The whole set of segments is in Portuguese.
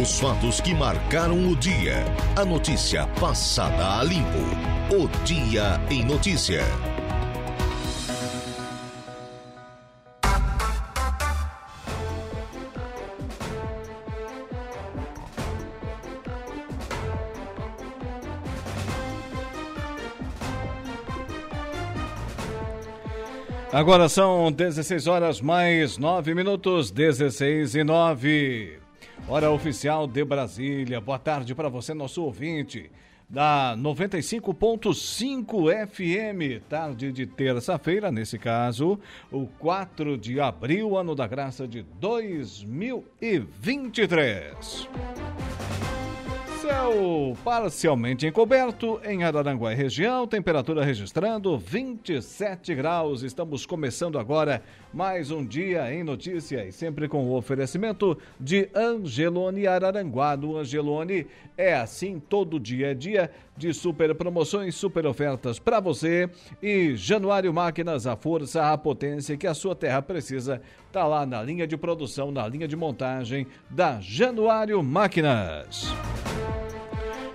Os fatos que marcaram o dia. A notícia passada a limpo. O Dia em Notícia. Agora são 16 horas mais 9 minutos, 16 e 9. Hora oficial de Brasília. Boa tarde para você, nosso ouvinte da 95.5 FM, tarde de terça-feira, nesse caso, o 4 de abril, ano da graça de 2023. Céu parcialmente encoberto em Araranguá e região, temperatura registrando 27 graus. Estamos começando agora mais um dia em notícias, sempre com o oferecimento de Angelone Araranguá. No Angelone é assim todo dia é dia de super promoções, super ofertas para você. E Januário Máquinas, a força, a potência que a sua terra precisa, tá lá na linha de produção, na linha de montagem da Januário Máquinas.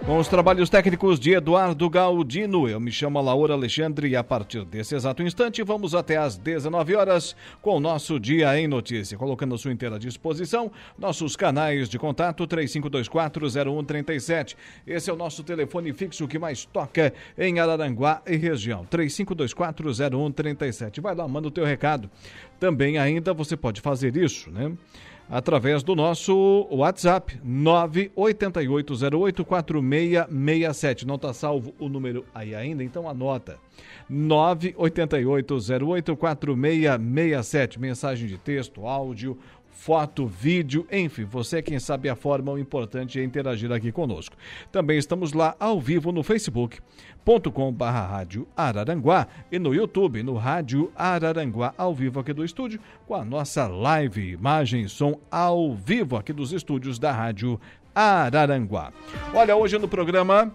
Com os trabalhos técnicos de Eduardo Galdino, eu me chamo Laura Alexandre e a partir desse exato instante vamos até às 19 horas com o nosso Dia em Notícia, colocando sua inteira disposição nossos canais de contato 35240137. Esse é o nosso telefone fixo que mais toca em Araranguá e região, 35240137. Vai lá, manda o teu recado. Também ainda você pode fazer isso, né? Através do nosso WhatsApp 988084667. Não está salvo o número aí ainda, então anota. 988084667. Mensagem de texto, áudio, foto, vídeo, enfim, você quem sabe a forma, o importante é interagir aqui conosco. Também estamos lá ao vivo no facebook.com rádio Araranguá e no YouTube, no Rádio Araranguá, ao vivo aqui do estúdio, com a nossa live, imagem e som ao vivo aqui dos estúdios da Rádio Araranguá. Olha, hoje no programa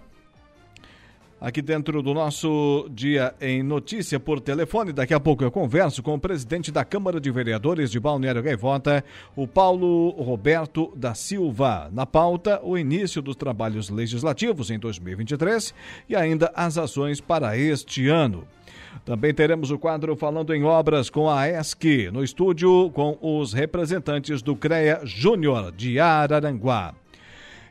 aqui dentro do nosso Dia em Notícia por telefone. Daqui a pouco eu converso com o presidente da Câmara de Vereadores de Balneário Gaivota, o Paulo Roberto da Silva. Na pauta, o início dos trabalhos legislativos em 2023 e ainda as ações para este ano. Também teremos o quadro Falando em Obras com a ESC, no estúdio com os representantes do CREA Júnior de Araranguá.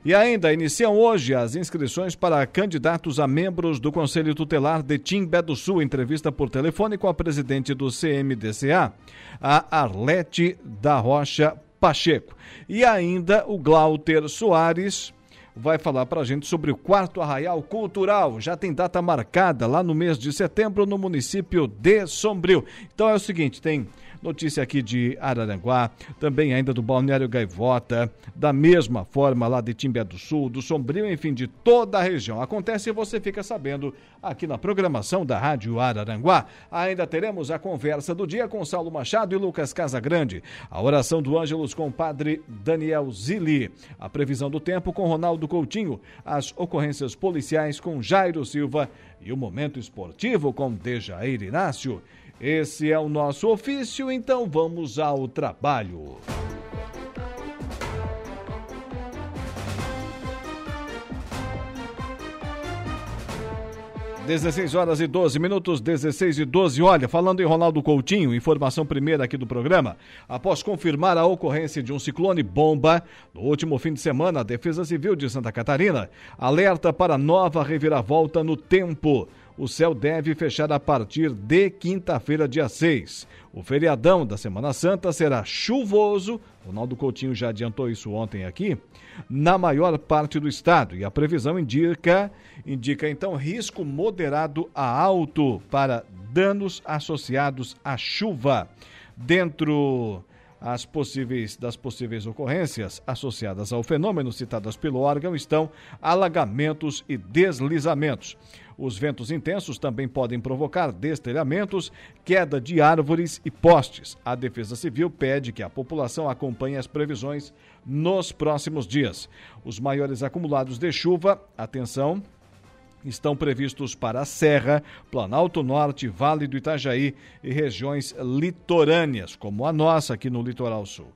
E ainda iniciam hoje as inscrições para candidatos a membros do Conselho Tutelar de Timbé do Sul. Entrevista por telefone com a presidente do CMDCA, a Arlete da Rocha Pacheco. E ainda o Glauter Soares vai falar para a gente sobre o quarto arraial cultural. Já tem data marcada lá no mês de setembro no município de Sombrio. Então é o seguinte, tem Notícia aqui de Araranguá, também ainda do Balneário Gaivota, da mesma forma lá de Timbé do Sul, do Sombrio, enfim, de toda a região. Acontece e você fica sabendo aqui na programação da Rádio Araranguá. Ainda teremos a conversa do dia com Saulo Machado e Lucas Casagrande, a oração do Ângelos com o padre Daniel Zilli, a previsão do tempo com Ronaldo Coutinho, as ocorrências policiais com Jairo Silva e o momento esportivo com Dejair Inácio. Esse é o nosso ofício, então vamos ao trabalho. Dezesseis horas e 12 minutos, 16 e 12. Olha, falando em Ronaldo Coutinho, informação primeira aqui do programa. Após confirmar a ocorrência de um ciclone bomba no último fim de semana, a Defesa Civil de Santa Catarina alerta para nova reviravolta no tempo o céu deve fechar a partir de quinta-feira, dia 6. O feriadão da Semana Santa será chuvoso, Ronaldo Coutinho já adiantou isso ontem aqui, na maior parte do estado. E a previsão indica, indica então risco moderado a alto para danos associados à chuva. Dentro as possíveis, das possíveis ocorrências associadas ao fenômeno citadas pelo órgão estão alagamentos e deslizamentos. Os ventos intensos também podem provocar destelhamentos, queda de árvores e postes. A Defesa Civil pede que a população acompanhe as previsões nos próximos dias. Os maiores acumulados de chuva, atenção, estão previstos para a Serra, Planalto Norte, Vale do Itajaí e regiões litorâneas, como a nossa aqui no Litoral Sul.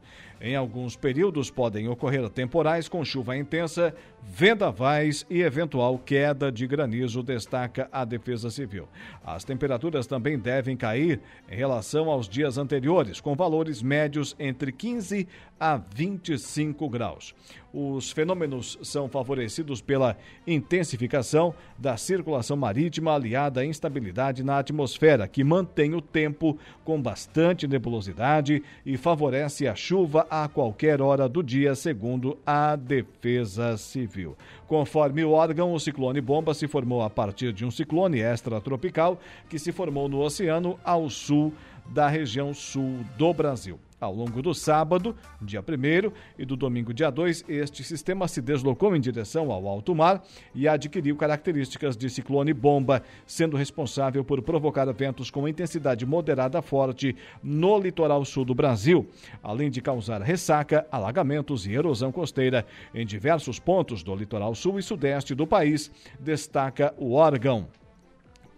Em alguns períodos podem ocorrer temporais com chuva intensa, vendavais e eventual queda de granizo, destaca a Defesa Civil. As temperaturas também devem cair em relação aos dias anteriores, com valores médios entre 15 a 25 graus. Os fenômenos são favorecidos pela intensificação da circulação marítima aliada à instabilidade na atmosfera, que mantém o tempo com bastante nebulosidade e favorece a chuva a qualquer hora do dia, segundo a Defesa Civil. Conforme o órgão, o ciclone bomba se formou a partir de um ciclone extratropical que se formou no oceano ao sul da região sul do Brasil. Ao longo do sábado, dia 1 e do domingo, dia 2, este sistema se deslocou em direção ao alto mar e adquiriu características de ciclone bomba, sendo responsável por provocar ventos com intensidade moderada forte no litoral sul do Brasil, além de causar ressaca, alagamentos e erosão costeira em diversos pontos do litoral sul e sudeste do país, destaca o órgão.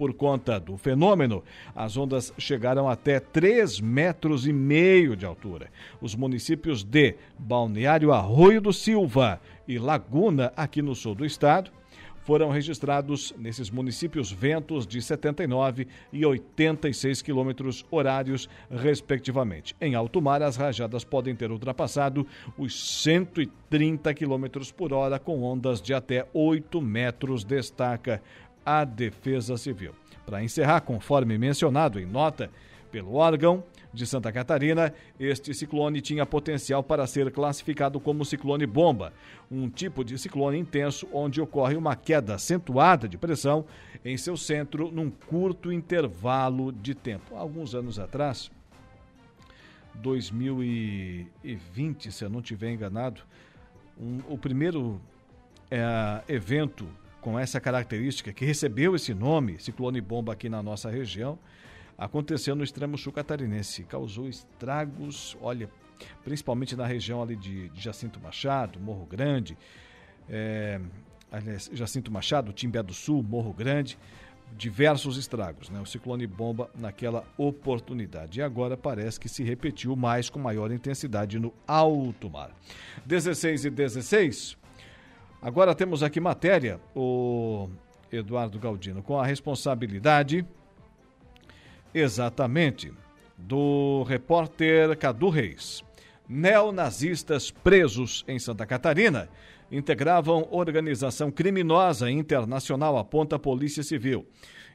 Por conta do fenômeno, as ondas chegaram até 3 metros e meio de altura. Os municípios de Balneário Arroio do Silva e Laguna, aqui no sul do estado, foram registrados nesses municípios ventos de 79 e 86 quilômetros horários, respectivamente. Em alto mar, as rajadas podem ter ultrapassado os 130 quilômetros por hora, com ondas de até 8 metros, destaca à Defesa Civil. Para encerrar, conforme mencionado em nota pelo órgão de Santa Catarina, este ciclone tinha potencial para ser classificado como ciclone bomba, um tipo de ciclone intenso onde ocorre uma queda acentuada de pressão em seu centro num curto intervalo de tempo. Alguns anos atrás, 2020, se eu não estiver enganado, um, o primeiro é, evento com essa característica, que recebeu esse nome, ciclone bomba aqui na nossa região, aconteceu no extremo sul catarinense. Causou estragos, olha, principalmente na região ali de, de Jacinto Machado, Morro Grande, é, aliás, Jacinto Machado, Timbé do Sul, Morro Grande, diversos estragos, né? O ciclone bomba naquela oportunidade. E agora parece que se repetiu mais com maior intensidade no alto mar. 16 e 16, Agora temos aqui matéria, o Eduardo Galdino, com a responsabilidade exatamente do repórter Cadu Reis. Neonazistas presos em Santa Catarina integravam organização criminosa internacional, aponta a Polícia Civil.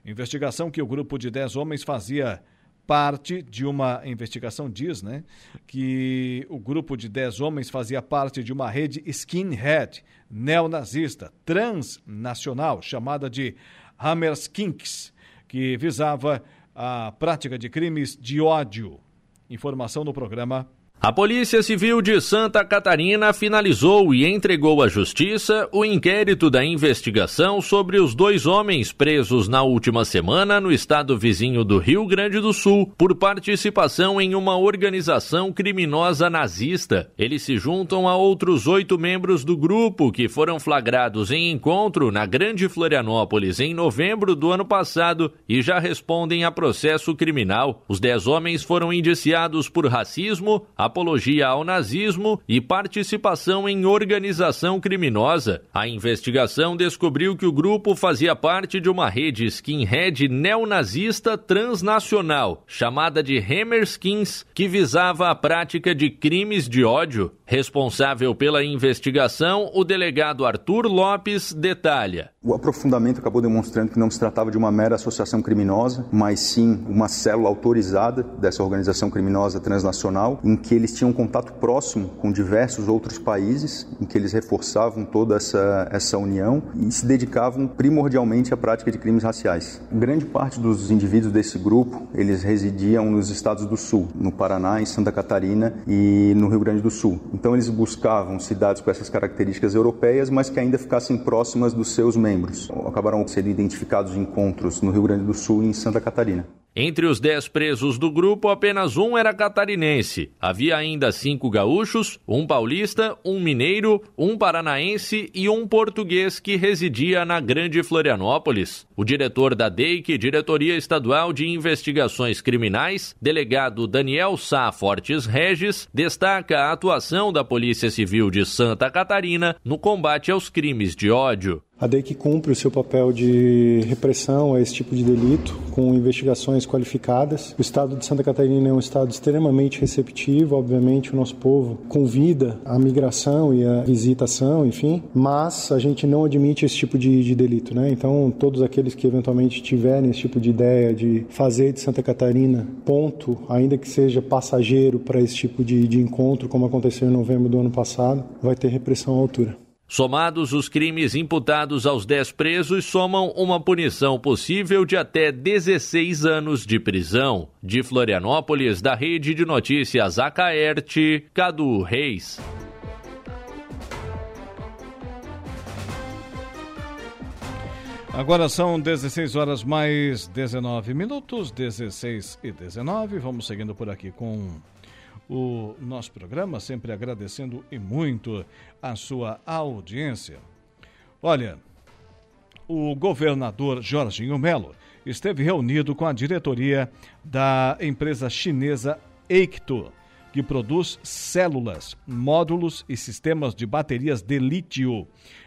Investigação que o grupo de 10 homens fazia parte de uma investigação diz, né, que o grupo de 10 homens fazia parte de uma rede skinhead neonazista transnacional chamada de Hammerskinks, que visava a prática de crimes de ódio. Informação no programa a Polícia Civil de Santa Catarina finalizou e entregou à Justiça o inquérito da investigação sobre os dois homens presos na última semana no estado vizinho do Rio Grande do Sul por participação em uma organização criminosa nazista. Eles se juntam a outros oito membros do grupo que foram flagrados em encontro na Grande Florianópolis em novembro do ano passado e já respondem a processo criminal. Os dez homens foram indiciados por racismo, apologia ao nazismo e participação em organização criminosa. A investigação descobriu que o grupo fazia parte de uma rede skinhead neonazista transnacional, chamada de Hammerskins, que visava a prática de crimes de ódio. Responsável pela investigação, o delegado Arthur Lopes detalha. O aprofundamento acabou demonstrando que não se tratava de uma mera associação criminosa, mas sim uma célula autorizada dessa organização criminosa transnacional, em que eles tinham contato próximo com diversos outros países, em que eles reforçavam toda essa, essa união e se dedicavam primordialmente à prática de crimes raciais. Grande parte dos indivíduos desse grupo, eles residiam nos estados do Sul, no Paraná, em Santa Catarina e no Rio Grande do Sul. Então eles buscavam cidades com essas características europeias, mas que ainda ficassem próximas dos seus membros. Acabaram sendo identificados encontros no Rio Grande do Sul e em Santa Catarina. Entre os dez presos do grupo, apenas um era catarinense. Havia ainda cinco gaúchos, um paulista, um mineiro, um paranaense e um português que residia na Grande Florianópolis. O diretor da DEIC, Diretoria Estadual de Investigações Criminais, delegado Daniel Sá Fortes Regis, destaca a atuação da Polícia Civil de Santa Catarina no combate aos crimes de ódio. A DEIC cumpre o seu papel de repressão a esse tipo de delito, com investigações qualificadas. O estado de Santa Catarina é um estado extremamente receptivo, obviamente, o nosso povo convida a migração e a visitação, enfim, mas a gente não admite esse tipo de, de delito, né? Então, todos aqueles que eventualmente tiverem esse tipo de ideia de fazer de Santa Catarina ponto, ainda que seja passageiro para esse tipo de, de encontro, como aconteceu em novembro do ano passado, vai ter repressão à altura. Somados, os crimes imputados aos 10 presos somam uma punição possível de até 16 anos de prisão. De Florianópolis, da Rede de Notícias Acaerte, Cadu Reis. Agora são 16 horas mais 19 minutos, 16 e 19. Vamos seguindo por aqui com o nosso programa, sempre agradecendo e muito a sua audiência. Olha, o governador Jorginho Melo esteve reunido com a diretoria da empresa chinesa Eicto, que produz células, módulos e sistemas de baterias de lítio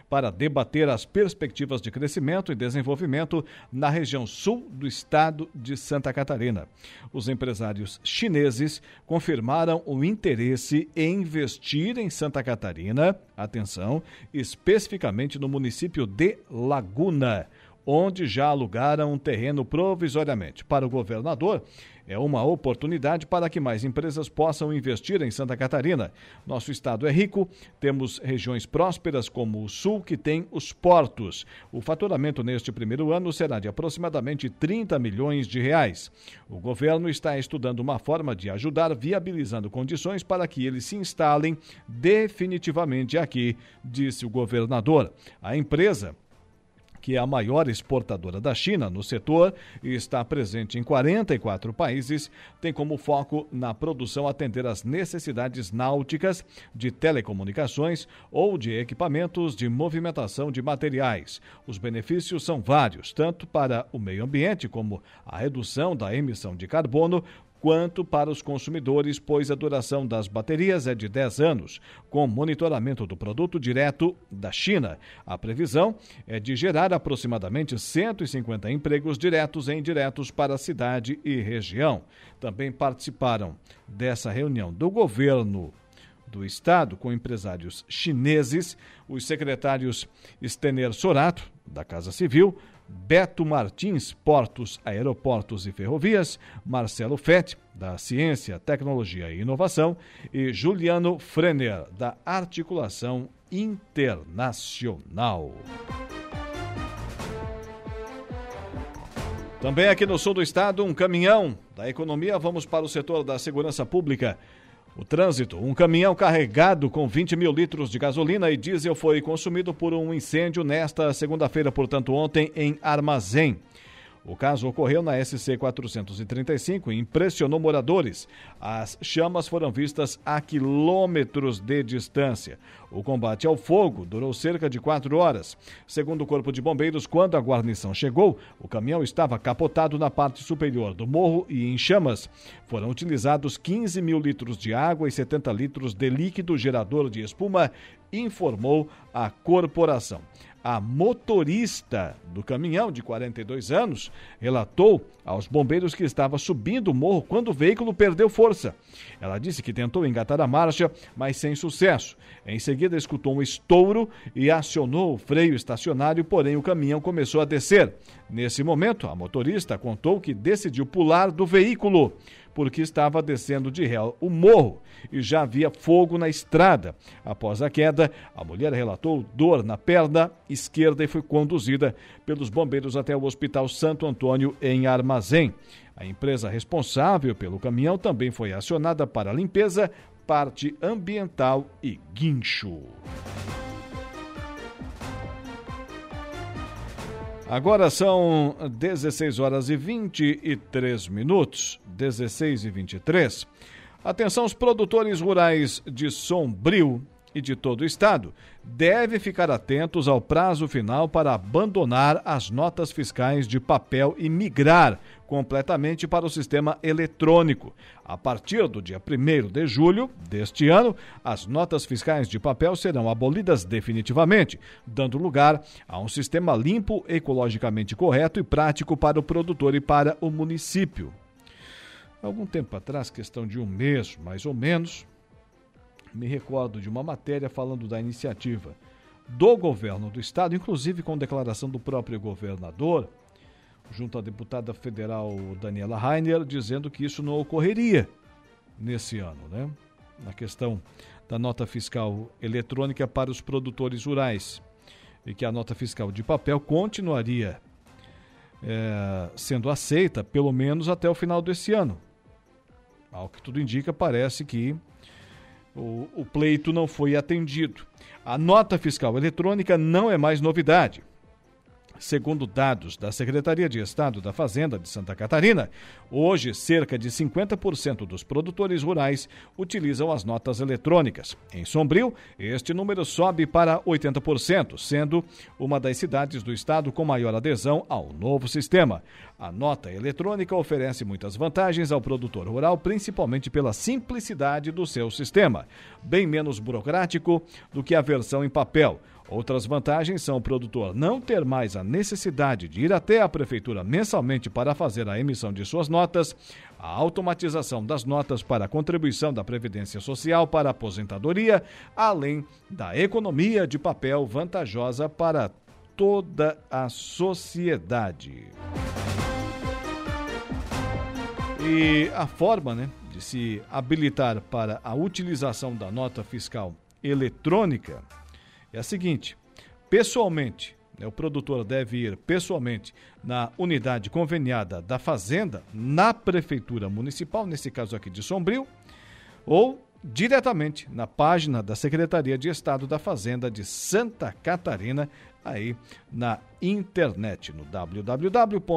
para debater as perspectivas de crescimento e desenvolvimento na região sul do estado de Santa Catarina. Os empresários chineses confirmaram o interesse em investir em Santa Catarina, atenção, especificamente no município de Laguna onde já alugaram um terreno provisoriamente. Para o governador, é uma oportunidade para que mais empresas possam investir em Santa Catarina. Nosso estado é rico, temos regiões prósperas como o Sul, que tem os portos. O faturamento neste primeiro ano será de aproximadamente 30 milhões de reais. O governo está estudando uma forma de ajudar viabilizando condições para que eles se instalem definitivamente aqui, disse o governador. A empresa que é a maior exportadora da China no setor e está presente em 44 países, tem como foco na produção atender às necessidades náuticas, de telecomunicações ou de equipamentos de movimentação de materiais. Os benefícios são vários, tanto para o meio ambiente como a redução da emissão de carbono, quanto para os consumidores, pois a duração das baterias é de 10 anos, com monitoramento do produto direto da China. A previsão é de gerar aproximadamente 150 empregos diretos e indiretos para a cidade e região. Também participaram dessa reunião do governo do Estado com empresários chineses, os secretários Stener Sorato, da Casa Civil, Beto Martins, Portos, Aeroportos e Ferrovias, Marcelo Fett, da Ciência, Tecnologia e Inovação, e Juliano Frener, da Articulação Internacional. Também aqui no sul do estado, um caminhão da economia. Vamos para o setor da segurança pública. O trânsito. Um caminhão carregado com 20 mil litros de gasolina e diesel foi consumido por um incêndio nesta segunda-feira, portanto, ontem, em Armazém. O caso ocorreu na SC 435 e impressionou moradores. As chamas foram vistas a quilômetros de distância. O combate ao fogo durou cerca de quatro horas. Segundo o Corpo de Bombeiros, quando a guarnição chegou, o caminhão estava capotado na parte superior do morro e em chamas. Foram utilizados 15 mil litros de água e 70 litros de líquido gerador de espuma, informou a corporação. A motorista do caminhão, de 42 anos, relatou aos bombeiros que estava subindo o morro quando o veículo perdeu força. Ela disse que tentou engatar a marcha, mas sem sucesso. Em seguida, escutou um estouro e acionou o freio estacionário, porém o caminhão começou a descer. Nesse momento, a motorista contou que decidiu pular do veículo porque estava descendo de réu o morro e já havia fogo na estrada. Após a queda, a mulher relatou dor na perna esquerda e foi conduzida pelos bombeiros até o Hospital Santo Antônio, em Armazém. A empresa responsável pelo caminhão também foi acionada para limpeza, parte ambiental e guincho. Agora são 16 horas e 23 minutos, 16 e 23. Atenção, os produtores rurais de Sombrio e de todo o estado devem ficar atentos ao prazo final para abandonar as notas fiscais de papel e migrar completamente para o sistema eletrônico. A partir do dia 1 de julho deste ano, as notas fiscais de papel serão abolidas definitivamente, dando lugar a um sistema limpo, ecologicamente correto e prático para o produtor e para o município. Algum tempo atrás, questão de um mês mais ou menos, me recordo de uma matéria falando da iniciativa do governo do estado, inclusive com declaração do próprio governador, junto à deputada federal Daniela Rainer, dizendo que isso não ocorreria nesse ano, né? Na questão da nota fiscal eletrônica para os produtores rurais e que a nota fiscal de papel continuaria é, sendo aceita pelo menos até o final desse ano. Ao que tudo indica, parece que o, o pleito não foi atendido. A nota fiscal eletrônica não é mais novidade. Segundo dados da Secretaria de Estado da Fazenda de Santa Catarina, hoje cerca de 50% dos produtores rurais utilizam as notas eletrônicas. Em Sombrio, este número sobe para 80%, sendo uma das cidades do estado com maior adesão ao novo sistema. A nota eletrônica oferece muitas vantagens ao produtor rural, principalmente pela simplicidade do seu sistema, bem menos burocrático do que a versão em papel Outras vantagens são o produtor não ter mais a necessidade de ir até a prefeitura mensalmente para fazer a emissão de suas notas, a automatização das notas para a contribuição da Previdência Social para a aposentadoria, além da economia de papel vantajosa para toda a sociedade. E a forma né, de se habilitar para a utilização da nota fiscal eletrônica é a seguinte: pessoalmente, né, o produtor deve ir pessoalmente na unidade conveniada da Fazenda, na Prefeitura Municipal, nesse caso aqui de Sombrio, ou diretamente na página da Secretaria de Estado da Fazenda de Santa Catarina, aí na internet, no www.sef.sc.gov.br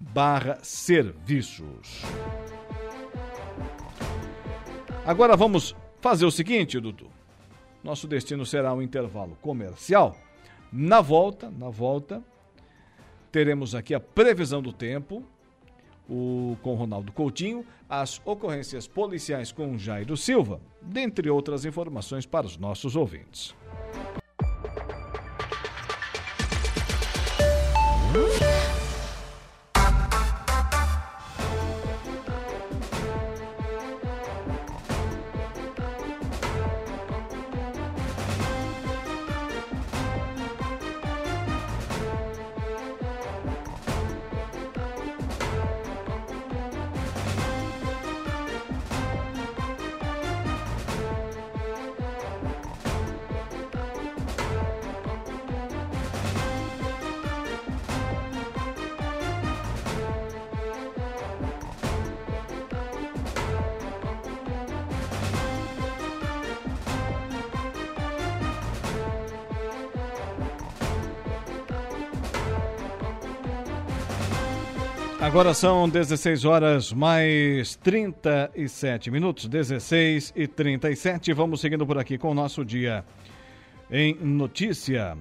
barra serviços. Agora vamos fazer o seguinte, Dudu. Nosso destino será um intervalo comercial. Na volta, na volta, teremos aqui a previsão do tempo o, com Ronaldo Coutinho, as ocorrências policiais com Jairo Silva, dentre outras informações para os nossos ouvintes. Agora são 16 horas mais 37 minutos, 16 e 37. Vamos seguindo por aqui com o nosso dia em notícia.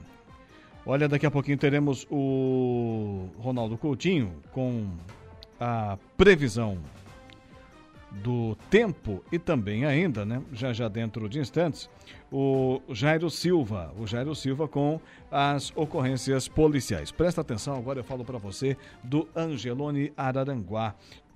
Olha, daqui a pouquinho teremos o Ronaldo Coutinho com a previsão do tempo e também ainda, né, já já dentro de instantes, o Jairo Silva, o Jairo Silva com as ocorrências policiais. Presta atenção, agora eu falo para você do Angelone Araranguá.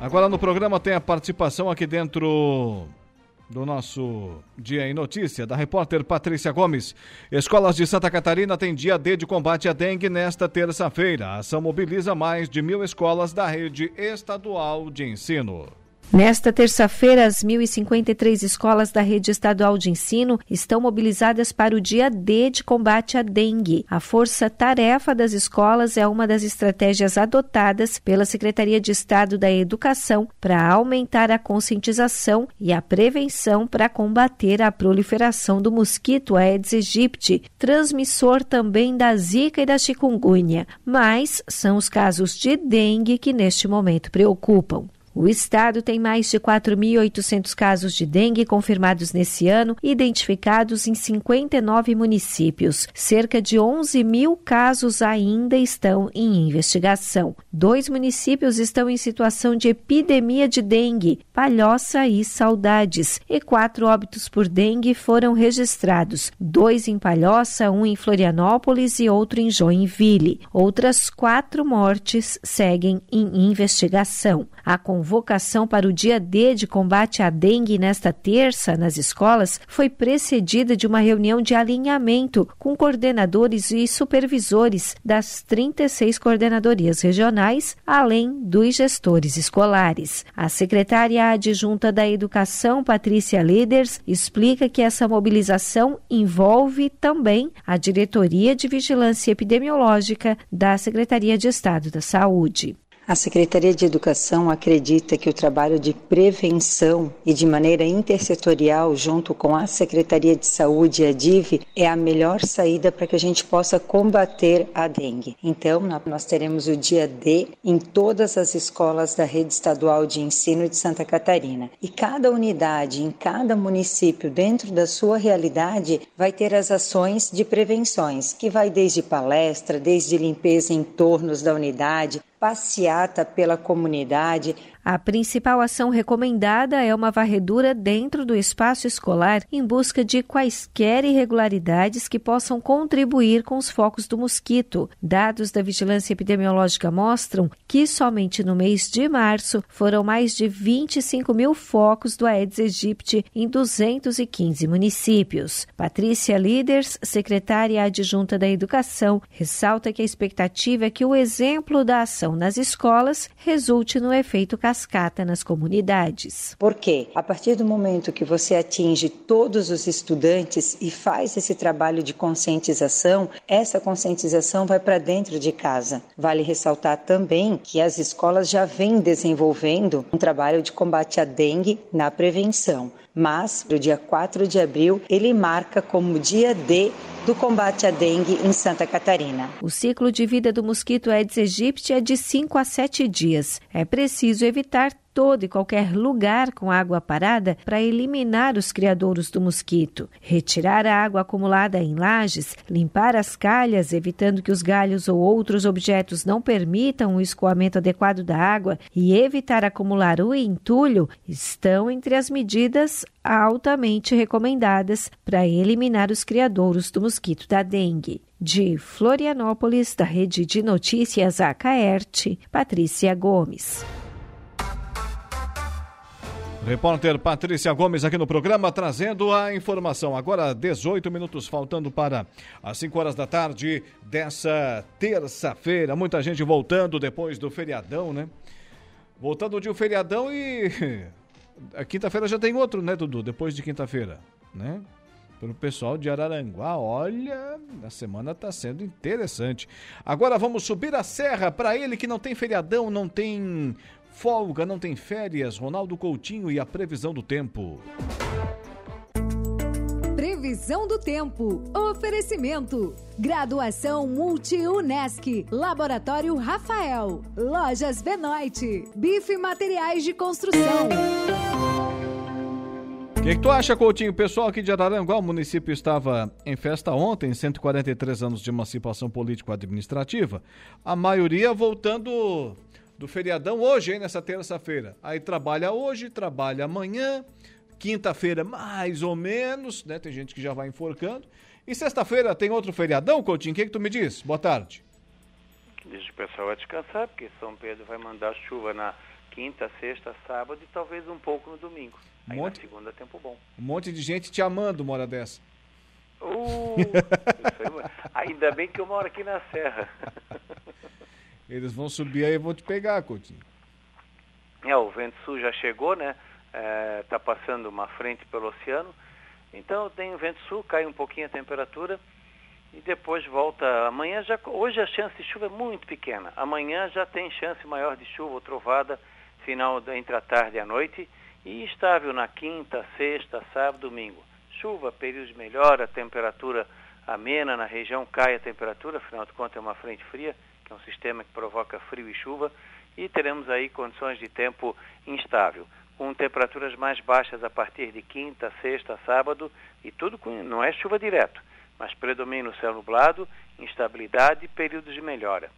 Agora no programa tem a participação aqui dentro do nosso Dia em Notícia, da repórter Patrícia Gomes. Escolas de Santa Catarina têm dia D de combate à dengue nesta terça-feira. A ação mobiliza mais de mil escolas da rede estadual de ensino. Nesta terça-feira, as 1.053 escolas da rede estadual de ensino estão mobilizadas para o dia D de combate à dengue. A força-tarefa das escolas é uma das estratégias adotadas pela Secretaria de Estado da Educação para aumentar a conscientização e a prevenção para combater a proliferação do mosquito Aedes aegypti, transmissor também da zika e da chikungunya. Mas são os casos de dengue que neste momento preocupam. O estado tem mais de 4.800 casos de dengue confirmados nesse ano, identificados em 59 municípios. Cerca de 11 mil casos ainda estão em investigação. Dois municípios estão em situação de epidemia de dengue, Palhoça e Saudades, e quatro óbitos por dengue foram registrados: dois em Palhoça, um em Florianópolis e outro em Joinville. Outras quatro mortes seguem em investigação. A convocação para o dia D de combate à dengue nesta terça nas escolas foi precedida de uma reunião de alinhamento com coordenadores e supervisores das 36 coordenadorias regionais, além dos gestores escolares. A secretária adjunta da Educação, Patrícia Liders, explica que essa mobilização envolve também a Diretoria de Vigilância Epidemiológica da Secretaria de Estado da Saúde. A Secretaria de Educação acredita que o trabalho de prevenção e de maneira intersetorial, junto com a Secretaria de Saúde e a DIV, é a melhor saída para que a gente possa combater a dengue. Então, nós teremos o dia D em todas as escolas da rede estadual de ensino de Santa Catarina. E cada unidade, em cada município, dentro da sua realidade, vai ter as ações de prevenções, que vai desde palestra, desde limpeza em tornos da unidade, passeata pela comunidade, a principal ação recomendada é uma varredura dentro do espaço escolar em busca de quaisquer irregularidades que possam contribuir com os focos do mosquito. Dados da Vigilância Epidemiológica mostram que somente no mês de março foram mais de 25 mil focos do Aedes aegypti em 215 municípios. Patrícia Líderes, secretária adjunta da Educação, ressalta que a expectativa é que o exemplo da ação nas escolas resulte no efeito cascata nas comunidades. Por quê? A partir do momento que você atinge todos os estudantes e faz esse trabalho de conscientização, essa conscientização vai para dentro de casa. Vale ressaltar também que as escolas já vêm desenvolvendo um trabalho de combate à dengue na prevenção mas no dia 4 de abril ele marca como dia D do combate à dengue em Santa Catarina. O ciclo de vida do mosquito Aedes aegypti é de 5 a 7 dias. É preciso evitar todo e qualquer lugar com água parada para eliminar os criadouros do mosquito, retirar a água acumulada em lajes, limpar as calhas, evitando que os galhos ou outros objetos não permitam o escoamento adequado da água e evitar acumular o entulho estão entre as medidas altamente recomendadas para eliminar os criadouros do mosquito da dengue. De Florianópolis, da Rede de Notícias Acaerte, Patrícia Gomes. Repórter Patrícia Gomes aqui no programa trazendo a informação. Agora, 18 minutos faltando para as 5 horas da tarde dessa terça-feira. Muita gente voltando depois do feriadão, né? Voltando de um feriadão e. Quinta-feira já tem outro, né, Dudu? Depois de quinta-feira, né? Para o pessoal de Araranguá, olha, a semana está sendo interessante. Agora vamos subir a serra para ele que não tem feriadão, não tem Folga não tem férias, Ronaldo Coutinho e a previsão do tempo. Previsão do tempo. Oferecimento. Graduação Multi-UNESC. Laboratório Rafael. Lojas Benoit. Bife Materiais de Construção. O que, que, tu acha, Coutinho? O pessoal aqui de Araranguá, o município estava em festa ontem, 143 anos de emancipação político-administrativa. A maioria voltando do feriadão hoje, hein, nessa terça-feira. Aí trabalha hoje, trabalha amanhã, quinta-feira mais ou menos, né? Tem gente que já vai enforcando. E sexta-feira tem outro feriadão, Coutinho? O que, que tu me diz? Boa tarde. Deixa o pessoal descansar, porque São Pedro vai mandar chuva na quinta, sexta, sábado e talvez um pouco no domingo. Aí monte, na segunda, tempo bom. Um monte de gente te amando uma hora dessa. Uh, ainda bem que eu moro aqui na Serra. Eles vão subir aí e vão te pegar, Coutinho. É, o vento sul já chegou, né? Está é, passando uma frente pelo oceano. Então tem o vento sul, cai um pouquinho a temperatura e depois volta. Amanhã já. Hoje a chance de chuva é muito pequena. Amanhã já tem chance maior de chuva ou trovada final entre a tarde e a noite. E estável na quinta, sexta, sábado, domingo. Chuva, períodos melhor, a temperatura amena na região, cai a temperatura, afinal de contas é uma frente fria, que é um sistema que provoca frio e chuva, e teremos aí condições de tempo instável com temperaturas mais baixas a partir de quinta, sexta, sábado e tudo com, não é chuva direto, mas predomina o céu nublado, instabilidade e períodos de melhora.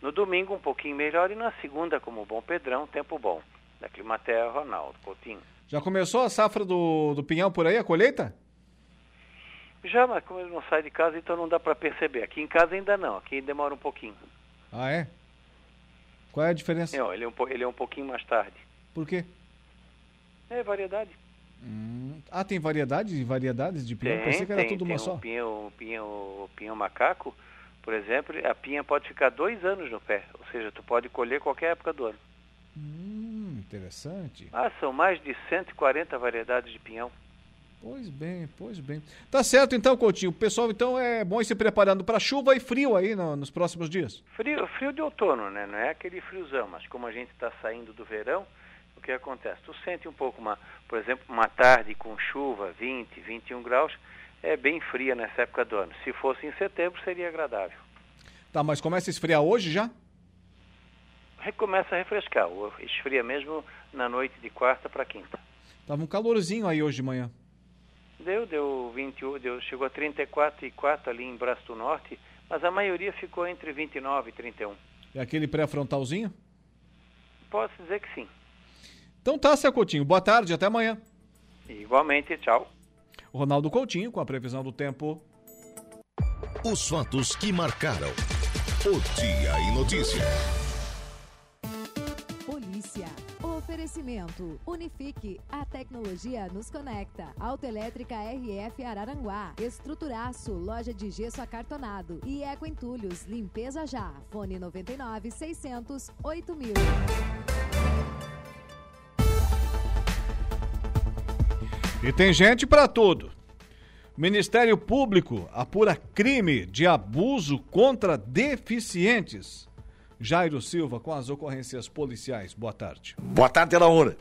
No domingo um pouquinho melhor e na segunda, como bom Pedrão, tempo bom. Da Climaterra, Ronaldo Coutinho. Já começou a safra do, do pinhão por aí, a colheita? Já, mas como ele não sai de casa, então não dá para perceber. Aqui em casa ainda não, aqui demora um pouquinho. Ah, é? Qual é a diferença? Não, ele é um, ele é um pouquinho mais tarde. Por quê? É, variedade. Hum. Ah, tem variedade de variedades de pinhão? Tem, Pensei que era tem, tudo tem uma só. O pinhão, pinhão, o pinhão macaco, por exemplo, a pinha pode ficar dois anos no pé. Ou seja, tu pode colher qualquer época do ano. Hum, interessante. Ah, são mais de 140 variedades de pinhão. Pois bem, pois bem. Tá certo então, Coutinho. O pessoal então é bom ir se preparando para chuva e frio aí no, nos próximos dias. Frio, frio de outono, né? Não é aquele friozão, mas como a gente está saindo do verão, o que acontece? Tu sente um pouco, uma, por exemplo, uma tarde com chuva, 20, 21 graus, é bem fria nessa época do ano. Se fosse em setembro, seria agradável. Tá, mas começa a esfriar hoje já? Recomeça a refrescar. Esfria mesmo na noite de quarta para quinta. Tava um calorzinho aí hoje de manhã. Deu, deu 21, deu, chegou a 34 e 4 ali em Braço do Norte, mas a maioria ficou entre 29 e 31. É aquele pré-frontalzinho? Posso dizer que sim. Então tá, Cé Coutinho. Boa tarde, até amanhã. Igualmente, tchau. O Ronaldo Coutinho com a previsão do tempo. Os fatos que marcaram o Dia em Notícia. Oferecimento. Unifique. A tecnologia nos conecta. Autoelétrica RF Araranguá. Estruturaço. Loja de gesso acartonado. E Eco Entulhos. Limpeza já. Fone 99 600 8000. E tem gente para tudo. Ministério Público apura crime de abuso contra deficientes. Jairo Silva com as ocorrências policiais. Boa tarde. Boa tarde, Laura.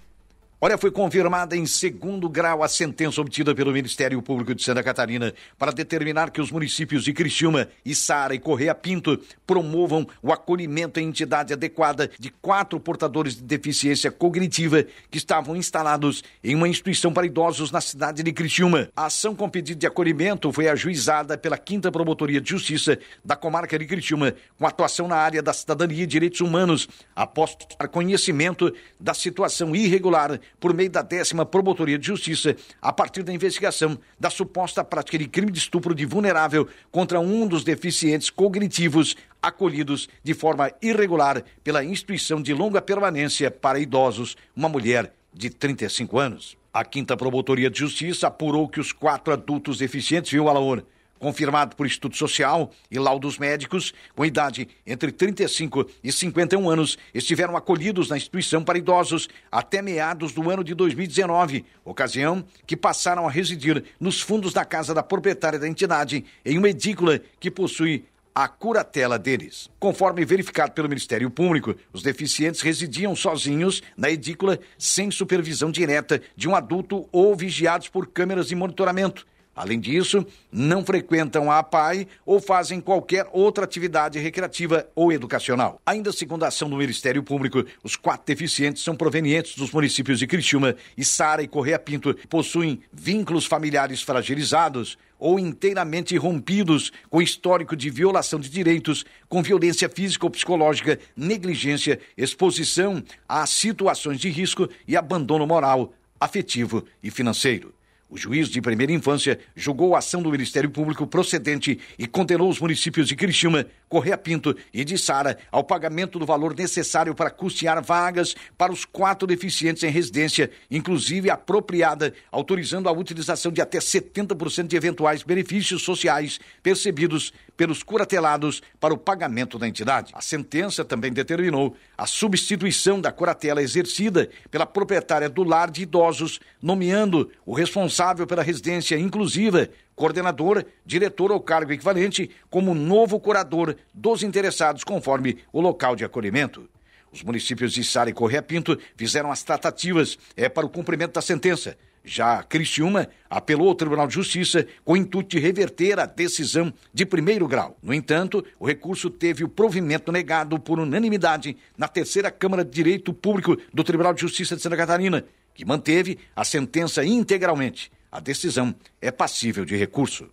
Olha, foi confirmada em segundo grau a sentença obtida pelo Ministério Público de Santa Catarina para determinar que os municípios de Criciúma, Içara e Correia Pinto promovam o acolhimento em entidade adequada de quatro portadores de deficiência cognitiva que estavam instalados em uma instituição para idosos na cidade de Criciúma. A ação com pedido de acolhimento foi ajuizada pela Quinta Promotoria de Justiça da comarca de Criciúma, com atuação na área da cidadania e direitos humanos, após conhecimento da situação irregular por meio da décima Promotoria de Justiça, a partir da investigação da suposta prática de crime de estupro de vulnerável contra um dos deficientes cognitivos acolhidos de forma irregular pela instituição de longa permanência para idosos, uma mulher de 35 anos. A quinta Promotoria de Justiça apurou que os quatro adultos deficientes, viu, Alaor, confirmado por estudo social e laudos médicos, com idade entre 35 e 51 anos, estiveram acolhidos na instituição para idosos até meados do ano de 2019, ocasião que passaram a residir nos fundos da casa da proprietária da entidade, em uma edícula que possui a curatela deles. Conforme verificado pelo Ministério Público, os deficientes residiam sozinhos na edícula sem supervisão direta de um adulto ou vigiados por câmeras de monitoramento. Além disso, não frequentam a PAI ou fazem qualquer outra atividade recreativa ou educacional. Ainda segundo a ação do Ministério Público, os quatro deficientes são provenientes dos municípios de Criciúma, Sara e Correia Pinto, possuem vínculos familiares fragilizados ou inteiramente rompidos com histórico de violação de direitos, com violência física ou psicológica, negligência, exposição a situações de risco e abandono moral, afetivo e financeiro. O juiz de primeira infância julgou a ação do Ministério Público procedente e condenou os municípios de Criciúma, Correia Pinto e de Sara ao pagamento do valor necessário para custear vagas para os quatro deficientes em residência, inclusive apropriada, autorizando a utilização de até 70% de eventuais benefícios sociais percebidos pelos curatelados para o pagamento da entidade. A sentença também determinou a substituição da curatela exercida pela proprietária do lar de idosos, nomeando o responsável pela residência inclusiva, coordenador, diretor ou cargo equivalente, como novo curador dos interessados, conforme o local de acolhimento. Os municípios de Sara e Correia Pinto fizeram as tratativas é, para o cumprimento da sentença. Já Criciúma apelou ao Tribunal de Justiça com o intuito de reverter a decisão de primeiro grau. No entanto, o recurso teve o provimento negado por unanimidade na terceira Câmara de Direito Público do Tribunal de Justiça de Santa Catarina, que manteve a sentença integralmente. A decisão é passível de recurso.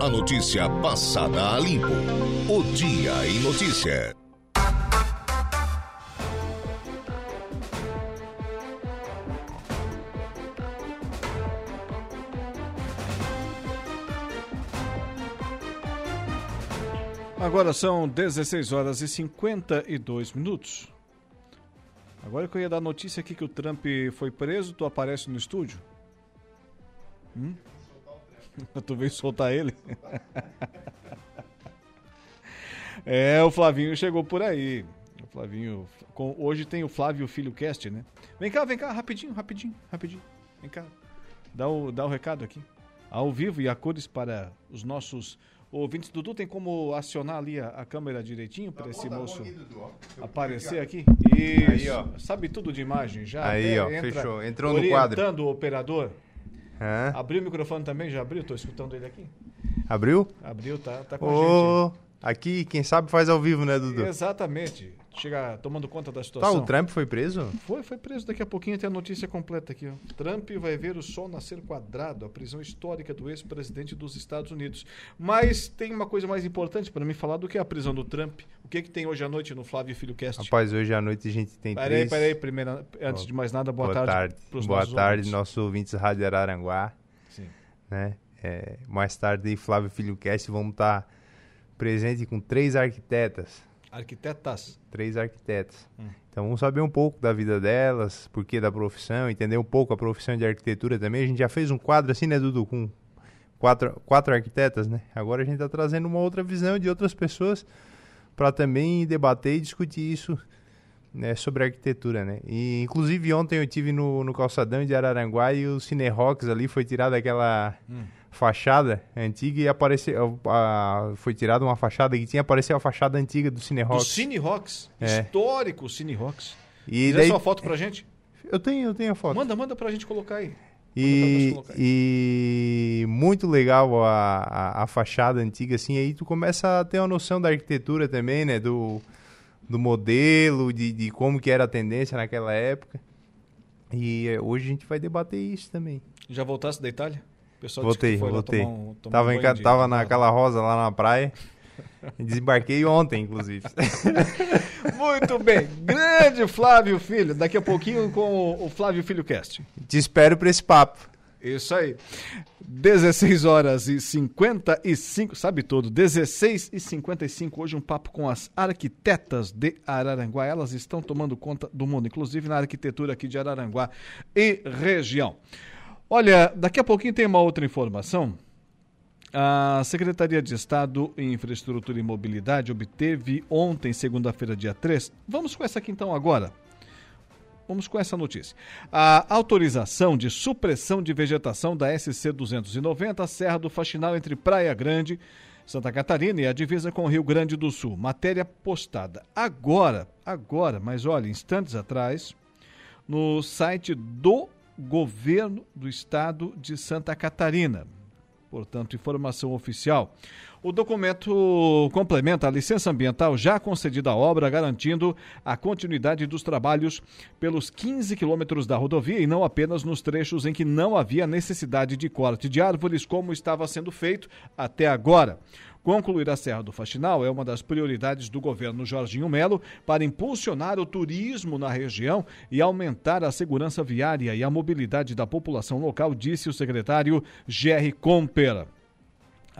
A notícia passada a limpo. O Dia em Notícia. Agora são 16 horas e 52 minutos. Agora que eu ia dar notícia aqui que o Trump foi preso, tu aparece no estúdio? Hum? Tu veio soltar ele? é, o Flavinho chegou por aí. O Flavinho. Com, hoje tem o Flávio Filho Cast, né? Vem cá, vem cá, rapidinho, rapidinho, rapidinho. Vem cá. Dá o, dá o recado aqui. Ao vivo e a cores para os nossos ouvintes. Dudu, tem como acionar ali a, a câmera direitinho para tá esse tá moço aqui, aparecer aqui? Isso. Aí, ó. Sabe tudo de imagem já? Aí, ó, entra, fechou. Entrou no quadro. Orientando o operador. Hã? Abriu o microfone também? Já abriu? Estou escutando ele aqui. Abriu? Abriu, tá, tá com oh, a gente. Aqui, quem sabe faz ao vivo, né, Dudu? Exatamente chega tomando conta da situação. Tá, o Trump foi preso? Foi, foi preso. Daqui a pouquinho tem a notícia completa aqui. Ó. Trump vai ver o sol nascer quadrado, a prisão histórica do ex-presidente dos Estados Unidos. Mas tem uma coisa mais importante para mim falar do que a prisão do Trump. O que, que tem hoje à noite no Flávio Filho Cast? Rapaz, hoje à noite a gente tem peraí, três... Peraí, peraí. Antes de mais nada, boa, boa tarde. tarde. Boa tarde, ouvintes. nossos ouvintes Rádio Araranguá. Sim. Né? É, mais tarde, Flávio Filho Cast, vamos estar tá presente com três arquitetas Arquitetas. Três arquitetas. Hum. Então vamos saber um pouco da vida delas, por que da profissão, entender um pouco a profissão de arquitetura também. A gente já fez um quadro assim, né, Dudu, com quatro, quatro arquitetas, né? Agora a gente está trazendo uma outra visão de outras pessoas para também debater e discutir isso né, sobre arquitetura, né? E inclusive ontem eu tive no, no calçadão de Araranguá e o Cine Rocks ali foi tirado aquela hum fachada antiga e apareceu. A, foi tirada uma fachada que tinha, apareceu a fachada antiga do Cine Rocks. Do Cine Rocks? É. Histórico Cine Rocks. E daí, sua foto pra gente? Eu tenho, eu tenho a foto. Manda, manda pra gente colocar aí. E, e muito legal a, a, a, fachada antiga, assim, aí tu começa a ter uma noção da arquitetura também, né? Do, do modelo, de, de como que era a tendência naquela época. E eh, hoje a gente vai debater isso também. Já voltasse da Itália? Pessoal voltei, voltei. Tomar um, tomar tava um em, tava naquela rosa lá na praia. Desembarquei ontem, inclusive. Muito bem. Grande Flávio Filho. Daqui a pouquinho com o Flávio Filho Cast. Te espero para esse papo. Isso aí. 16 horas e 55, sabe tudo, 16 e 55. Hoje um papo com as arquitetas de Araranguá. Elas estão tomando conta do mundo, inclusive na arquitetura aqui de Araranguá e região. Olha, daqui a pouquinho tem uma outra informação. A Secretaria de Estado em Infraestrutura e Mobilidade obteve ontem, segunda-feira, dia 3. Vamos com essa aqui então agora. Vamos com essa notícia. A autorização de supressão de vegetação da SC 290, Serra do Faxinal, entre Praia Grande, Santa Catarina e a divisa com o Rio Grande do Sul. Matéria postada agora, agora, mas olha, instantes atrás, no site do governo do estado de Santa Catarina. Portanto, informação oficial. O documento complementa a licença ambiental já concedida à obra, garantindo a continuidade dos trabalhos pelos 15 quilômetros da rodovia e não apenas nos trechos em que não havia necessidade de corte de árvores, como estava sendo feito até agora. Concluir a Serra do Faxinal é uma das prioridades do governo Jorginho Melo para impulsionar o turismo na região e aumentar a segurança viária e a mobilidade da população local, disse o secretário Jerry Comper.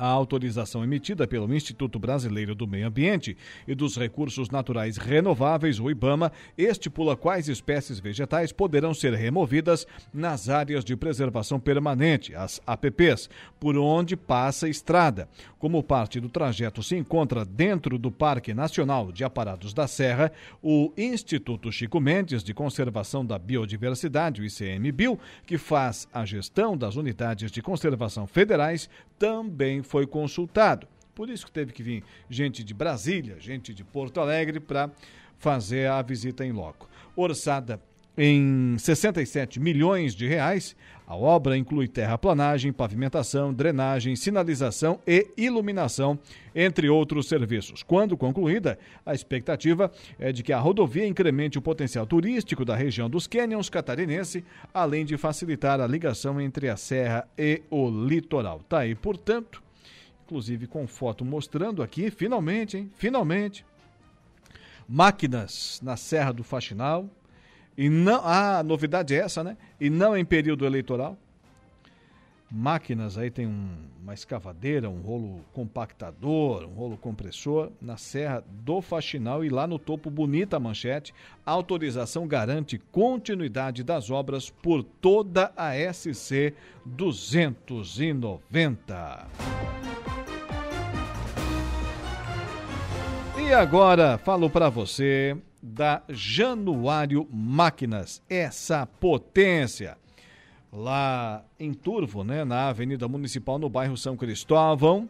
A autorização emitida pelo Instituto Brasileiro do Meio Ambiente e dos Recursos Naturais Renováveis, o IBAMA, estipula quais espécies vegetais poderão ser removidas nas áreas de preservação permanente, as APPs, por onde passa a estrada. Como parte do trajeto se encontra dentro do Parque Nacional de Aparados da Serra, o Instituto Chico Mendes de Conservação da Biodiversidade, o ICMBio, que faz a gestão das unidades de conservação federais, também foi consultado. Por isso que teve que vir gente de Brasília, gente de Porto Alegre para fazer a visita em loco. Orçada em 67 milhões de reais, a obra inclui terraplanagem, pavimentação, drenagem, sinalização e iluminação, entre outros serviços. Quando concluída, a expectativa é de que a rodovia incremente o potencial turístico da região dos Canyons catarinense, além de facilitar a ligação entre a serra e o litoral. Tá aí, portanto, inclusive com foto mostrando aqui, finalmente, hein? Finalmente, máquinas na Serra do Faxinal. E não, ah, a novidade é essa, né? E não em período eleitoral. Máquinas aí tem um, uma escavadeira, um rolo compactador, um rolo compressor na Serra do Faxinal e lá no topo bonita manchete. autorização garante continuidade das obras por toda a SC 290. E agora falo para você da Januário Máquinas, essa potência. Lá em Turvo, né, na Avenida Municipal, no bairro São Cristóvão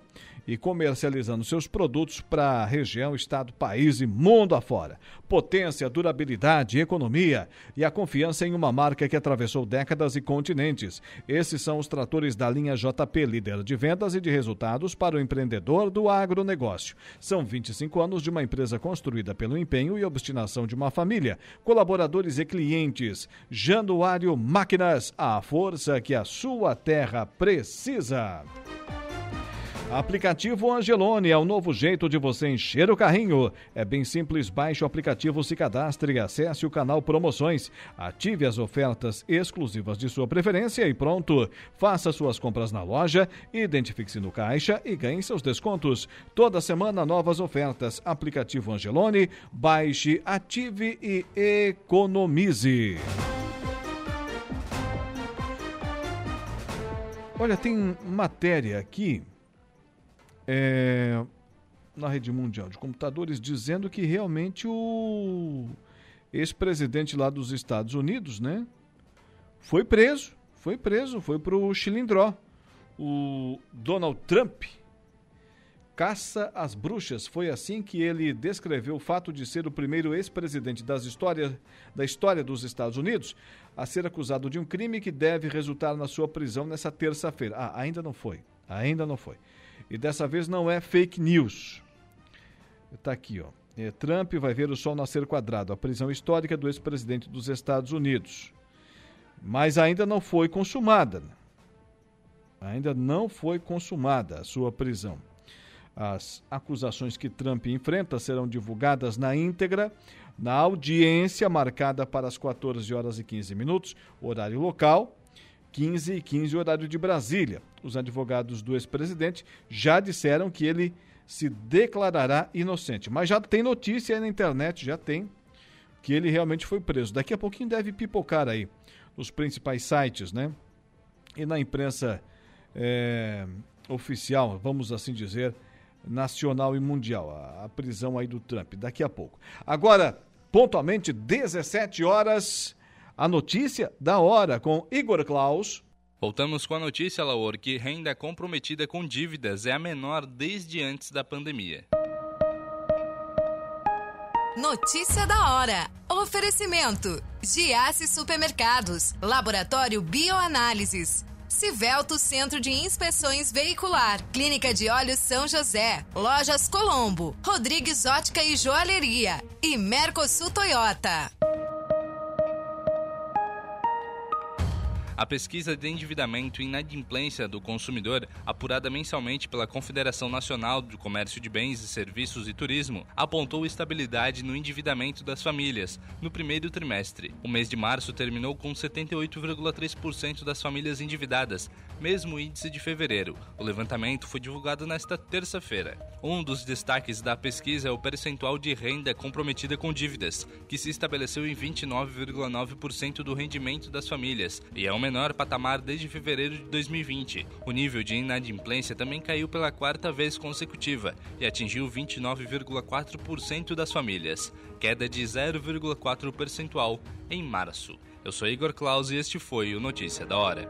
e comercializando seus produtos para a região, estado, país e mundo afora. Potência, durabilidade, economia e a confiança em uma marca que atravessou décadas e continentes. Esses são os tratores da linha JP, líder de vendas e de resultados para o empreendedor do agronegócio. São 25 anos de uma empresa construída pelo empenho e obstinação de uma família, colaboradores e clientes. Januário Máquinas, a força que a sua terra precisa. Aplicativo Angelone é o novo jeito de você encher o carrinho. É bem simples, baixe o aplicativo, se cadastre acesse o canal Promoções. Ative as ofertas exclusivas de sua preferência e pronto. Faça suas compras na loja, identifique-se no caixa e ganhe seus descontos. Toda semana novas ofertas. Aplicativo Angelone, baixe, ative e economize. Olha, tem matéria aqui é, na rede mundial de computadores dizendo que realmente o ex-presidente lá dos Estados Unidos, né, foi preso, foi preso, foi para o Chilindró. O Donald Trump caça as bruxas. Foi assim que ele descreveu o fato de ser o primeiro ex-presidente das histórias, da história dos Estados Unidos a ser acusado de um crime que deve resultar na sua prisão nessa terça-feira. Ah, ainda não foi. Ainda não foi. E dessa vez não é fake news. Está aqui, ó. É, Trump vai ver o sol nascer quadrado, a prisão histórica do ex-presidente dos Estados Unidos. Mas ainda não foi consumada. Ainda não foi consumada a sua prisão. As acusações que Trump enfrenta serão divulgadas na íntegra na audiência marcada para as 14 horas e 15 minutos, horário local, 15 e 15 horário de Brasília. Os advogados do ex-presidente já disseram que ele se declarará inocente. Mas já tem notícia aí na internet, já tem, que ele realmente foi preso. Daqui a pouquinho deve pipocar aí nos principais sites, né? E na imprensa é, oficial, vamos assim dizer, nacional e mundial. A, a prisão aí do Trump, daqui a pouco. Agora, pontualmente, 17 horas a notícia da hora com Igor Klaus. Voltamos com a notícia, Laor, que renda comprometida com dívidas é a menor desde antes da pandemia. Notícia da hora. Oferecimento: Giasse Supermercados, Laboratório Bioanálises, Civelto Centro de Inspeções Veicular, Clínica de Olhos São José, Lojas Colombo, Rodrigues Ótica e Joalheria e Mercosul Toyota. A pesquisa de endividamento e inadimplência do consumidor, apurada mensalmente pela Confederação Nacional do Comércio de Bens e Serviços e Turismo, apontou estabilidade no endividamento das famílias no primeiro trimestre. O mês de março terminou com 78,3% das famílias endividadas, mesmo índice de fevereiro. O levantamento foi divulgado nesta terça-feira. Um dos destaques da pesquisa é o percentual de renda comprometida com dívidas, que se estabeleceu em 29,9% do rendimento das famílias e é o menor patamar desde fevereiro de 2020. O nível de inadimplência também caiu pela quarta vez consecutiva e atingiu 29,4% das famílias, queda de 0,4 percentual em março. Eu sou Igor Claus e este foi o Notícia da Hora.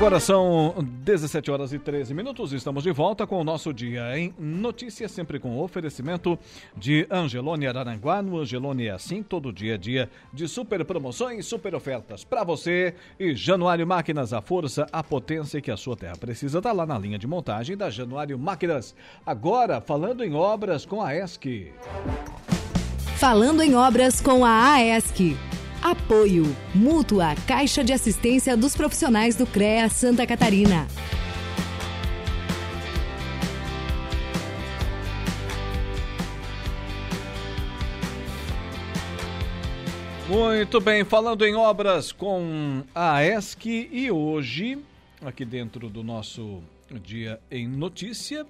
Agora são 17 horas e 13 minutos. Estamos de volta com o nosso dia em notícias, sempre com oferecimento de Angelone Araranguá. No Angelone é assim, todo dia é dia de super promoções, super ofertas para você. E Januário Máquinas, a força, a potência que a sua terra precisa. Está lá na linha de montagem da Januário Máquinas. Agora, falando em obras com a ESC. Falando em obras com a AESC. Apoio. Mútua Caixa de Assistência dos Profissionais do CREA Santa Catarina. Muito bem, falando em obras com a ESC e hoje, aqui dentro do nosso Dia em Notícia,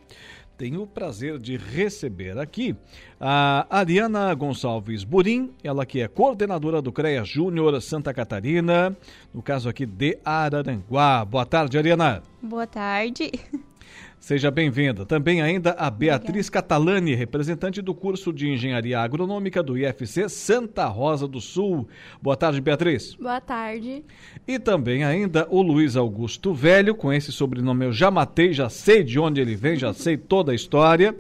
tenho o prazer de receber aqui a Ariana Gonçalves Burim, ela que é coordenadora do CREA Júnior Santa Catarina, no caso aqui de Araranguá. Boa tarde, Ariana. Boa tarde. Seja bem-vinda. Também ainda a Beatriz Obrigada. Catalani, representante do curso de Engenharia Agronômica do IFC Santa Rosa do Sul. Boa tarde, Beatriz. Boa tarde. E também ainda o Luiz Augusto Velho, com esse sobrenome eu já matei, já sei de onde ele vem, já sei toda a história.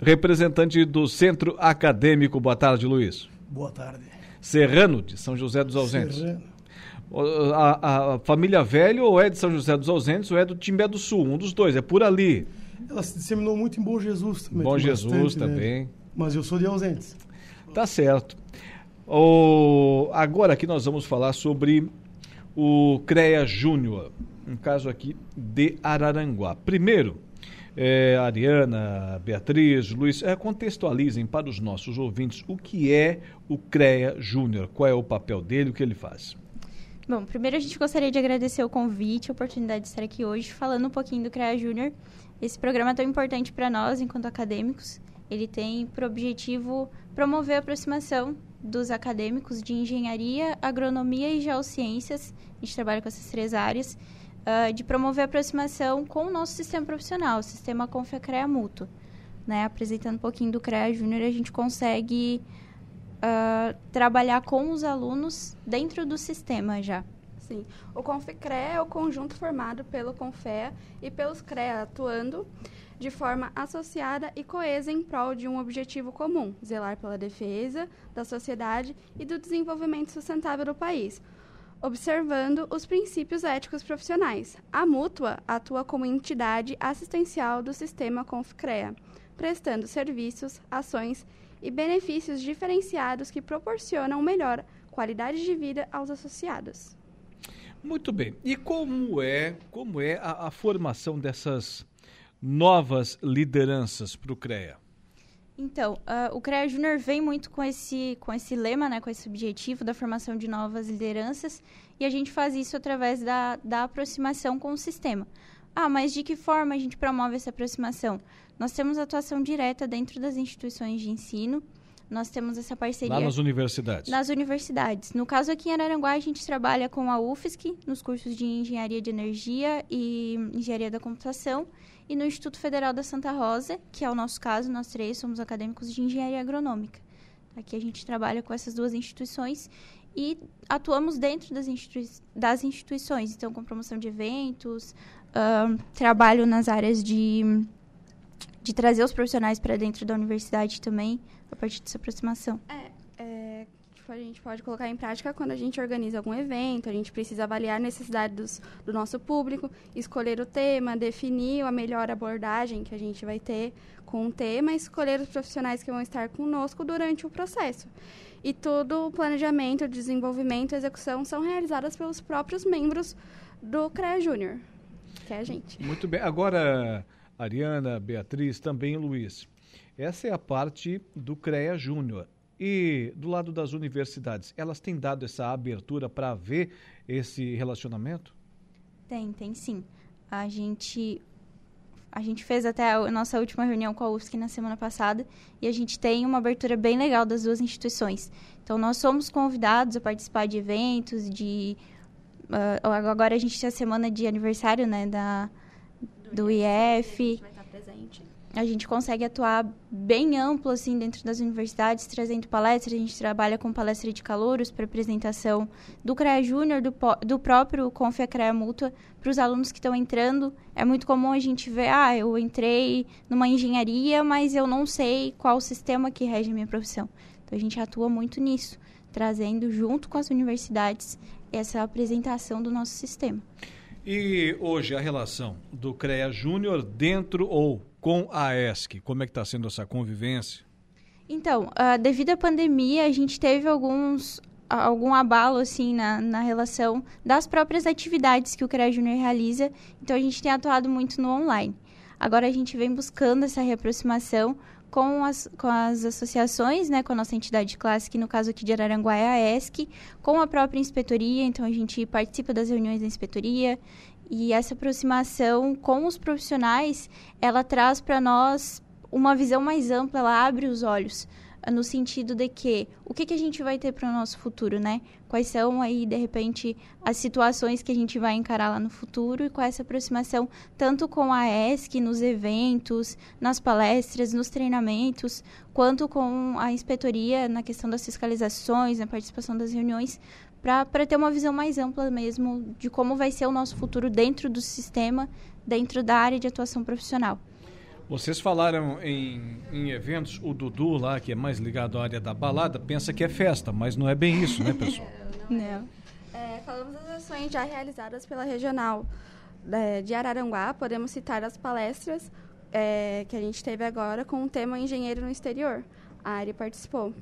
Representante do Centro Acadêmico. Boa tarde, Luiz. Boa tarde. Serrano, de São José dos Ausentes. Serrano. A, a, família Velho ou é de São José dos Ausentes ou é do Timbé do Sul, um dos dois, é por ali. Ela se disseminou muito em Bom Jesus também. Bom Jesus bastante, né? também. Né? Mas eu sou de Ausentes. Tá certo. O, agora aqui nós vamos falar sobre o CREA Júnior, um caso aqui de Araranguá. Primeiro, é, Ariana, Beatriz, Luiz, é, contextualizem para os nossos ouvintes o que é o CREA Júnior, qual é o papel dele, o que ele faz. Bom, primeiro a gente gostaria de agradecer o convite, a oportunidade de estar aqui hoje falando um pouquinho do CREA Júnior. Esse programa é tão importante para nós, enquanto acadêmicos. Ele tem por objetivo promover a aproximação dos acadêmicos de engenharia, agronomia e geociências. A gente trabalha com essas três áreas. Uh, de promover a aproximação com o nosso sistema profissional, o sistema Confecrea Mútuo. Né? Apresentando um pouquinho do CREA Júnior, a gente consegue uh, trabalhar com os alunos dentro do sistema já. Sim. O ConfCREA é o conjunto formado pelo CONFEA e pelos CREA atuando de forma associada e coesa em prol de um objetivo comum, zelar pela defesa da sociedade e do desenvolvimento sustentável do país, observando os princípios éticos profissionais. A Mútua atua como entidade assistencial do sistema ConfCREA, prestando serviços, ações e benefícios diferenciados que proporcionam melhor qualidade de vida aos associados. Muito bem. E como é, como é a, a formação dessas novas lideranças para o CREA? Então, uh, o CREA Júnior vem muito com esse, com esse lema, né, com esse objetivo da formação de novas lideranças, e a gente faz isso através da, da aproximação com o sistema. Ah, mas de que forma a gente promove essa aproximação? Nós temos atuação direta dentro das instituições de ensino. Nós temos essa parceria. Lá nas universidades. Nas universidades. No caso aqui em Araranguá, a gente trabalha com a UFSC, nos cursos de Engenharia de Energia e Engenharia da Computação, e no Instituto Federal da Santa Rosa, que é o nosso caso, nós três somos acadêmicos de Engenharia Agronômica. Aqui a gente trabalha com essas duas instituições e atuamos dentro das, institui das instituições, então com promoção de eventos, uh, trabalho nas áreas de, de trazer os profissionais para dentro da universidade também, a partir dessa aproximação. É, é, tipo, a gente pode colocar em prática quando a gente organiza algum evento, a gente precisa avaliar a necessidade dos, do nosso público, escolher o tema, definir a melhor abordagem que a gente vai ter com o tema, escolher os profissionais que vão estar conosco durante o processo. E todo o planejamento, desenvolvimento e execução são realizadas pelos próprios membros do CREA Júnior, que é a gente. Muito bem. Agora, Ariana, Beatriz, também Luiz. Essa é a parte do CREA Júnior. E do lado das universidades, elas têm dado essa abertura para ver esse relacionamento? Tem, tem sim. A gente a gente fez até a nossa última reunião com a UFSC na semana passada e a gente tem uma abertura bem legal das duas instituições. Então, nós somos convidados a participar de eventos, de... Uh, agora a gente tem a semana de aniversário, né, da, do, IF. A gente consegue atuar bem amplo assim dentro das universidades, trazendo palestras. A gente trabalha com palestra de calouros para apresentação do CREA Júnior, do, do próprio Confia CREA Mútua, para os alunos que estão entrando. É muito comum a gente ver, ah, eu entrei numa engenharia, mas eu não sei qual o sistema que rege a minha profissão. Então a gente atua muito nisso, trazendo junto com as universidades essa apresentação do nosso sistema. E hoje a relação do CREA Júnior dentro ou com a ESC? Como é que está sendo essa convivência? Então, uh, devido à pandemia, a gente teve alguns algum abalo assim na, na relação das próprias atividades que o CREA Júnior realiza. Então a gente tem atuado muito no online. Agora a gente vem buscando essa reaproximação com as, com as associações, né, com a nossa entidade que no caso aqui de Araranguá é a ESC, com a própria inspetoria, então a gente participa das reuniões da inspetoria, e essa aproximação com os profissionais, ela traz para nós uma visão mais ampla, ela abre os olhos no sentido de que o que, que a gente vai ter para o nosso futuro, né? Quais são aí, de repente, as situações que a gente vai encarar lá no futuro e com essa aproximação, tanto com a ESC, nos eventos, nas palestras, nos treinamentos, quanto com a inspetoria na questão das fiscalizações, na participação das reuniões, para ter uma visão mais ampla mesmo de como vai ser o nosso futuro dentro do sistema, dentro da área de atuação profissional. Vocês falaram em, em eventos, o Dudu lá, que é mais ligado à área da balada, pensa que é festa, mas não é bem isso, né, pessoal? não. É, falamos das ações já realizadas pela regional é, de Araranguá, podemos citar as palestras é, que a gente teve agora com o tema Engenheiro no Exterior. A área participou.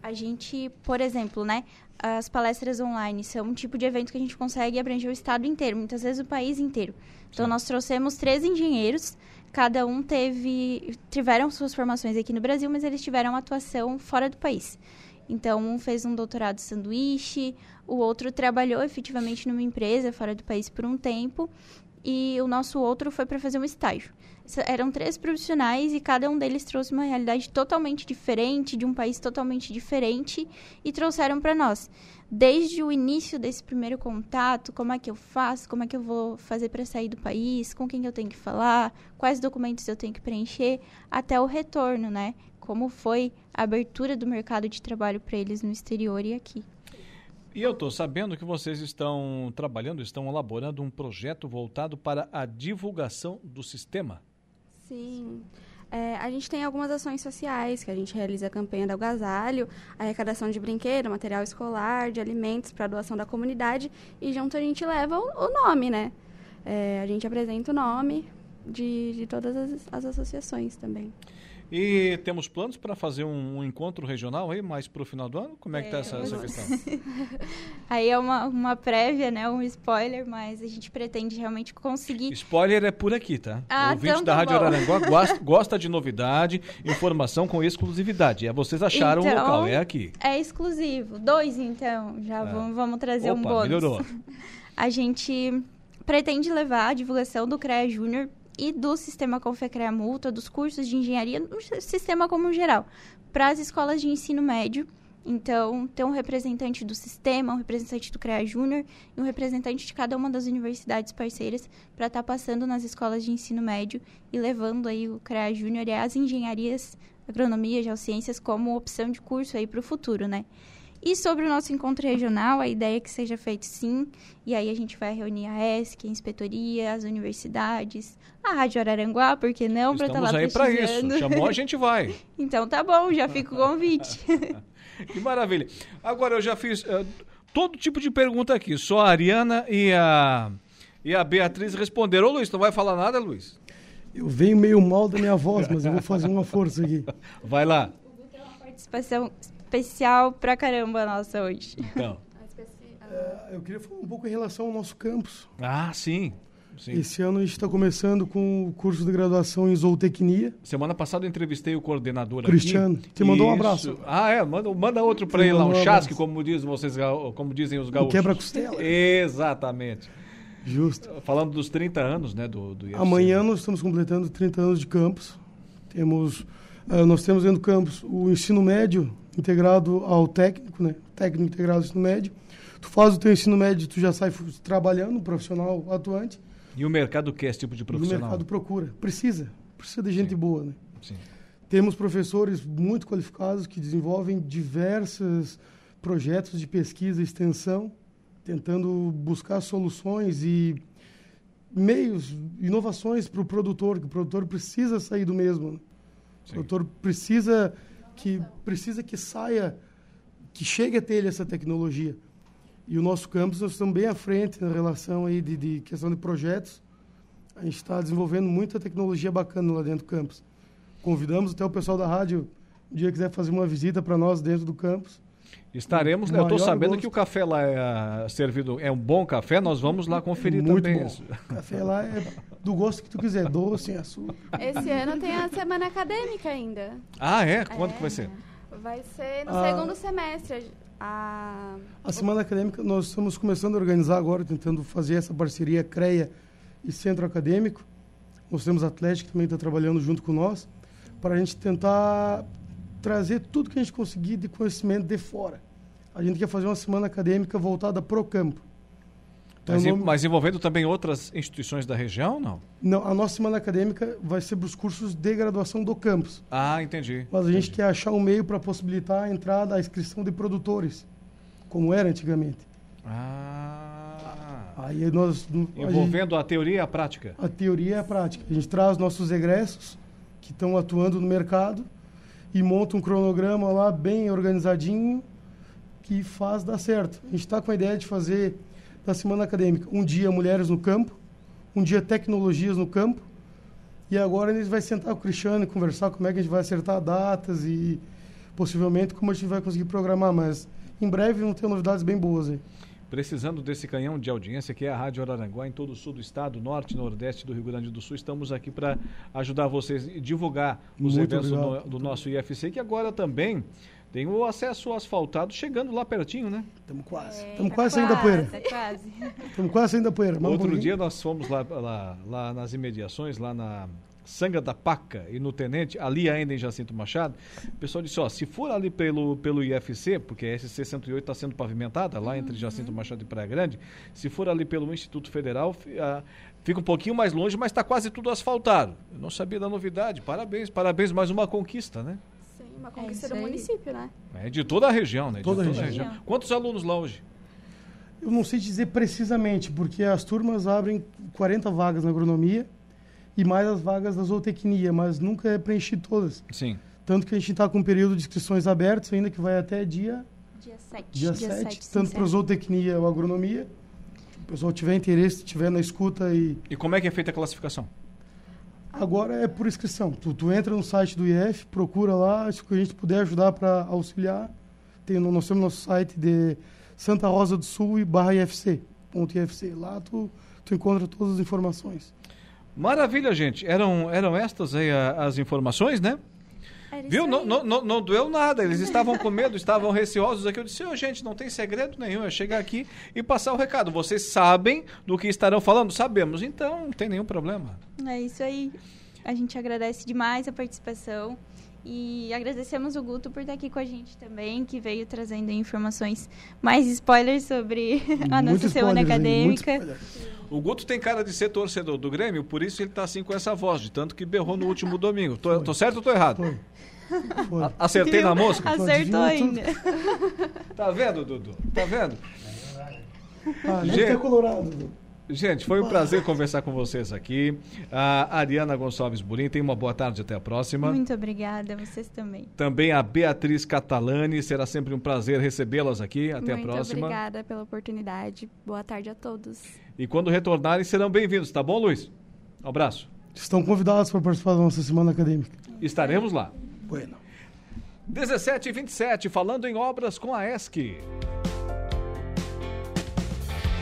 A gente, por exemplo, né, as palestras online são um tipo de evento que a gente consegue abranger o estado inteiro, muitas vezes o país inteiro. Então, Sim. nós trouxemos três engenheiros, cada um teve tiveram suas formações aqui no Brasil, mas eles tiveram atuação fora do país. Então, um fez um doutorado sanduíche, o outro trabalhou efetivamente numa empresa fora do país por um tempo, e o nosso outro foi para fazer um estágio. Eram três profissionais e cada um deles trouxe uma realidade totalmente diferente, de um país totalmente diferente, e trouxeram para nós. Desde o início desse primeiro contato, como é que eu faço, como é que eu vou fazer para sair do país, com quem eu tenho que falar, quais documentos eu tenho que preencher, até o retorno, né? Como foi a abertura do mercado de trabalho para eles no exterior e aqui. E eu estou sabendo que vocês estão trabalhando, estão elaborando um projeto voltado para a divulgação do sistema. Sim. É, a gente tem algumas ações sociais, que a gente realiza a campanha do agasalho, a arrecadação de brinquedo, material escolar, de alimentos para doação da comunidade, e junto a gente leva o, o nome, né? É, a gente apresenta o nome de, de todas as, as associações também. E temos planos para fazer um, um, encontro regional aí mais para o final do ano? Como é, que está essa, essa, questão? aí é uma, uma prévia, né? Um spoiler, mas a gente pretende realmente conseguir. Spoiler é por aqui, tá? Ah, o ouvinte então da tá Rádio Araranguá gosta, gosta, de novidade, informação com exclusividade. É vocês acharam então, o local, é aqui. É exclusivo. Dois, então. Já é. vamos, vamos trazer Opa, um bônus. Melhorou. a gente pretende levar a divulgação do CREA Júnior e do sistema Confecrea Multa, dos cursos de engenharia, no sistema como geral, para as escolas de ensino médio. Então, ter um representante do sistema, um representante do CREA Júnior e um representante de cada uma das universidades parceiras para estar tá passando nas escolas de ensino médio e levando aí o CREA Júnior e as engenharias, agronomia, geociências como opção de curso aí para o futuro, né? E sobre o nosso encontro regional, a ideia é que seja feito sim, e aí a gente vai reunir a ESC, a inspetoria, as universidades, a Rádio Araranguá, por que não, para estar tá lá aí para isso. Chamou, a gente vai. então tá bom, já fica o convite. que maravilha. Agora eu já fiz uh, todo tipo de pergunta aqui, só a Ariana e a e a Beatriz responderam. Ô Luiz, não vai falar nada, Luiz? Eu venho meio mal da minha voz, mas eu vou fazer uma força aqui. Vai lá. Participação especial pra caramba nossa hoje. Então. É, eu queria falar um pouco em relação ao nosso campus. Ah, sim. Sim. Esse ano a gente está começando com o curso de graduação em zootecnia. Semana passada eu entrevistei o coordenador Cristiano, aqui. te mandou um abraço. Ah, é, manda, manda outro para ele lá, um chasque, como, diz vocês, como dizem os gaúchos. Quebra-costela. Exatamente. Justo. Falando dos 30 anos, né, do, do IFC. Amanhã nós estamos completando 30 anos de campus. Temos, uh, nós temos dentro do campus o ensino médio integrado ao técnico, né? Técnico integrado ao ensino médio. Tu faz o teu ensino médio, tu já sai trabalhando, profissional atuante. E o mercado quer esse tipo de profissional? o mercado procura. Precisa. Precisa de gente Sim. boa, né? Sim. Temos professores muito qualificados que desenvolvem diversos projetos de pesquisa e extensão, tentando buscar soluções e meios, inovações para o produtor, que o produtor precisa sair do mesmo. Né? O produtor precisa que precisa que saia, que chegue até ele essa tecnologia. E o nosso campus, nós estamos bem à frente na relação aí de, de questão de projetos. A gente está desenvolvendo muita tecnologia bacana lá dentro do campus. Convidamos até o pessoal da rádio, um dia quiser fazer uma visita para nós dentro do campus. Estaremos, né? Eu estou sabendo gosto. que o café lá é servido, é um bom café, nós vamos lá conferir Muito também. Bom. O café lá é do gosto que tu quiser, doce, açúcar. Esse ano tem a semana acadêmica ainda. Ah, é? Quando é, que vai ser? Vai ser no ah, segundo semestre. A... a semana acadêmica nós estamos começando a organizar agora, tentando fazer essa parceria CREA e Centro Acadêmico. Nós temos a Atlético que também está trabalhando junto com nós, para a gente tentar trazer tudo que a gente conseguir de conhecimento de fora. A gente quer fazer uma semana acadêmica voltada para o campo. Mas, nome... mas, envolvendo também outras instituições da região, não? Não, a nossa semana acadêmica vai ser para os cursos de graduação do campus. Ah, entendi. Mas a entendi. gente quer achar um meio para possibilitar a entrada, a inscrição de produtores, como era antigamente. Ah. Aí nós, envolvendo a, gente, a teoria e a prática. A teoria e a prática. A gente traz nossos egressos que estão atuando no mercado e monta um cronograma lá bem organizadinho que faz dar certo. A gente está com a ideia de fazer da semana acadêmica um dia mulheres no campo, um dia tecnologias no campo, e agora a gente vai sentar com o Cristiano e conversar como é que a gente vai acertar datas e possivelmente como a gente vai conseguir programar, mas em breve vão ter novidades bem boas aí. Precisando desse canhão de audiência, que é a Rádio Araranguá, em todo o sul do estado, norte nordeste do Rio Grande do Sul, estamos aqui para ajudar vocês e divulgar os Muito eventos do nosso IFC, que agora também tem o acesso asfaltado chegando lá pertinho, né? Estamos quase. É, Estamos tá quase saindo da poeira. Tá quase. Estamos quase saindo da poeira. Vamos Outro um dia nós fomos lá, lá, lá nas imediações, lá na Sanga da Paca e no Tenente, ali ainda em Jacinto Machado, o pessoal disse, ó, se for ali pelo, pelo IFC, porque a SC 108 está sendo pavimentada lá entre Jacinto Machado e Praia Grande, se for ali pelo Instituto Federal, ah, fica um pouquinho mais longe, mas está quase tudo asfaltado. Eu não sabia da novidade. Parabéns, parabéns, mais uma conquista, né? Uma conquista do município, né? É de toda a região, né? De Toda a toda região. Quantos alunos lá hoje? Eu não sei dizer precisamente, porque as turmas abrem 40 vagas na agronomia e mais as vagas da zootecnia, mas nunca é preenchido todas. Sim. Tanto que a gente está com um período de inscrições abertos ainda, que vai até dia, Dia 7. dia 7, tanto para zootecnia ou agronomia. Se o pessoal tiver interesse, estiver na escuta e... E como é que é feita a classificação? Agora é por inscrição. Tu, tu entra no site do IF, procura lá, se a gente puder ajudar para auxiliar. Tem, nós temos nosso site de Santa Rosa do Sul e barra IFC, ponto IFC. Lá tu, tu encontra todas as informações. Maravilha, gente. Eram, eram estas aí as informações, né? Viu? Não, não, não, não doeu nada. Eles estavam com medo, estavam receosos aqui. Eu disse, oh, gente, não tem segredo nenhum. É chegar aqui e passar o recado. Vocês sabem do que estarão falando? Sabemos. Então, não tem nenhum problema. É isso aí. A gente agradece demais a participação. E agradecemos o Guto por estar aqui com a gente também, que veio trazendo informações mais spoilers sobre a nossa semana acadêmica. O Guto tem cara de ser torcedor do Grêmio, por isso ele está assim com essa voz, de tanto que berrou no último domingo. Tô, tô certo ou tô errado? Foi. Foi. Acertei na mosca? Acertou ainda. Tá vendo, Dudu? Tá vendo? Ah, gente, é colorado, Dudu. Gente, foi um prazer conversar com vocês aqui. A Ariana Gonçalves Burim, tenha uma boa tarde, até a próxima. Muito obrigada, vocês também. Também a Beatriz Catalani, será sempre um prazer recebê-las aqui, até Muito a próxima. Muito obrigada pela oportunidade, boa tarde a todos. E quando retornarem, serão bem-vindos, tá bom, Luiz? Um abraço. Estão convidados para participar da nossa semana acadêmica. Estaremos lá. Bueno. 17 e 27, falando em obras com a ESC.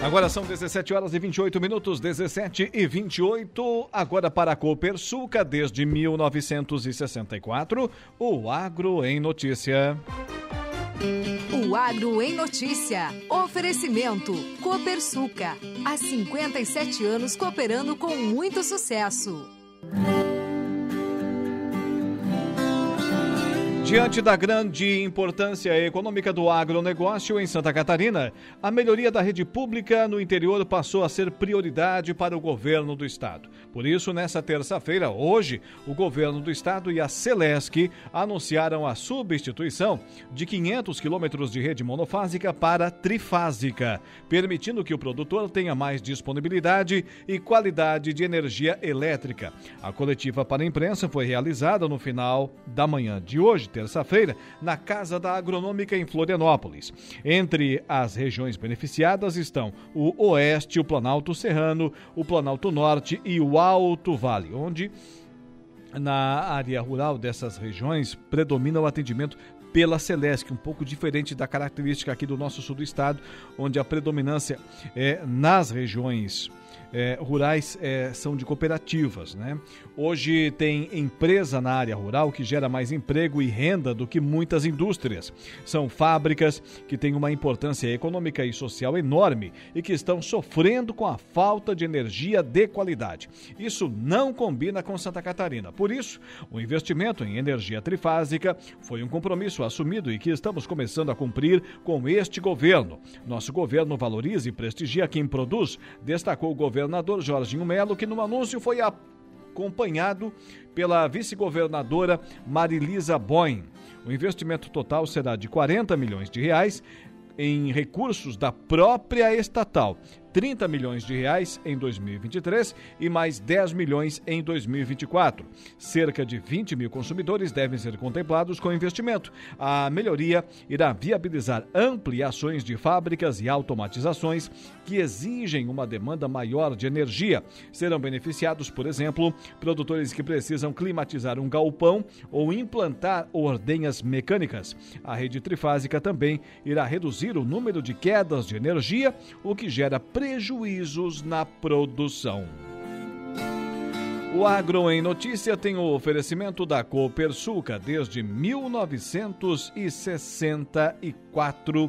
Agora são 17 horas e 28 minutos, 17 e 28. Agora para a Copersuca, desde 1964, o Agro em Notícia. O Agro em Notícia. Oferecimento. Copersuca. Há 57 anos cooperando com muito sucesso. Diante da grande importância econômica do agronegócio em Santa Catarina, a melhoria da rede pública no interior passou a ser prioridade para o governo do estado. Por isso, nessa terça-feira, hoje, o governo do estado e a Celesc anunciaram a substituição de 500 quilômetros de rede monofásica para trifásica, permitindo que o produtor tenha mais disponibilidade e qualidade de energia elétrica. A coletiva para a imprensa foi realizada no final da manhã de hoje, terça-feira, na Casa da Agronômica em Florianópolis. Entre as regiões beneficiadas estão o Oeste, o Planalto Serrano, o Planalto Norte e o Alto Vale, onde na área rural dessas regiões predomina o atendimento pela Celesc, um pouco diferente da característica aqui do nosso sul do estado, onde a predominância é nas regiões é, rurais é, são de cooperativas. Né? Hoje tem empresa na área rural que gera mais emprego e renda do que muitas indústrias. São fábricas que têm uma importância econômica e social enorme e que estão sofrendo com a falta de energia de qualidade. Isso não combina com Santa Catarina. Por isso, o investimento em energia trifásica foi um compromisso assumido e que estamos começando a cumprir com este governo. Nosso governo valoriza e prestigia quem produz, destacou o governador Jorginho Melo, que no anúncio foi acompanhado pela vice-governadora Marilisa Boim. O investimento total será de 40 milhões de reais em recursos da própria estatal, 30 milhões de reais em 2023 e mais 10 milhões em 2024. Cerca de 20 mil consumidores devem ser contemplados com investimento. A melhoria irá viabilizar ampliações de fábricas e automatizações que exigem uma demanda maior de energia. Serão beneficiados, por exemplo, produtores que precisam climatizar um galpão ou implantar ordenhas mecânicas. A rede trifásica também irá reduzir o número de quedas de energia, o que gera prejuízos na produção. O Agro em Notícia tem o oferecimento da Copersuca desde 1964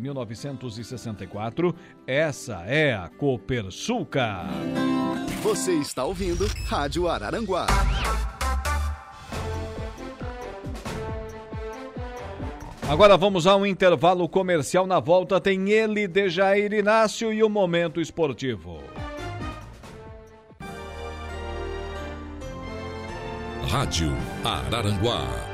1964. Essa é a Copersuca. Você está ouvindo Rádio Araranguá. Agora vamos a um intervalo comercial. Na volta tem ele, Dejair Inácio e o Momento Esportivo. Rádio Araranguá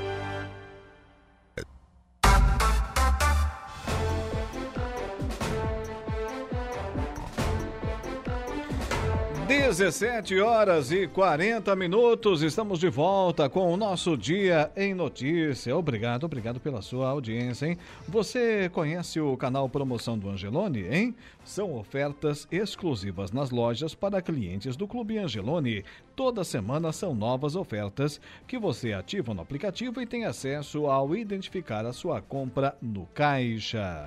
17 horas e 40 minutos, estamos de volta com o nosso Dia em Notícia. Obrigado, obrigado pela sua audiência, hein? Você conhece o canal Promoção do Angelone, hein? São ofertas exclusivas nas lojas para clientes do Clube Angelone. Toda semana são novas ofertas que você ativa no aplicativo e tem acesso ao identificar a sua compra no caixa.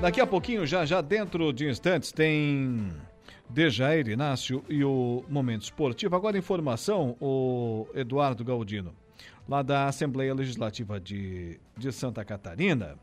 Daqui a pouquinho, já já dentro de instantes, tem Dejair Inácio e o Momento Esportivo. Agora informação, o Eduardo Galdino, lá da Assembleia Legislativa de, de Santa Catarina.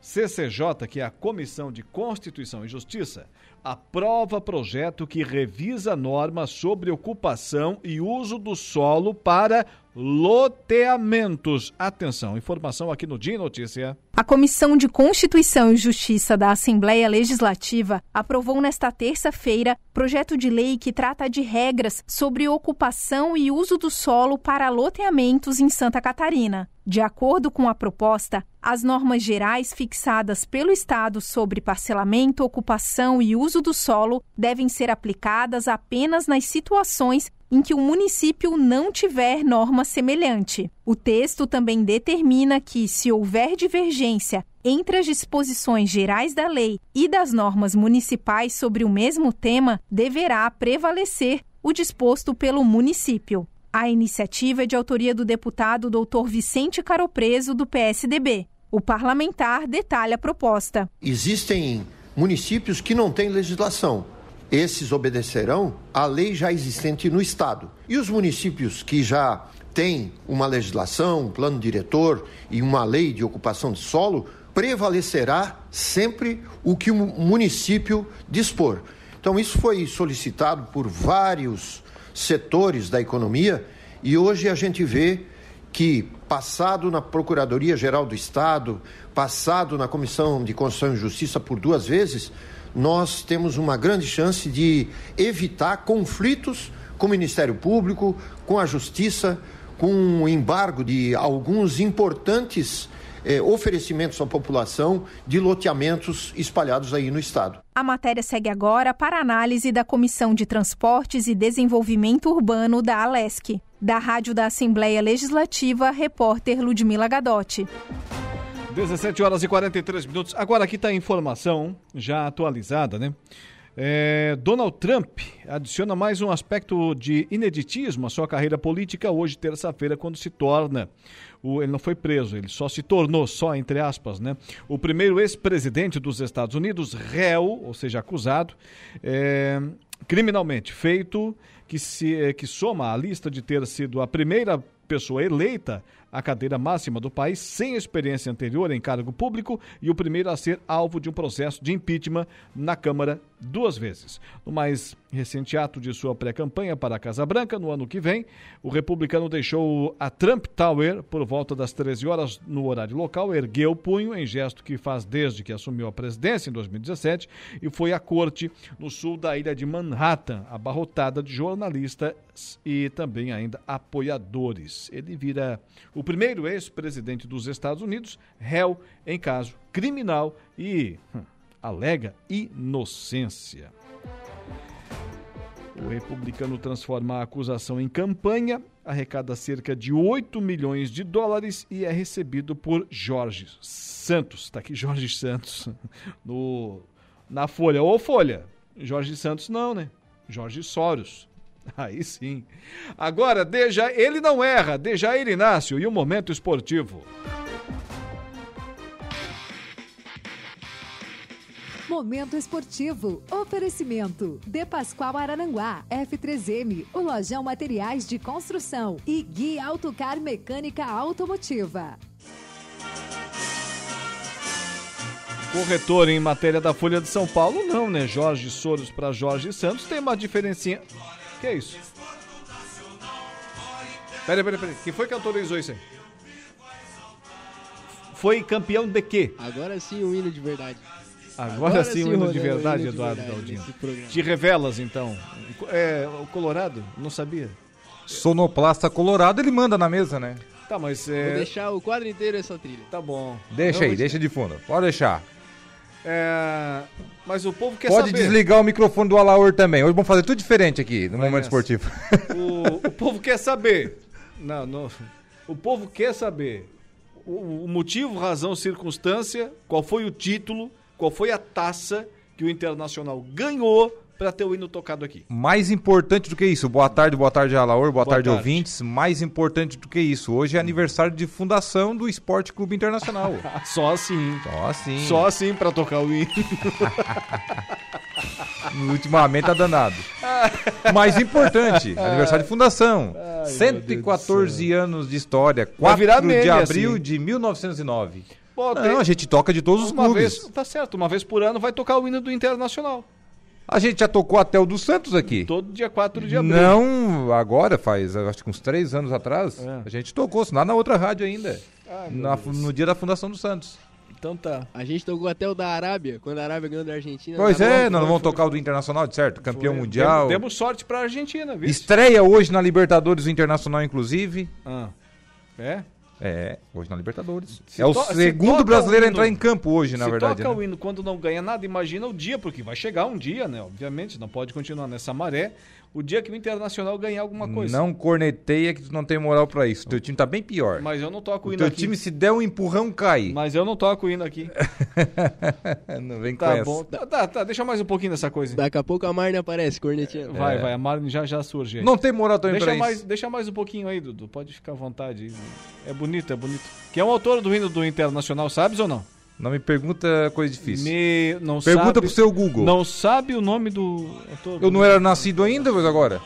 CCJ, que é a Comissão de Constituição e Justiça, aprova projeto que revisa normas sobre ocupação e uso do solo para loteamentos. Atenção, informação aqui no Dia Notícia. A Comissão de Constituição e Justiça da Assembleia Legislativa aprovou nesta terça-feira projeto de lei que trata de regras sobre ocupação e uso do solo para loteamentos em Santa Catarina. De acordo com a proposta, as normas gerais fixadas pelo Estado sobre parcelamento, ocupação e uso do solo devem ser aplicadas apenas nas situações em que o município não tiver norma semelhante. O texto também determina que, se houver divergência entre as disposições gerais da lei e das normas municipais sobre o mesmo tema, deverá prevalecer o disposto pelo município. A iniciativa é de autoria do deputado Dr. Vicente Caropreso, do PSDB. O parlamentar detalha a proposta. Existem municípios que não têm legislação esses obedecerão à lei já existente no Estado. E os municípios que já têm uma legislação, um plano diretor e uma lei de ocupação de solo, prevalecerá sempre o que o município dispor. Então, isso foi solicitado por vários setores da economia e hoje a gente vê que, passado na Procuradoria-Geral do Estado, passado na Comissão de Constituição e Justiça por duas vezes, nós temos uma grande chance de evitar conflitos com o Ministério Público, com a Justiça, com o embargo de alguns importantes eh, oferecimentos à população de loteamentos espalhados aí no Estado. A matéria segue agora para análise da Comissão de Transportes e Desenvolvimento Urbano da Alesc. Da Rádio da Assembleia Legislativa, repórter Ludmila Gadotti. 17 horas e 43 minutos. Agora aqui está a informação já atualizada, né? É, Donald Trump adiciona mais um aspecto de ineditismo à sua carreira política hoje, terça-feira, quando se torna. O, ele não foi preso, ele só se tornou, só entre aspas, né? O primeiro ex-presidente dos Estados Unidos, réu, ou seja, acusado, é, criminalmente feito, que, se, é, que soma a lista de ter sido a primeira pessoa eleita à cadeira máxima do país sem experiência anterior em cargo público e o primeiro a ser alvo de um processo de impeachment na Câmara duas vezes. No mais recente ato de sua pré-campanha para a Casa Branca, no ano que vem, o republicano deixou a Trump Tower por volta das 13 horas no horário local, ergueu o punho em gesto que faz desde que assumiu a presidência em 2017 e foi à corte no sul da ilha de Manhattan, abarrotada de jornalistas e também ainda apoiadores. Ele vira o primeiro ex-presidente dos Estados Unidos réu em caso criminal e hum, alega inocência. O republicano transforma a acusação em campanha, arrecada cerca de 8 milhões de dólares e é recebido por Jorge Santos. Está aqui Jorge Santos no, na Folha. Ô Folha, Jorge Santos não, né? Jorge Soros. Aí sim. Agora, Deja, ele não erra. Dejair Inácio e o Momento Esportivo. Momento Esportivo. Oferecimento. De Pascoal Araranguá. F3M. O Lojão Materiais de Construção. E Gui Autocar Mecânica Automotiva. Corretor em matéria da Folha de São Paulo, não, né? Jorge Soros para Jorge Santos tem uma diferencinha. Que é isso? Peraí, peraí, peraí. Quem foi que autorizou isso aí? Foi campeão de quê? Agora sim o hino de verdade. Agora, Agora sim o hino de verdade, hino de Eduardo Galdino. Te revelas então. É, o Colorado? Não sabia. Sonoplasta Colorado, ele manda na mesa, né? Tá, mas é... Vou deixar o quadro inteiro essa trilha. Tá bom. Deixa aí, deixa de fundo. Pode deixar. É... Mas o povo quer Pode saber. Pode desligar o microfone do Alaor também. Hoje vamos fazer tudo diferente aqui no Vai momento nessa. esportivo. O, o, povo quer saber. Não, não. O povo quer saber o, o motivo, razão, circunstância, qual foi o título, qual foi a taça que o Internacional ganhou para ter o hino tocado aqui. Mais importante do que isso, boa tarde, boa tarde, Alaor, boa, boa tarde, tarde, ouvintes. Mais importante do que isso, hoje é aniversário de fundação do Esporte Clube Internacional. Só assim. Só assim. Só assim para tocar o hino. Ultimamente tá danado. Mais importante, aniversário de fundação. Ai, 114 anos de história, 4 de abril assim. de 1909. Pô, Não, tem... a gente toca de todos os uma clubes. Vez, tá certo, uma vez por ano vai tocar o hino do Internacional. A gente já tocou até o do Santos aqui. Todo dia 4 de abril. Não, agora faz, acho que uns três anos atrás. É. A gente tocou, lá na outra rádio ainda. Ai, na, no dia da fundação do Santos. Então tá. A gente tocou até o da Arábia, quando a Arábia ganhou da Argentina. Pois é, nós vamos tocar o do Internacional, certo? Campeão foi. mundial. Demos, demos sorte pra Argentina, viu? Estreia hoje na Libertadores do Internacional, inclusive. Ah. É? É, hoje na Libertadores. Se é o segundo brasileiro a entrar em campo hoje, na se verdade. Se toca né? o hino quando não ganha nada, imagina o dia, porque vai chegar um dia, né? Obviamente, não pode continuar nessa maré. O dia que o Internacional ganhar alguma coisa. Não corneteia que tu não tem moral para isso. Teu time tá bem pior. Mas eu não toco o hino teu aqui. Teu time se der um empurrão cai. Mas eu não toco o hino aqui. não vem tá com bom. Tá, tá, tá, deixa mais um pouquinho dessa coisa. Daqui a pouco a Marne aparece corneteando. Vai, é. vai, a Marne já, já surge aí. Não tem moral também deixa pra mais, isso. Deixa mais um pouquinho aí, Dudu. Pode ficar à vontade. É bonito, é bonito. Quem é o autor do hino do Internacional, sabes ou não? Não me pergunta coisa difícil. Me... Não pergunta sabe... pro seu Google. Não sabe o nome do autor? Eu não era nascido ainda, mas agora.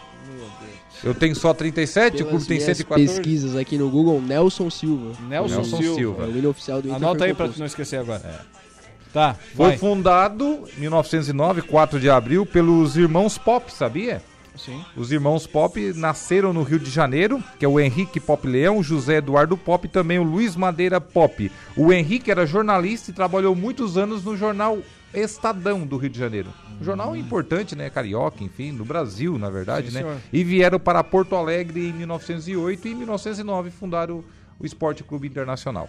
Eu tenho só 37, Pelas o clube tem 114. pesquisas aqui no Google, Nelson Silva. Nelson, Nelson Silva. Silva. É o oficial do Inter. Anota aí pra não esquecer agora. É. Tá, Foi vai. fundado em 1909, 4 de abril, pelos irmãos Pop, sabia? Sim. Os irmãos Pop nasceram no Rio de Janeiro, que é o Henrique Pop Leão, José Eduardo Pop e também o Luiz Madeira Pop. O Henrique era jornalista e trabalhou muitos anos no jornal Estadão do Rio de Janeiro. Um jornal importante, né? Carioca, enfim, no Brasil, na verdade, Sim, né? senhor. E vieram para Porto Alegre em 1908 e em 1909 fundaram o Esporte Clube Internacional.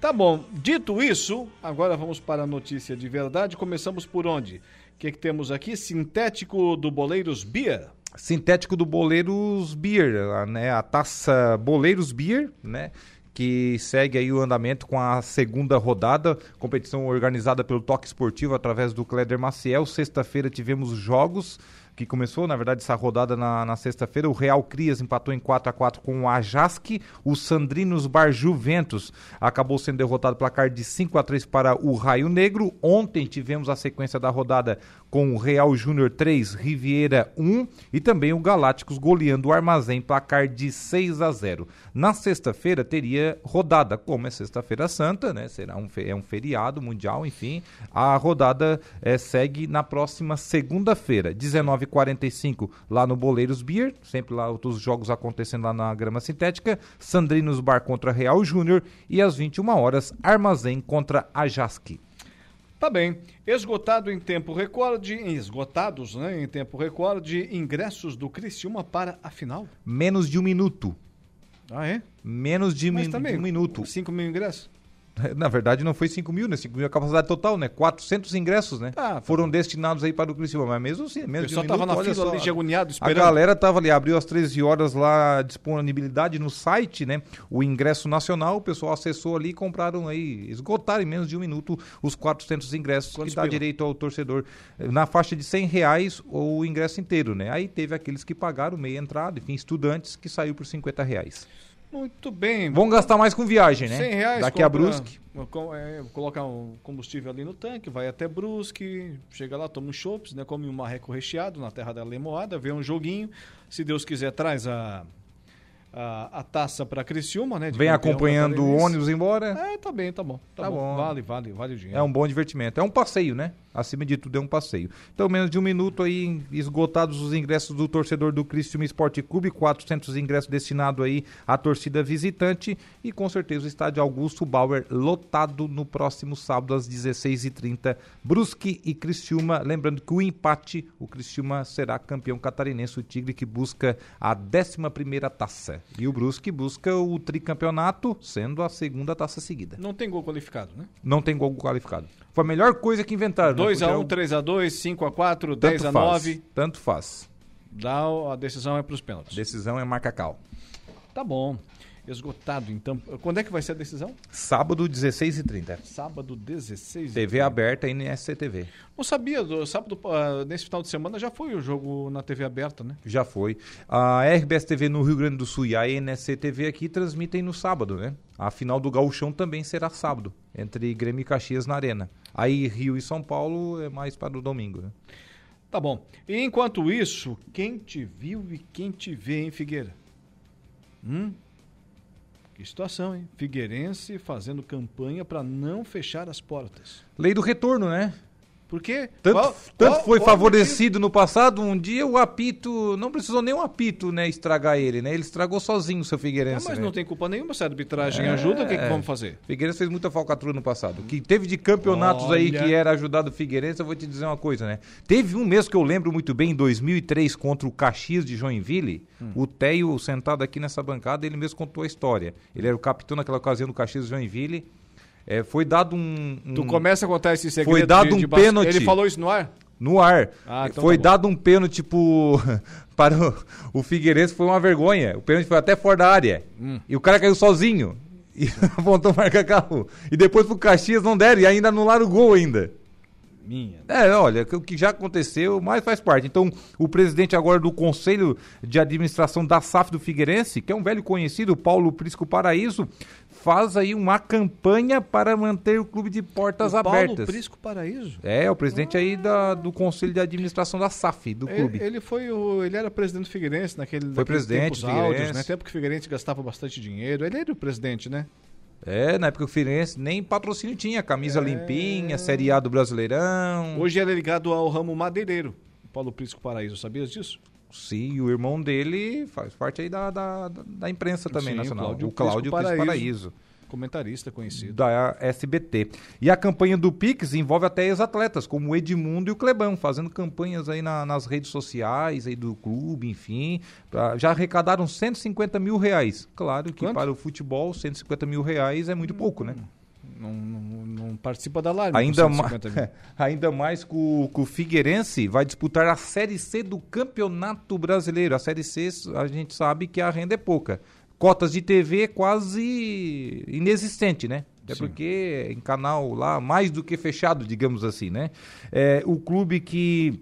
Tá bom. Dito isso, agora vamos para a notícia de verdade. Começamos por onde? Que, que temos aqui? Sintético do Boleiros Beer. Sintético do Boleiros Beer, né? A taça Boleiros Beer, né? que segue aí o andamento com a segunda rodada, competição organizada pelo Toque Esportivo através do Cléder Maciel. Sexta-feira tivemos jogos que começou, na verdade, essa rodada na, na sexta-feira. O Real Crias empatou em 4 a 4 com o Ajasque. O Sandrinos Bar Juventus acabou sendo derrotado placar de 5 a 3 para o Raio Negro. Ontem tivemos a sequência da rodada com o Real Júnior 3, Riviera 1 e também o Galácticos goleando o Armazém placar de 6 a 0. Na sexta-feira teria rodada, como é sexta-feira santa, né? Será um, é um feriado mundial, enfim. A rodada é, segue na próxima segunda-feira, 19h45, lá no Boleiros Beer, sempre lá os jogos acontecendo lá na grama sintética. Sandrinos Bar contra Real Júnior e às 21 horas Armazém contra Ajasque. Tá bem. Esgotado em tempo recorde, esgotados né, em tempo recorde, ingressos do Criciúma para a final. Menos de um minuto. Ah, é? Menos de, Mas min- também, de um minuto. 5 mil ingressos? Na verdade, não foi 5 mil, né? 5 mil é a capacidade total, né? 400 ingressos, né? Ah, tá Foram destinados aí para o Criciúma, mas mesmo assim, O menos de um tava minuto, na fila só. ali, de agoniado, A esperando. galera tava ali, abriu às 13 horas lá a disponibilidade no site, né? O ingresso nacional, o pessoal acessou ali e compraram aí, esgotaram em menos de um minuto os 400 ingressos, Quantos que dá direito ao torcedor eh, na faixa de 100 reais ou o ingresso inteiro, né? Aí teve aqueles que pagaram meia entrada, enfim, estudantes que saiu por 50 reais. Muito bem. Vão gastar mais com viagem, né? 100 reais. Daqui a compra- Brusque. com- é, coloca um combustível ali no tanque, vai até Brusque, chega lá, toma um chopps, né, come um marreco recheado na terra da lemoada, vê um joguinho. Se Deus quiser, traz a, a, a taça para Criciúma, né? Vem acompanhando o ônibus embora. É, tá bem, tá bom. Tá, Tá bom. bom. Vale, vale, vale o dinheiro. É um bom divertimento. É um passeio, né? Acima de tudo, é um passeio. Então, menos de um minuto aí, esgotados os ingressos do torcedor do Cristiúma Esporte Clube, 400 ingressos destinados aí à torcida visitante e com certeza o estádio Augusto Bauer lotado no próximo sábado às 16h30. Brusque e Cristiúma. Lembrando que o empate, o Cristiúma será campeão catarinense, o Tigre que busca a 11ª taça. E o Brusque busca o tricampeonato, sendo a segunda taça seguida. Não tem gol qualificado, né? Não tem gol qualificado. Foi a melhor coisa que inventaram. né? 2x1, Porque 3x2, 5x4, Tanto 10x9. faz, Tanto faz. Dá, a decisão é para os pênaltis. Decisão é marca-cal. Tá bom. Esgotado, então. Quando é que vai ser a decisão? Sábado, 16h30. Sábado, 16 TV aberta aí no SCTV. Não sabia, do sábado, ah, nesse final de semana já foi o jogo na TV aberta, né? Já foi. A RBS TV no Rio Grande do Sul e a NSCTV aqui transmitem no sábado, né? A final do Gauchão também será sábado, entre Grêmio e Caxias na Arena. Aí Rio e São Paulo é mais para o domingo, né? Tá bom. E enquanto isso, quem te viu e quem te vê, hein, Figueira? Hum? Que situação, hein? Figueirense fazendo campanha para não fechar as portas. Lei do retorno, né? Por quê? Tanto, Qual- tanto qual- foi qual favorecido no passado, um dia o apito, não precisou nem um apito, né, estragar ele, né? Ele estragou sozinho o seu Ah, Figueirense, mas né? não tem culpa nenhuma se a arbitragem ajuda, o que, que É. vamos fazer? Figueirense fez muita falcatrua no passado. Que teve de campeonatos aí Olha. que era ajudado o Figueirense, eu vou te dizer uma coisa, né? Teve um mês que eu lembro muito bem, em 2003, contra o Caxias de Joinville. Hum. O Teio, sentado aqui nessa bancada, ele mesmo contou a história. Ele era o capitão naquela ocasião do Caxias de Joinville. É, foi dado um, um- Tu começa a contar esse segredo. Foi dado de- um pênalti. Ele falou isso no ar? No ar. Ah, então foi tá dado um pênalti pro, para o, o Figueirense, foi uma vergonha. O pênalti foi até fora da área. Hum. E o cara caiu sozinho. E apontou marca carro. E depois pro Caxias não deram. E ainda anularam o gol ainda. Minha. É, olha, o que já aconteceu, mas faz parte. Então, o presidente agora do Conselho de Administração da SAF do Figueirense, que é um velho conhecido, Paulo Prisco Paraíso, faz aí uma campanha para manter o clube de portas O abertas. Paulo Prisco Paraíso? É, o presidente aí da, do Conselho de Administração da SAF, do clube. Ele, ele foi o, ele era presidente do Figueirense naquele Foi presidente do Figueirense. áureos, né? Tempo que o Figueirense gastava bastante dinheiro. Ele era o presidente, né? É, na época o Figueirense nem patrocínio tinha, camisa limpinha, Série A do Brasileirão. Hoje ele é ligado ao ramo madeireiro. Paulo Prisco Paraíso, sabias disso? Sim, o irmão dele faz parte aí da, da, da- imprensa também Sim, nacional. Cláudio o Cláudio Prisco Paraíso. Paraíso. Comentarista conhecido. da SBT. E a campanha do Pix envolve até ex-atletas, como o Edmundo e o Clebão, fazendo campanhas aí na- nas redes sociais aí do clube, enfim. pra- já arrecadaram 150 mil reais. Claro que Quanto? para o futebol, 150 mil reais é muito pouco, né? Não, não- não participa da live. Ainda, ma 150 mil. ainda mais que o, que o Figueirense vai disputar a Série C do Campeonato Brasileiro. A Série C, a gente sabe que a renda é pouca. Cotas de TV quase inexistente, né? Até porque em canal lá mais do que fechado, digamos assim, né? É, o clube que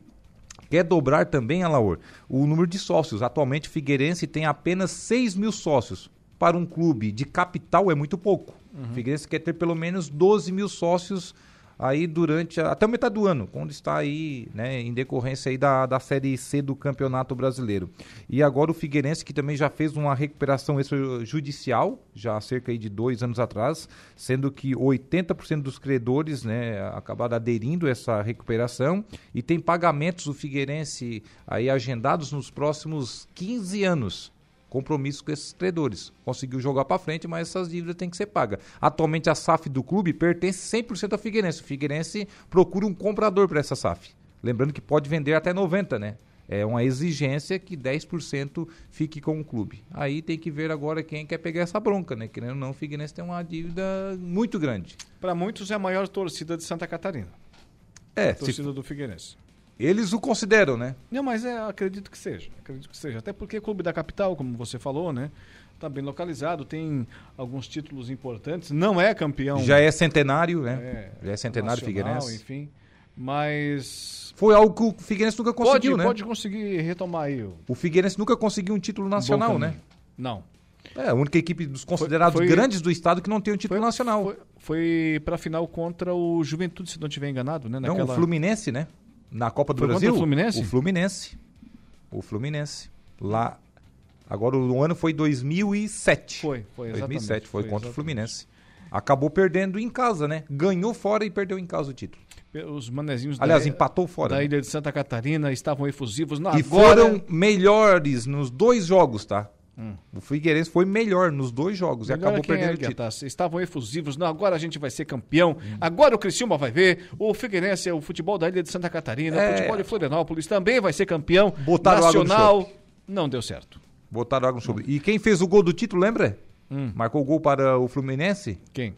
quer dobrar também, Alaor, o número de sócios. Atualmente, Figueirense tem apenas 6 mil sócios. Para um clube de capital é muito pouco. Uhum. Figueirense quer ter pelo menos 12 mil sócios aí durante a- até o metade do ano, quando está aí, né, em decorrência aí da, da Série C do Campeonato Brasileiro. E agora o Figueirense, que também já fez uma recuperação extrajudicial, já há cerca de dois anos atrás, sendo que 80% dos credores, né, acabaram aderindo a essa recuperação e tem pagamentos do Figueirense aí agendados nos próximos 15 anos compromisso com esses credores. Conseguiu jogar para frente, mas essas dívidas têm que ser pagas. Atualmente a SAF do clube pertence 100% ao Figueirense. O Figueirense procura um comprador para essa SAF. Lembrando que pode vender até 90, né? É uma exigência que 10% fique com o clube. Aí tem que ver agora quem quer pegar essa bronca, né? Querendo ou não, o Figueirense tem uma dívida muito grande. Para muitos é a maior torcida de Santa Catarina. É, A torcida do Figueirense. Eles o consideram, né? Não, mas é, acredito que seja. Acredito que seja. Até porque clube da capital, como você falou, né? Tá bem localizado, tem alguns títulos importantes. Não é campeão. Já é centenário, né? É, Já é centenário nacional, Figueirense. Enfim. Mas. Foi algo que o Figueirense nunca conseguiu, pode, né? Pode conseguir retomar aí. o- O Figueirense nunca conseguiu um título nacional, né? Não. É, a única equipe dos considerados foi- grandes do estado que não tem um título nacional. Foi, foi pra final contra o Juventude, se não estiver enganado, né? Não, Naquela... o Fluminense, né? Na Copa do Foi Brasil. o Fluminense? O Fluminense. O Fluminense. Lá. Agora o ano foi 2007. Foi, foi, 2007, exatamente, foi, foi contra o exatamente. Fluminense. Acabou perdendo em casa, né? Ganhou fora e perdeu em casa o título. Os manezinhos Aliás, da, empatou fora. da né? ilha de Santa Catarina estavam efusivos. Não, E agora... foram melhores nos dois jogos, tá? Hum. O Figueirense foi melhor nos dois jogos e Melhor acabou é perdendo o ergue a título. taça. Estavam efusivos. Não, agora a gente vai ser campeão. Agora o Criciúma vai ver. O Figueirense, o futebol da ilha de Santa Catarina, É. o futebol de Florianópolis também vai ser campeão Botaram nacional. Não deu certo. Botaram água no chope. E quem fez o gol do título, lembra? Hum. Marcou o gol para o Fluminense? Quem?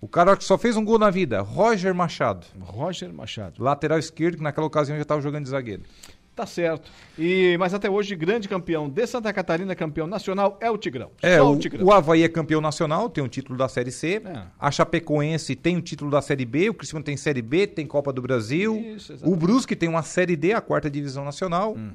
O cara que só fez um gol na vida, Roger Machado. Roger Machado. Lateral esquerdo, que naquela ocasião já estava jogando de zagueiro. Tá certo. E, mas até hoje, grande campeão de Santa Catarina, campeão nacional, é o Tigrão. É, o, o Tigrão. o Havaí é campeão nacional, tem um título da Série C. É. A Chapecoense tem um título da Série B. O Criciúma tem Série B, tem Copa do Brasil. Isso, o Brusque tem uma Série D, a quarta divisão nacional. Hum.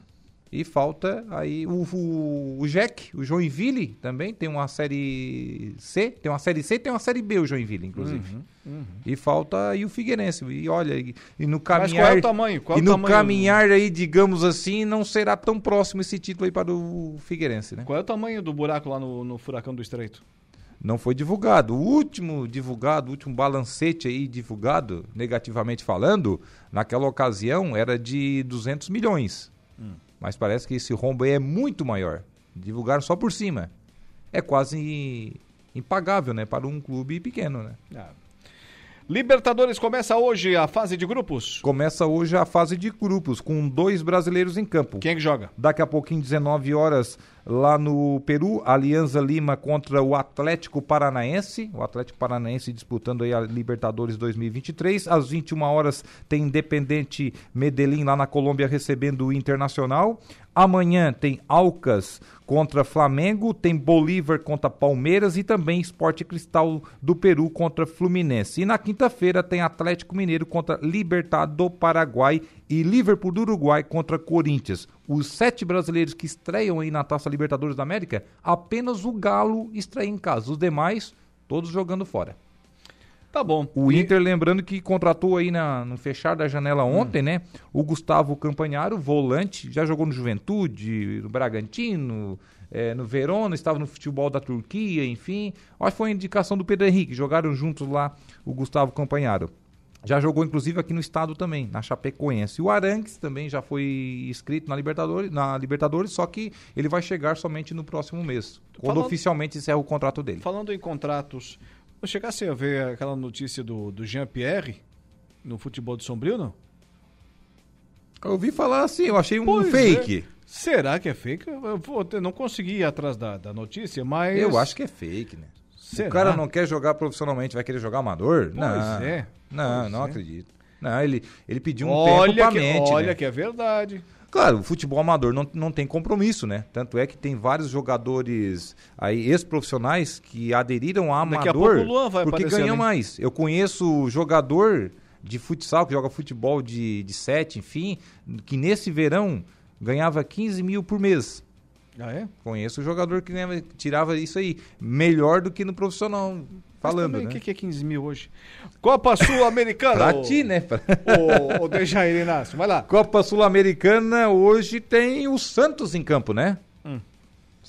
E falta aí o, o, o Jack, o Joinville também tem uma Série C. Tem uma Série C e tem uma Série B, o Joinville, inclusive. Uhum, uhum. E falta aí o Figueirense. E olha, e, e no Mas caminhar. qual é o tamanho? Qual e é o no tamanho? caminhar aí, digamos assim, não será tão próximo esse título aí para o Figueirense, né? Qual é o tamanho do buraco lá no, no Furacão do Estreito? Não foi divulgado. O último divulgado, o último balancete aí divulgado, negativamente falando, naquela ocasião era de 200 milhões. Mas parece que esse rombo aí é muito maior. Divulgaram só por cima. É quase impagável, né? Para um clube pequeno, né? Ah. Libertadores começa hoje a fase de grupos. Começa hoje a fase de grupos, com dois brasileiros em campo. Quem é que joga? Daqui a pouquinho, 19 horas, lá no Peru, Alianza Lima contra o Atlético Paranaense. O Atlético Paranaense disputando aí a Libertadores 2023. Às 21 horas tem Independente Medellín lá na Colômbia recebendo o Internacional. Amanhã tem Alcas contra Flamengo, tem Bolívar contra Palmeiras e também Esporte Cristal do Peru contra Fluminense. E na quinta-feira tem Atlético Mineiro contra Libertad do Paraguai e Liverpool do Uruguai contra Corinthians. Os sete brasileiros que estreiam aí na Taça Libertadores da América, apenas o Galo estreia em casa. Os demais, todos jogando fora. Tá bom. O Inter, lembrando que contratou aí na, no fechar da janela ontem, né? O Gustavo Campanharo, volante, já jogou no Juventude, no Bragantino, eh, no Verona, estava no futebol da Turquia, enfim. Acho que foi a indicação do Pedro Henrique, jogaram juntos lá o Gustavo Campanharo. Já jogou, inclusive, aqui no estado também, na Chapecoense. O Arangues também já foi inscrito na Libertadores, na Libertadores, só que ele vai chegar somente no próximo mês, quando Falando- oficialmente encerra o contrato dele. Falando em contratos, eu chegasse a ver aquela notícia do, do Jean-Pierre no futebol de Sombrio, não? Eu ouvi falar assim, eu achei um Pois fake. é. Será que é fake? Eu vou, eu não consegui ir atrás da, da notícia, mas... Eu acho que é fake, né? Será? O cara não quer jogar profissionalmente, vai querer jogar amador? Pois não, é. Não, Pois não é. acredito. Não, ele, ele pediu um olha tempo pra que, mente, Olha né? que é verdade. Claro, o futebol amador não, não tem compromisso, né? Tanto é que tem vários jogadores aí ex-profissionais que aderiram a a amador vai porque ganham hein? mais. Eu conheço jogador de futsal que joga futebol de, de sete, enfim, que nesse verão ganhava 15 mil por mês. Ah, é? Conheço jogador que ganhava- tirava isso aí melhor do que no profissional. Falando, também, né? O que, que é 15 mil hoje? Copa Sul-Americana. Pra ô- ti, né? Ô Dejair Inácio, vai lá. Copa Sul-Americana hoje tem o Santos em campo, né?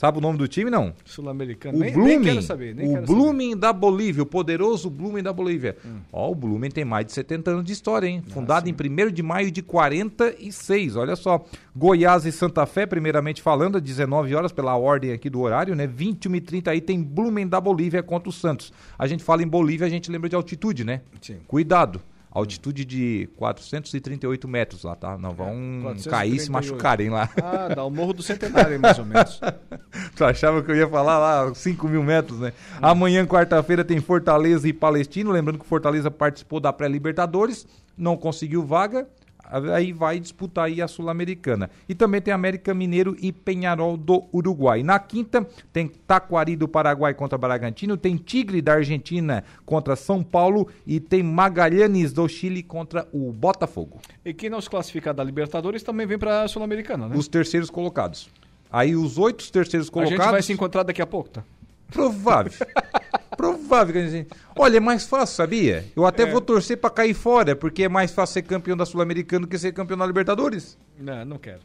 Sabe o nome do time, não? Sul-Americano. Nem, Blooming, nem quero saber. Nem o quero Blooming da Bolívia, o poderoso Blooming da Bolívia. Hum. Ó, o Blooming tem mais de 70 anos de história, hein? Ah, Fundado em 1 de maio de 46, olha só. Goiás e Santa Fé, primeiramente falando, às 19 horas, pela ordem aqui do horário, né? 21 e 30 aí tem Blooming da Bolívia contra o Santos. A gente fala em Bolívia, a gente lembra de altitude, né? Sim. Cuidado. Altitude de 438 metros lá, tá? Não vão cair e se 438. machucarem lá. Ah, dá o Morro do Centenário, mais ou menos. Tu achava que eu ia falar lá 5 mil metros, né? Amanhã, quarta-feira, tem Fortaleza e Palestino. Lembrando que Fortaleza participou da pré-Libertadores, não conseguiu vaga. Aí vai disputar aí a Sul-Americana. E também tem América Mineiro e Penharol do Uruguai. Na quinta, tem Taquari do Paraguai contra Bragantino, tem Tigre da Argentina contra São Paulo e tem Magalhães do Chile contra o Botafogo. E quem não se classificar da Libertadores também vem pra Sul-Americana, né? Os terceiros colocados. Aí os oito terceiros A colocados. gente vai se encontrar daqui a pouco, tá? Provável. Provável que a gente. Olha, é mais fácil, sabia? Eu até É. vou torcer pra cair fora, porque é mais fácil ser campeão da Sul-Americana do que ser campeão da Libertadores. Não, não quero.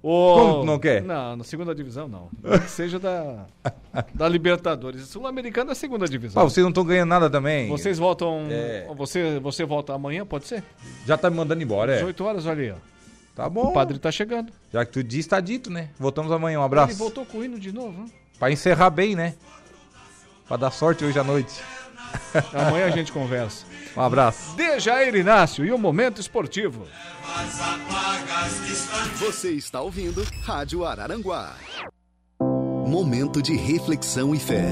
Como que não quer? Não, na segunda divisão não. Que seja da, da Libertadores. Sul-Americana é a segunda divisão. Ah, vocês não estão ganhando nada também. Vocês voltam. É. Você, você volta amanhã, pode ser? Já tá me mandando embora, é? 18 horas, olha aí, ó. Tá bom. O padre tá chegando. Já que tu disse, tá dito, né? Voltamos amanhã. Um abraço. Ele voltou com o hino de novo, né? Pra encerrar bem, né? Pra dar sorte hoje à noite. Amanhã a gente conversa. Um abraço. Dejair Inácio e o Momento Esportivo. Você está ouvindo Rádio Araranguá. Momento de reflexão e fé.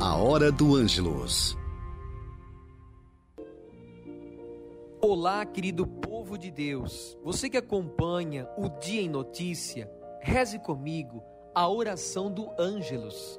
A hora do Ângelos. Olá, querido povo de Deus. Você que acompanha o Dia em Notícia, reze comigo a oração do Ângelos.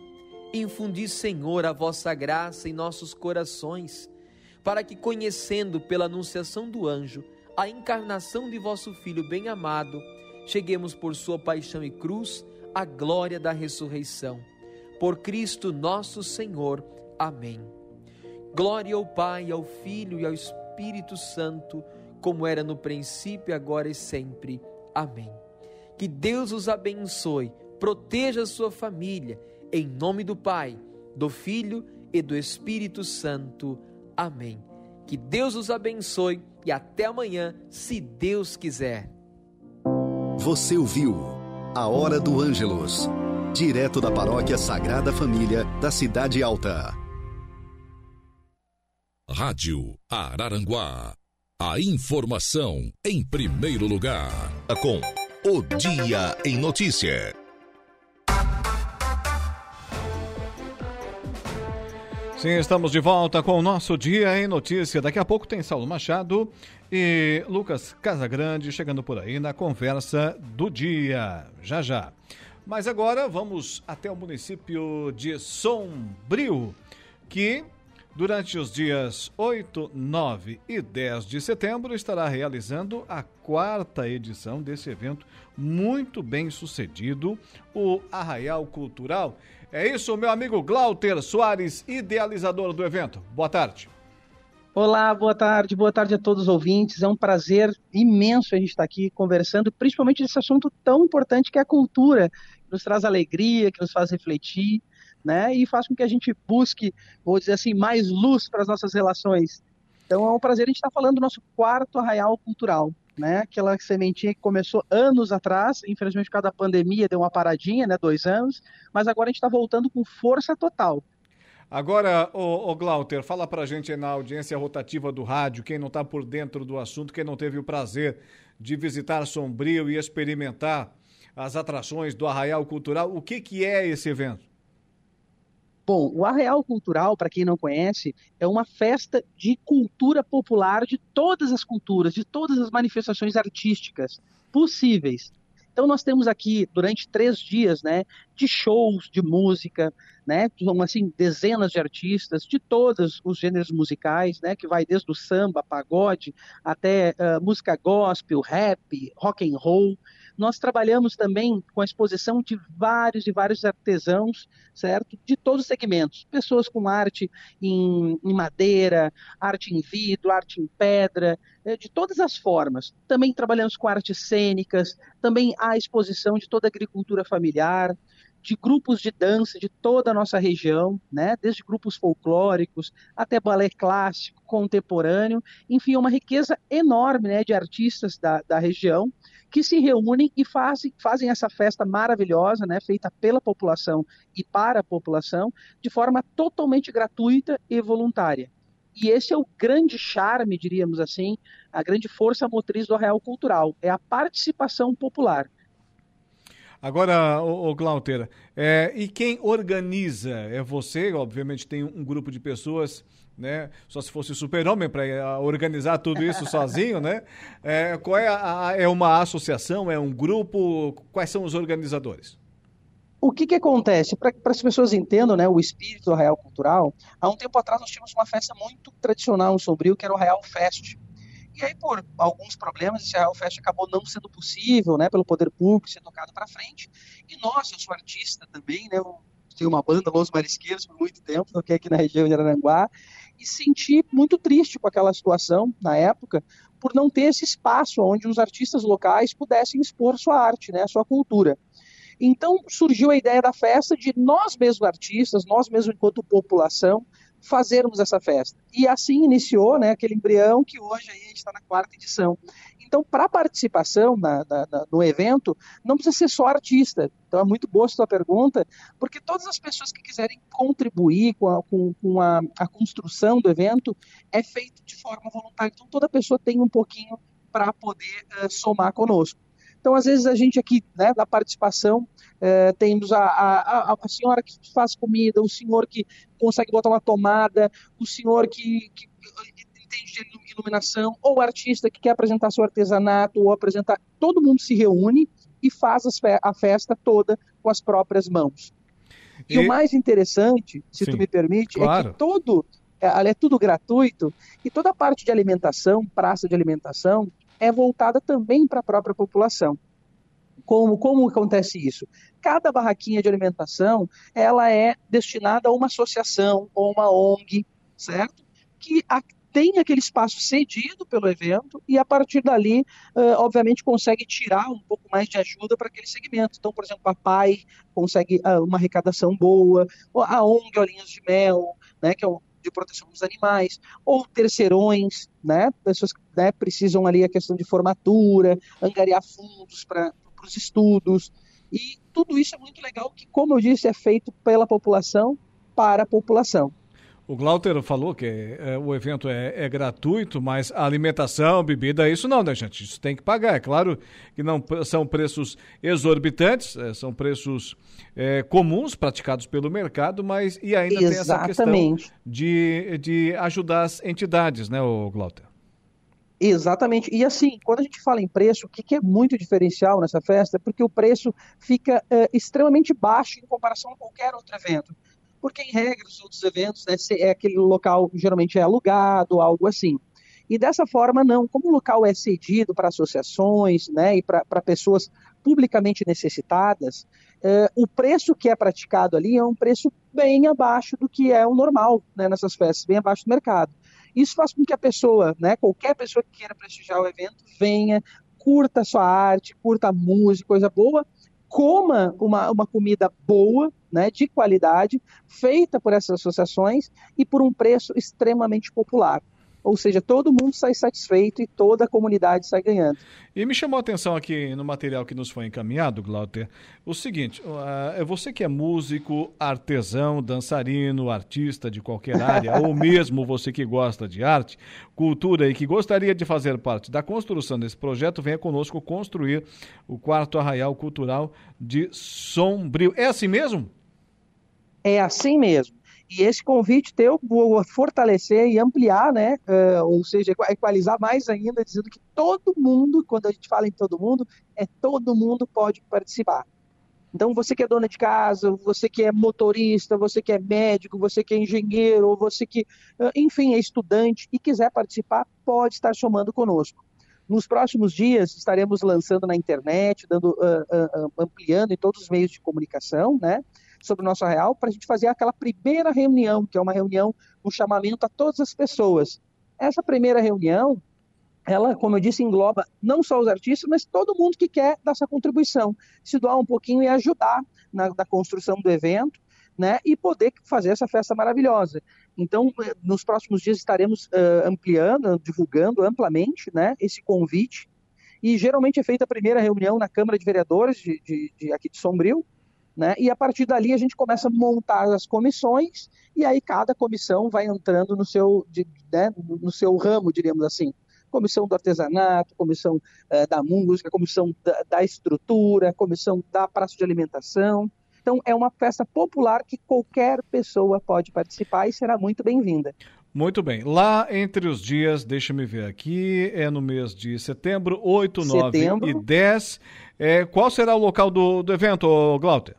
Infundi, Senhor, a vossa graça em nossos corações, para que, conhecendo pela anunciação do anjo a encarnação de vosso Filho bem-amado, cheguemos por sua paixão e cruz à glória da ressurreição. Por Cristo nosso Senhor. Amém. Glória ao Pai, ao Filho e ao Espírito Santo, como era no princípio, agora e sempre. Amém. Que Deus os abençoe, proteja a sua família, em nome do Pai, do Filho e do Espírito Santo. Amém. Que Deus os abençoe e até amanhã, se Deus quiser. Você ouviu A Hora do Ângelos, direto da Paróquia Sagrada Família da Cidade Alta. Rádio Araranguá. A informação em primeiro lugar. Com O Dia em Notícia. Sim, estamos de volta com o nosso Dia em Notícia. Daqui a pouco tem Saulo Machado e Lucas Casagrande chegando por aí na conversa do dia. Já já. Mas agora vamos até o município de Sombrio, que durante os dias 8, 9 e 10 de setembro estará realizando a quarta edição desse evento muito bem sucedido, o Arraial Cultural. É isso, meu amigo Glauter Soares, idealizador do evento. Boa tarde. Olá, boa tarde, boa tarde a todos os ouvintes. É um prazer imenso a gente estar aqui conversando, principalmente desse assunto tão importante que é a cultura, que nos traz alegria, que nos faz refletir, né? E faz com que a gente busque, vou dizer assim, mais luz para as nossas relações. Então é um prazer a gente estar falando do nosso quarto arraial cultural né? Aquela sementinha que começou anos atrás, infelizmente por causa da pandemia deu uma paradinha, né? Dois anos, mas agora a gente está voltando com força total. Agora, o, Glauter, fala pra gente na audiência rotativa do rádio, quem não está por dentro do assunto, quem não teve o prazer de visitar Sombrio e experimentar as atrações do Arraial Cultural, o que, que é esse evento? Bom, o Arreal Cultural, para quem não conhece, é uma festa de cultura popular de todas as culturas, de todas as manifestações artísticas possíveis. Então nós temos aqui durante três dias, né, de shows de música, né, são assim dezenas de artistas de todos os gêneros musicais, né, que vai desde o samba, pagode, até uh, música gospel, rap, rock and roll. Nós trabalhamos também com a exposição de vários e vários artesãos, certo? De todos os segmentos. Pessoas com arte em, em madeira, arte em vidro, arte em pedra, eh, de todas as formas. Também trabalhamos com artes cênicas, também há exposição de toda a agricultura familiar, de grupos de dança de toda a nossa região, né? desde grupos folclóricos até balé clássico, contemporâneo, enfim, é uma riqueza enorme né, de artistas da, da região que se reúnem e fazem, fazem essa festa maravilhosa, né, feita pela população e para a população, de forma totalmente gratuita e voluntária. E esse é o grande charme, diríamos assim, a grande força motriz do Real Cultural, é a participação popular. Agora, o, o Glauter, é, e quem organiza? É você, obviamente tem um grupo de pessoas né? Só se fosse super-homem para eh, organizar tudo isso sozinho, né? É, qual é, a, é uma associação, é um grupo? Quais são os organizadores? O que, que acontece? Para as pessoas entendam né, o espírito do Real Cultural, há um tempo atrás nós tínhamos uma festa muito tradicional em Sombrio, que era o Real Fest. E aí, por alguns problemas, esse Real Fest acabou não sendo possível, né, pelo poder público, ser tocado para frente. E nós, eu sou artista também, né, eu tenho uma banda, Los Marisqueiros, por muito tempo, toquei aqui na região de Aranguá, e senti muito triste com aquela situação na época, por não ter esse espaço onde os artistas locais pudessem expor sua arte, né, sua cultura. Então surgiu a ideia da festa de nós mesmos artistas, nós mesmos enquanto população, fazermos essa festa. E assim iniciou né, aquele embrião que hoje aí a gente está na quarta edição. Então, para participação na, na, na, no evento, não precisa ser só artista. Então, é muito boa a sua pergunta, porque todas as pessoas que quiserem contribuir com a, com, com a, a construção do evento é feito de forma voluntária. Então, toda pessoa tem um pouquinho para poder uh, somar conosco. Então, às vezes, a gente aqui, né, da participação, uh, temos a, a, a, senhora que faz comida, o senhor que consegue botar uma tomada, o senhor que, que entende de iluminação, ou o artista que quer apresentar seu artesanato, ou apresentar. Todo mundo se reúne e faz a festa toda com as próprias mãos. E, e o mais interessante, se Sim, tu me permite, claro. é que todo. É, é tudo gratuito e toda a parte de alimentação, praça de alimentação, é voltada também para a própria população. Como, como acontece isso? Cada barraquinha de alimentação, ela é destinada a uma associação ou uma ONG, certo? Que tem aquele espaço cedido pelo evento e a partir dali, uh, obviamente, consegue tirar um pouco mais de ajuda para aquele segmento. Então, por exemplo, a PAI consegue uh, uma arrecadação boa, a ONG Olhinhos de Mel, né, que é o de proteção dos animais, ou terceirões, né, pessoas que né, precisam ali a questão de formatura, angariar fundos para os estudos, e tudo isso é muito legal, que, como eu disse, é feito pela população para a população. O Glauter falou que é, o evento é, é, gratuito, mas a alimentação, bebida, isso não, né, gente? Isso tem que pagar. É claro que não são preços exorbitantes, é, são preços é, comuns praticados pelo mercado, mas e ainda Exatamente. tem essa questão de, de ajudar as entidades, né, o Glauter? Exatamente. E assim, quando a gente fala em preço, o que, que é muito diferencial nessa festa é porque o preço fica é, extremamente baixo em comparação a qualquer outro evento. Porque, em regra, os outros eventos, né, é aquele local geralmente é alugado, algo assim. E dessa forma, não. Como o local é cedido para associações né, e para pessoas publicamente necessitadas, é, o preço que é praticado ali é um preço bem abaixo do que é o normal né, nessas festas, bem abaixo do mercado. Isso faz com que a pessoa, né, qualquer pessoa que queira prestigiar o evento, venha, curta a sua arte, curta a música, coisa boa, coma uma, uma comida boa, né, de qualidade, feita por essas associações e por um preço extremamente popular. Ou seja, todo mundo sai satisfeito e toda a comunidade sai ganhando. E me chamou a atenção aqui no material que nos foi encaminhado, Glauter, o seguinte: é você que é músico, artesão, dançarino, artista de qualquer área, ou mesmo você que gosta de arte, cultura e que gostaria de fazer parte da construção desse projeto, venha conosco construir o quarto arraial cultural de Sombrio. É assim mesmo? É assim mesmo. E esse convite teu vou fortalecer e ampliar, né? Uh, ou seja, equalizar mais ainda, dizendo que todo mundo, quando a gente fala em todo mundo, é todo mundo pode participar. Então, você que é dona de casa, você que é motorista, você que é médico, você que é engenheiro, ou você que, enfim, é estudante e quiser participar, pode estar somando conosco. Nos próximos dias, estaremos lançando na internet, dando, uh, uh, ampliando em todos os meios de comunicação, né? Sobre o nosso real, para a gente fazer aquela primeira reunião, que é uma reunião, um chamamento a todas as pessoas. Essa primeira reunião, ela, como eu disse, engloba não só os artistas, mas todo mundo que quer dar essa contribuição, se doar um pouquinho e ajudar na, na construção do evento, né, e poder fazer essa festa maravilhosa. Então, eh, nos próximos dias estaremos uh, ampliando, divulgando amplamente, né, esse convite. E geralmente é feita a primeira reunião na Câmara de Vereadores de, de, de aqui de Sombrio, né? E a partir dali a gente começa a montar as comissões e aí cada comissão vai entrando no seu, de, né, no seu ramo, diríamos assim. Comissão do artesanato, comissão uh, da música, comissão da, da estrutura, comissão da praça de alimentação. Então é uma festa popular que qualquer pessoa pode participar e será muito bem-vinda. Muito bem. Lá entre os dias, deixa-me ver aqui, é no mês de setembro, 8, setembro. 9 e 10. É, qual será o local do, do evento, Glauter?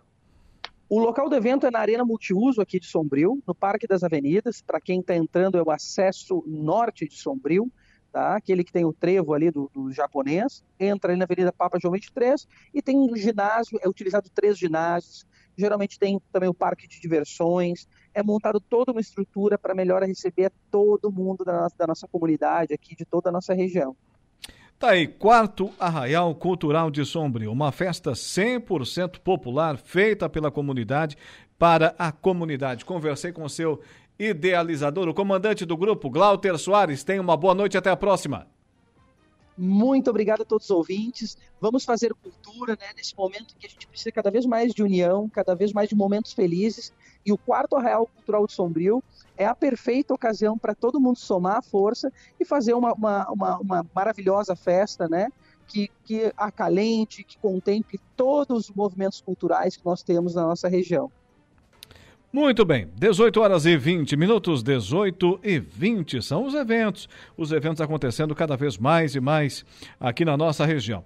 O local do evento é na Arena Multiuso aqui de Sombrio, no Parque das Avenidas. Para quem está entrando é o acesso norte de Sombrio, tá? aquele que tem o trevo ali do, do japonês. Entra ali na Avenida Papa João 23 e tem um ginásio, é utilizado três ginásios. Geralmente tem também o parque de diversões. É montado toda uma estrutura para melhor receber todo mundo da nossa, da nossa comunidade aqui, de toda a nossa região. Tá aí, quarto Arraial Cultural de Sombrio, uma festa 100% popular feita pela comunidade para a comunidade. Conversei com o seu idealizador, o comandante do grupo, Glauter Soares. Tenha uma boa noite, até a próxima. Muito obrigado a todos os ouvintes. Vamos fazer cultura, né, nesse momento que a gente precisa cada vez mais de união, cada vez mais de momentos felizes. E o quarto Arraial Cultural de Sombrio é a perfeita ocasião para todo mundo somar a força e fazer uma, uma, uma, uma maravilhosa festa, né? Que, que acalente, que contemple todos os movimentos culturais que nós temos na nossa região. Muito bem, 18 horas e 20 minutos, 18 e 20 são os eventos. Os eventos acontecendo cada vez mais e mais aqui na nossa região.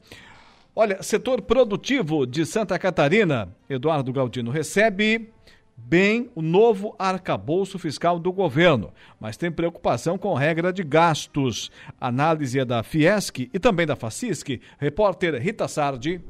Olha, setor produtivo de Santa Catarina, Eduardo Galdino, recebe bem o novo arcabouço fiscal do governo, mas tem preocupação com regra de gastos. Análise é da Fiesc e também da Facisc. Repórter Rita Sardi.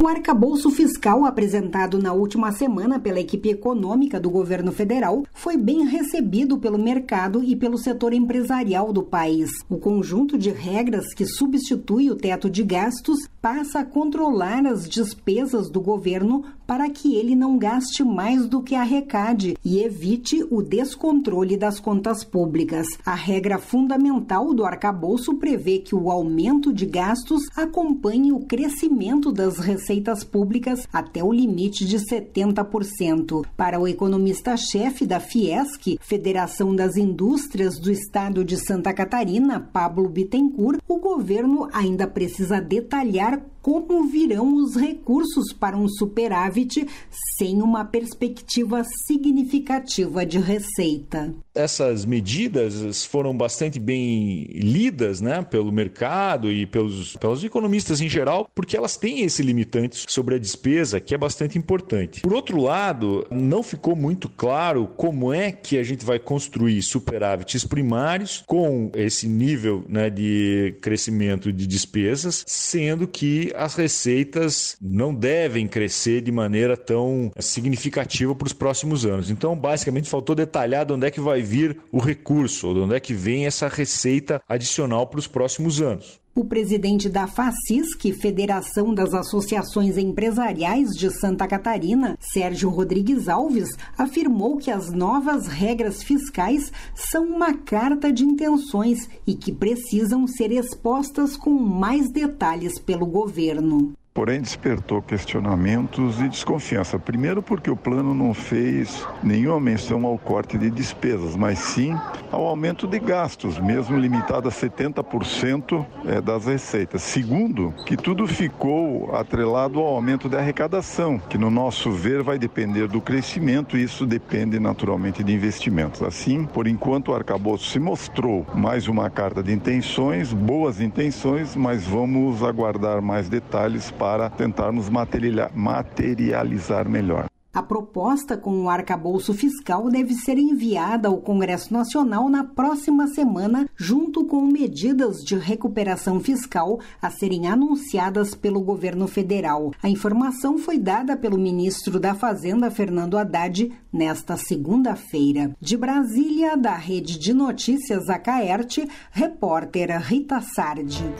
O arcabouço fiscal apresentado na última semana pela equipe econômica do governo federal foi bem recebido pelo mercado e pelo setor empresarial do país. O conjunto de regras que substitui o teto de gastos passa a controlar as despesas do governo para que ele não gaste mais do que arrecade e evite o descontrole das contas públicas. A regra fundamental do arcabouço prevê que o aumento de gastos acompanhe o crescimento das receitas públicas até o limite de 70%. Para o economista-chefe da Fiesc, Federação das Indústrias do Estado de Santa Catarina, Pablo Bittencourt, o governo ainda precisa detalhar como virão os recursos para um superávit sem uma perspectiva significativa de receita. Essas medidas foram bastante bem lidas né, pelo mercado e pelos, pelos economistas em geral, porque elas têm esse limitante sobre a despesa que é bastante importante. Por outro lado, não ficou muito claro como é que a gente vai construir superávites primários com esse nível né, de crescimento de despesas, sendo que as receitas não devem crescer de maneira tão significativa para os próximos anos. Então, basicamente, faltou detalhar de onde é que vai vir o recurso, ou de onde é que vem essa receita adicional para os próximos anos. O presidente da FACISC, Federação das Associações Empresariais de Santa Catarina, Sérgio Rodrigues Alves, afirmou que as novas regras fiscais são uma carta de intenções e que precisam ser expostas com mais detalhes pelo governo porém despertou questionamentos e desconfiança. Primeiro, porque o plano não fez nenhuma menção ao corte de despesas, mas sim ao aumento de gastos, mesmo limitado a 70% é, das receitas. Segundo, que tudo ficou atrelado ao aumento da arrecadação, que no nosso ver vai depender do crescimento e isso depende naturalmente de investimentos. Assim, por enquanto, o arcabouço se mostrou mais uma carta de intenções, boas intenções, mas vamos aguardar mais detalhes para tentarmos materializar melhor. A proposta com o arcabouço fiscal deve ser enviada ao Congresso Nacional na próxima semana, junto com medidas de recuperação fiscal a serem anunciadas pelo governo federal. A informação foi dada pelo ministro da Fazenda, Fernando Haddad, nesta segunda-feira. De Brasília, da Rede de Notícias Acaerte, repórter Rita Sardi.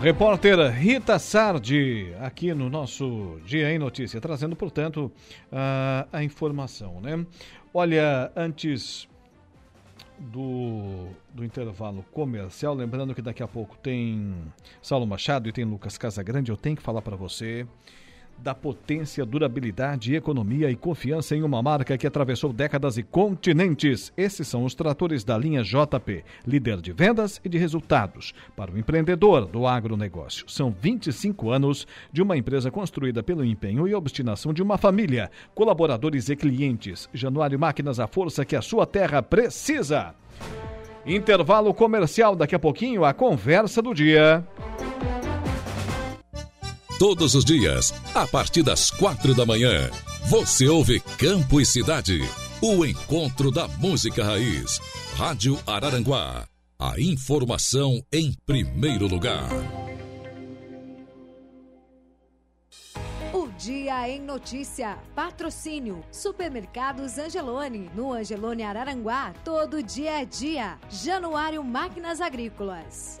Repórter Rita Sardi, aqui no nosso Dia em Notícia, trazendo, portanto, a, a informação, né? Olha, antes do, do intervalo comercial, lembrando que daqui a pouco tem Saulo Machado e tem Lucas Casagrande, eu tenho que falar para você da potência, durabilidade, economia e confiança em uma marca que atravessou décadas e continentes. Esses são os tratores da linha JP, líder de vendas e de resultados para o empreendedor do agronegócio. São 25 anos de uma empresa construída pelo empenho e obstinação de uma família, colaboradores e clientes. Januário Máquinas, a força que a sua terra precisa. Intervalo comercial, daqui a pouquinho, a conversa do dia. Todos os dias, a partir das quatro da manhã, você ouve Campo e Cidade, o encontro da música raiz. Rádio Araranguá, a informação em primeiro lugar. O Dia em Notícia. Patrocínio. Supermercados Angelone. No Angelone Araranguá, todo dia é dia. Januário Máquinas Agrícolas.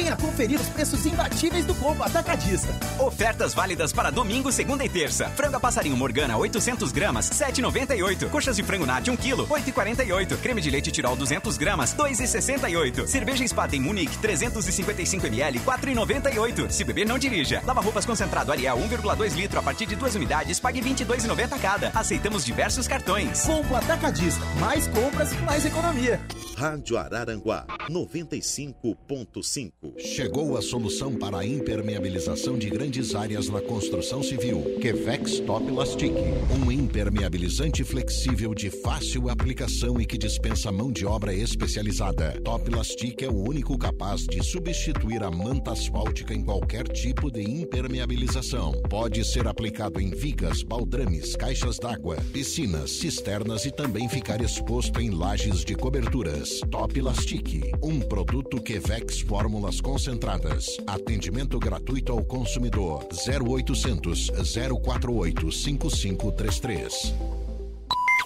Venha conferir os preços imbatíveis do combo atacadista. Ofertas válidas para domingo, segunda e terça. Frango a passarinho Morgana 800 gramas, 7,98. Coxas de frango nat 1 kg, 8,48. Creme de leite Tirol 200 gramas, 2,68. Cerveja Spaten Munique 355 ml, 4,98. Se beber, não dirija. Lava roupas concentrado Ariel 1,2 litro a partir de duas unidades, pague 22,90 cada. Aceitamos diversos cartões. Combo atacadista. Mais compras, mais economia. Rádio Araranguá 95.5. Chegou a solução para a impermeabilização de grandes áreas na construção civil. Quevex Top Lastic, um impermeabilizante flexível de fácil aplicação e que dispensa mão de obra especializada. Top Lastic é o único capaz de substituir a manta asfáltica em qualquer tipo de impermeabilização. Pode ser aplicado em vigas, baldrames, caixas d'água, piscinas, cisternas e também ficar exposto em lajes de coberturas. Top Lastic, um produto Quevex Fórmulas Concentradas. Atendimento gratuito ao consumidor. 0800 048 5533.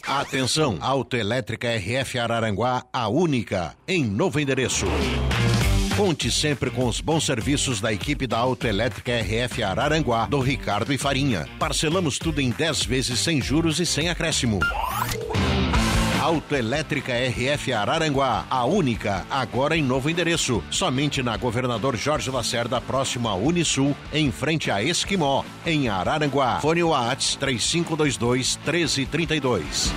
Atenção, Autoelétrica RF Araranguá, a única, em novo endereço. Conte sempre com os bons serviços da equipe da Autoelétrica RF Araranguá, do Ricardo e Farinha. Parcelamos tudo em 10 vezes sem juros e sem acréscimo. Autoelétrica RF Araranguá, a única, agora em novo endereço. Somente na Governador Jorge Lacerda, próximo à Unisul, em frente a Esquimó, em Araranguá. Fone Whats 3522 1332.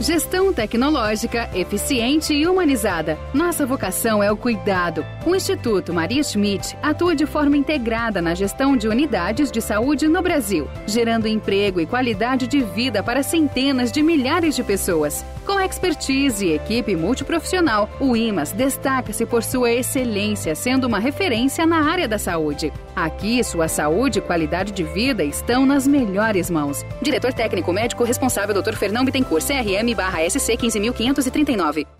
Gestão tecnológica, eficiente e humanizada. Nossa vocação é o cuidado. O Instituto Maria Schmidt atua de forma integrada na gestão de unidades de saúde no Brasil, gerando emprego e qualidade de vida para centenas de milhares de pessoas. Com expertise e equipe multiprofissional, o IMAS destaca-se por sua excelência, sendo uma referência na área da saúde. Aqui, sua saúde e qualidade de vida estão nas melhores mãos. Diretor técnico médico responsável Dr. Fernão Bittencourt, CRM barra SC 15539.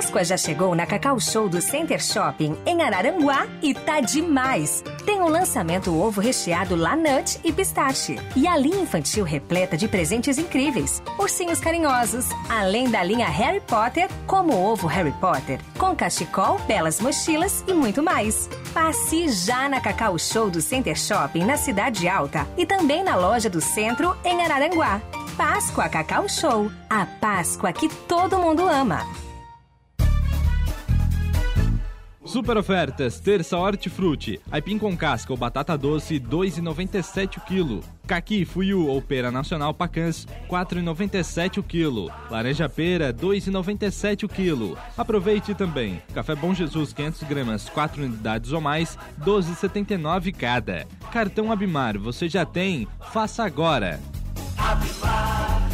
Páscoa já chegou na Cacau Show do Center Shopping em Araranguá e tá demais! Tem o lançamento ovo recheado Lanut e pistache e a linha infantil repleta de presentes incríveis, ursinhos carinhosos, além da linha Harry Potter, como o ovo Harry Potter, com cachecol, belas mochilas e muito mais. Passe já na Cacau Show do Center Shopping na Cidade Alta e também na loja do Centro em Araranguá. Páscoa Cacau Show, a Páscoa que todo mundo ama. Super ofertas, terça hortifruti, aipim com casca ou batata doce, 2,97 o quilo. Caqui, fuiu ou pera nacional pacãs, 4,97 o quilo. Laranja pera, 2,97 o quilo. Aproveite também. Café Bom Jesus, 500 gramas, 4 unidades ou mais, 12,79 cada. Cartão Abimar, você já tem? Faça agora. Abimar,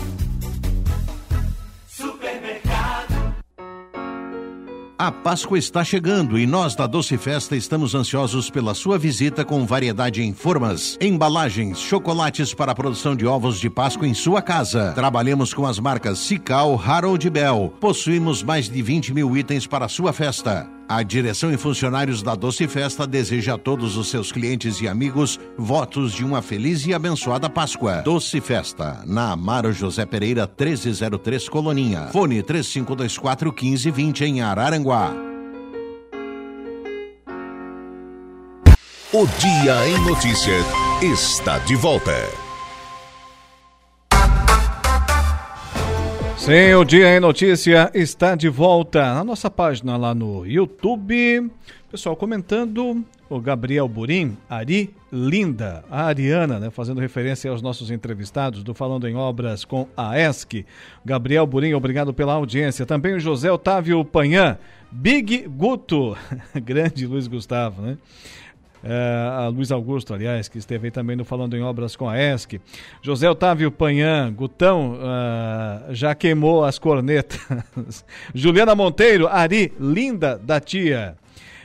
A Páscoa está chegando e nós da Doce Festa estamos ansiosos pela sua visita com variedade em formas, embalagens, chocolates para a produção de ovos de Páscoa em sua casa. Trabalhamos com as marcas Cical, Harold Bell. Possuímos mais de 20 mil itens para a sua festa. A direção e funcionários da Doce Festa deseja a todos os seus clientes e amigos votos de uma feliz e abençoada Páscoa. Doce Festa, na Amaro José Pereira 1303 Coloninha. Fone 3524 1520 em Araranguá. O Dia em Notícias está de volta. Sim, o Dia em Notícia está de volta na nossa página lá no YouTube. Pessoal comentando, o Gabriel Burim, Ari Linda, a Ariana, né, fazendo referência aos nossos entrevistados do Falando em Obras com a ESC. Gabriel Burim, obrigado pela audiência. Também o José Otávio Panhã, Big Guto, grande Luiz Gustavo, né? É, a Luiz Augusto, aliás, que esteve aí também no Falando em Obras com a ESC. José Otávio Panhã, Gutão, uh, já queimou as cornetas. Juliana Monteiro, Ari, linda da tia.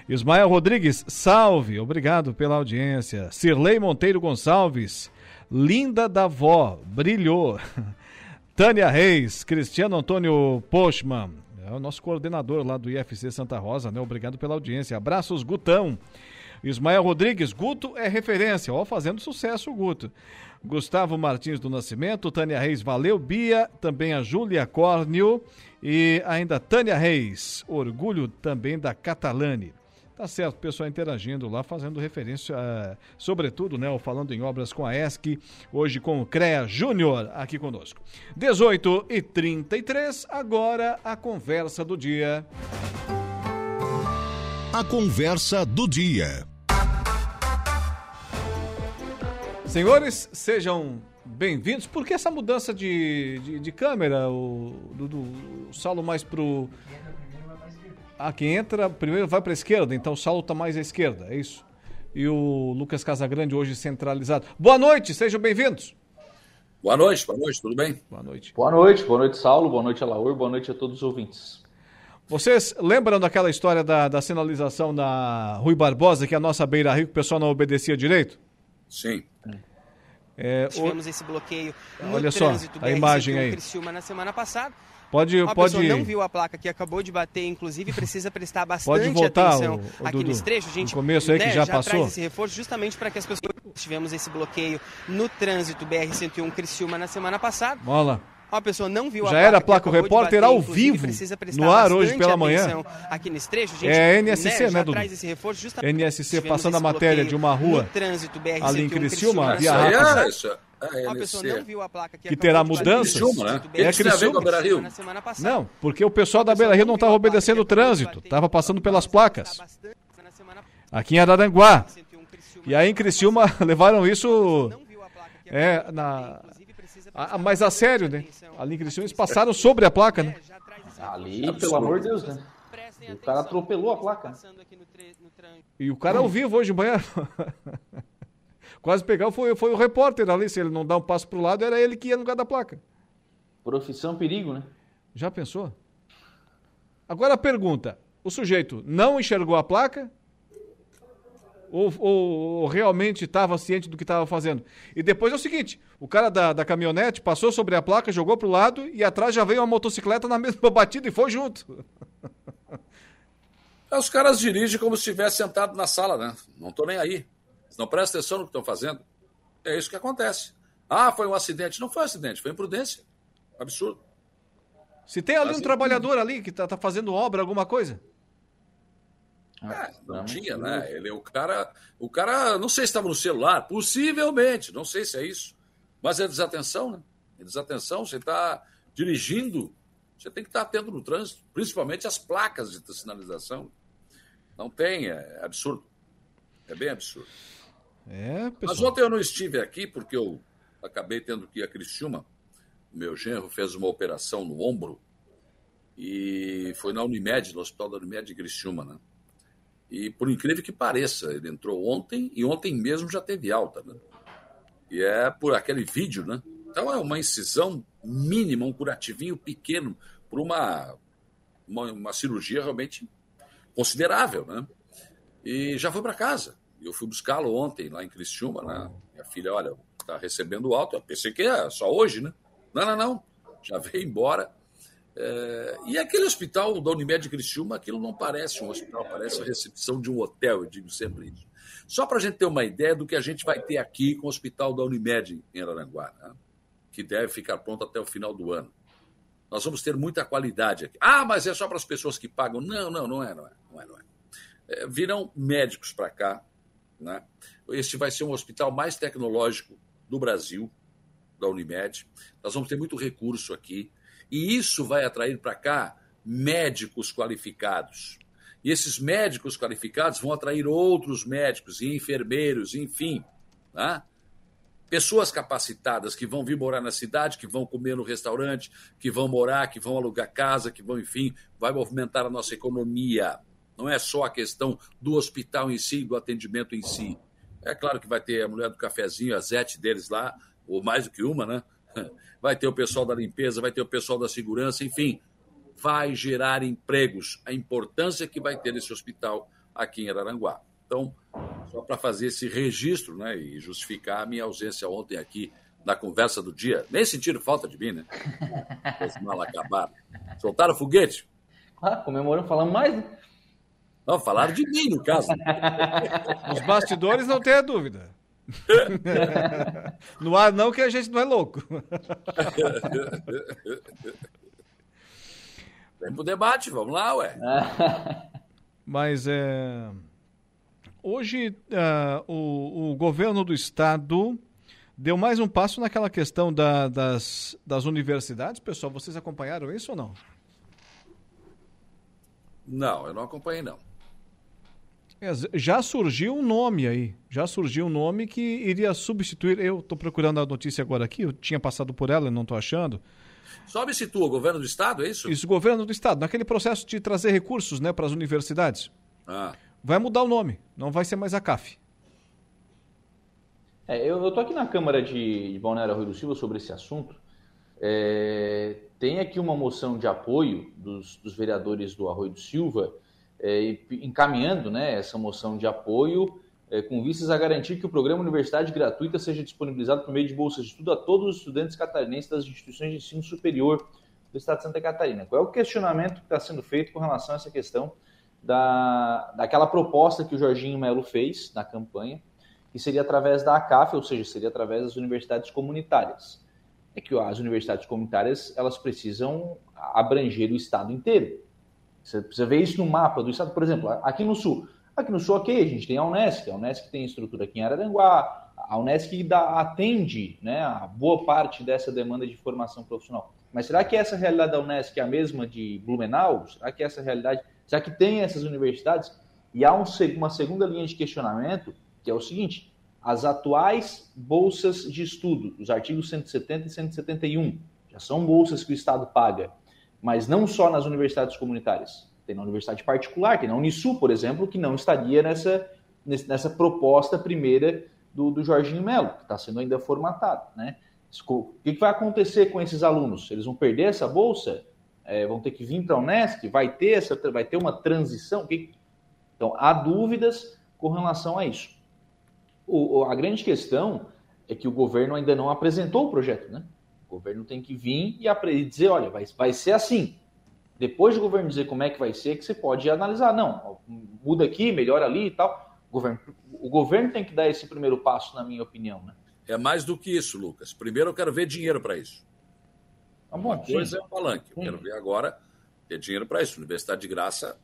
Ismael Rodrigues, salve, obrigado pela audiência. Cirlei Monteiro Gonçalves, linda da vó, brilhou. Tânia Reis, Cristiano Antônio Pochman, é o nosso coordenador lá do IFC Santa Rosa, né? Obrigado pela audiência. Abraços, Gutão. Ismael Rodrigues, Guto é referência, ó, fazendo sucesso o Guto. Gustavo Martins do Nascimento, Tânia Reis, valeu, Bia, também a Júlia Córnio e ainda Tânia Reis, orgulho também da Catalane. Tá certo, pessoal interagindo lá, fazendo referência, uh, sobretudo, né, falando em obras com a ESC, hoje com o CREA Júnior aqui conosco. 18 e 33, agora a conversa do dia. A conversa do dia. Senhores, sejam bem-vindos. Por que essa mudança de, de, de câmera? O, do, do, o Saulo mais pro. Ah, quem entra primeiro vai para a esquerda, então o Saulo está mais à esquerda, é isso? E o Lucas Casagrande hoje centralizado. Boa noite, sejam bem-vindos. Boa noite, boa noite, tudo bem? Boa noite. Boa noite, boa noite, Saulo, boa noite, Alaur, boa noite a todos os ouvintes. Vocês lembram daquela história da, da sinalização da Rui Barbosa, que a nossa beira rio, que o pessoal não obedecia direito? Sim. É, Tivemos o... esse bloqueio no Olha só, a imagem aí. Criciúma na semana passada. Pode, Uma pode. pessoa não viu a placa que acabou de bater, inclusive precisa prestar bastante voltar, atenção o, o aqui Dudu, nesse trecho. Gente no começo aí que já, já passou. traz esse reforço justamente para que as pessoas tivemos esse bloqueio no trânsito BR 101 Criciúma na semana passada. Bola. Uma pessoa não viu a Já era a placa, placa, o repórter ao vivo no ar hoje pela manhã. Aqui nesse trecho, gente, é NSC, né, né Dudu? Traz esse reforço NSC passando a matéria de uma rua trânsito, BR ali em Criciúma, via é, rápida. isso, é, Uma pessoa não viu a placa que, que terá mudanças. Criciúma, né? É Criciúma. Não, porque o pessoal da Beira Rio não estava obedecendo o trânsito, estava passando pelas placas. Aqui em Araranguá. E aí em Criciúma levaram isso é, na, a, mas a sério, né? Ali em Criciúma eles passaram sobre a placa, né? Ali, pelo amor de Deus, né? O cara atropelou a placa. E o cara ao vivo hoje de manhã. Quase pegar foi, foi o repórter ali. Se ele não dá um passo pro lado, era ele que ia no lugar da placa. Profissão perigo, né? Já pensou? Agora a pergunta: o sujeito não enxergou a placa? Ou, ou, realmente estava ciente do que estava fazendo? E depois é o seguinte: o cara da, da caminhonete passou sobre a placa, jogou pro lado e atrás já veio uma motocicleta na mesma batida e foi junto. Os caras dirigem como se estivesse sentado na sala, né? Não estou nem aí. Não presta atenção no que estão fazendo. É isso que acontece. Ah, foi um acidente. Não foi um acidente, foi imprudência. Absurdo. Se tem ali Assim, um trabalhador ali que está tá fazendo obra, alguma coisa? É, não tinha, né? Ele, o cara, o cara, não sei se estava no celular, possivelmente, não sei se é isso, mas é desatenção, né? É desatenção. Você está dirigindo, você tem que estar atento no trânsito, principalmente as placas de sinalização. Não tem, é absurdo. É bem absurdo. É, pessoal. Mas ontem eu não estive aqui porque eu acabei tendo que ir a Criciúma. O meu genro fez uma operação no ombro e foi na Unimed, no Hospital da Unimed de Criciúma, né? E por incrível que pareça, ele entrou ontem e ontem mesmo já teve alta, né? E é por aquele vídeo, né? Então é uma incisão mínima, um curativinho pequeno por uma, uma, uma cirurgia realmente considerável, né? E já foi para casa. Eu fui buscá-lo ontem lá em Criciúma, né? Minha filha, olha, tá recebendo alta. Eu pensei que é só hoje, né? Não, não, não. Já veio embora. É... E aquele hospital da Unimed Criciúma, aquilo não parece um hospital, parece a recepção de um hotel, eu digo sempre isso. Só para a gente ter uma ideia do que a gente vai ter aqui com o hospital da Unimed em Araranguá, né? que deve ficar pronto até o final do ano. Nós vamos ter muita qualidade aqui. Ah, mas é só para as pessoas que pagam. Não, não, não é, não é, não é. Não é. É, virão médicos para cá. Né? Este vai ser um hospital mais tecnológico do Brasil, da Unimed. Nós vamos ter muito recurso aqui. E isso vai atrair para cá médicos qualificados. E esses médicos qualificados vão atrair outros médicos e enfermeiros, enfim. Né? Pessoas capacitadas que vão vir morar na cidade, que vão comer no restaurante, que vão morar, que vão alugar casa, que vão, enfim, vai movimentar a nossa economia. Não é só a questão do hospital em si, do atendimento em si. É claro que vai ter a mulher do cafezinho, a Zete deles lá, ou mais do que uma, né? Vai ter o pessoal da limpeza, vai ter o pessoal da segurança, enfim. Vai gerar empregos. A importância que vai ter esse hospital aqui em Araranguá. Então, só para fazer esse registro né, e justificar a minha ausência ontem aqui na conversa do dia. Nem sentiram falta de mim, né? Os mal acabaram. Soltaram foguete? Ah, comemorando, falando mais, né? Não, falaram de mim, no caso. Os bastidores não tem a dúvida. No ar não, que a gente não é louco. Vem pro debate, vamos lá, ué. Mas é. Hoje, uh, o, o, governo do estado deu mais um passo naquela questão da, das, das universidades. Pessoal, vocês acompanharam isso ou não? Não, eu não acompanhei, não. É, já surgiu um nome aí. Já surgiu um nome que iria substituir. Eu estou procurando a notícia agora aqui, eu tinha passado por ela e não estou achando. Substitua o governo do Estado, é isso? Isso, governo do Estado. Naquele processo de trazer recursos né, para as universidades. Ah. Vai mudar o nome, não vai ser mais a CAF. É, eu estou aqui na Câmara de, de Balneário Rui do Silva sobre esse assunto. É, tem aqui uma moção de apoio dos, dos vereadores do Arroio do Silva, é, encaminhando né, essa moção de apoio é, com vistas a garantir que o programa Universidade Gratuita seja disponibilizado por meio de bolsas de estudo a todos os estudantes catarinenses das instituições de ensino superior do Estado de Santa Catarina. Qual é o questionamento que está sendo feito com relação a essa questão da, daquela proposta que o Jorginho Melo fez na campanha, que seria através da ACAF, ou seja, seria através das universidades comunitárias é que as universidades comunitárias elas precisam abranger o estado inteiro. Você precisa ver isso no mapa do estado, por exemplo, aqui no sul. Aqui no sul, ok, a gente tem a Unesc, a Unesc tem estrutura aqui em Araranguá, a Unesc dá, atende né, a boa parte dessa demanda de formação profissional. Mas será que essa realidade da Unesc é a mesma de Blumenau? Será que essa realidade. Será que tem essas universidades? E há um, uma segunda linha de questionamento, que é o seguinte: as atuais bolsas de estudo, os artigos 170 e 171, já são bolsas que o Estado paga, mas não só nas universidades comunitárias. Tem na universidade particular, tem na Unisul, por exemplo, que não estaria nessa, nessa proposta primeira do, do Jorginho Melo, que está sendo ainda formatado. Né? O que, vai acontecer com esses alunos? Eles vão perder essa bolsa? É, vão ter que vir para a Unesc? Vai ter, essa, vai ter uma transição? Então, há dúvidas com relação a isso. O, a grande questão é que o governo ainda não apresentou o projeto, né? O governo tem que vir e dizer, olha, vai, vai ser assim. Depois do governo dizer como é que vai ser, que você pode analisar. Não, muda aqui, melhora ali e tal. O governo, o governo tem que dar esse primeiro passo, na minha opinião. Né? É mais do que isso, Lucas. Primeiro eu quero ver dinheiro para isso. Tá bom, Uma coisa é o palanque. Eu sim. quero ver agora ter dinheiro para isso. Universidade de graça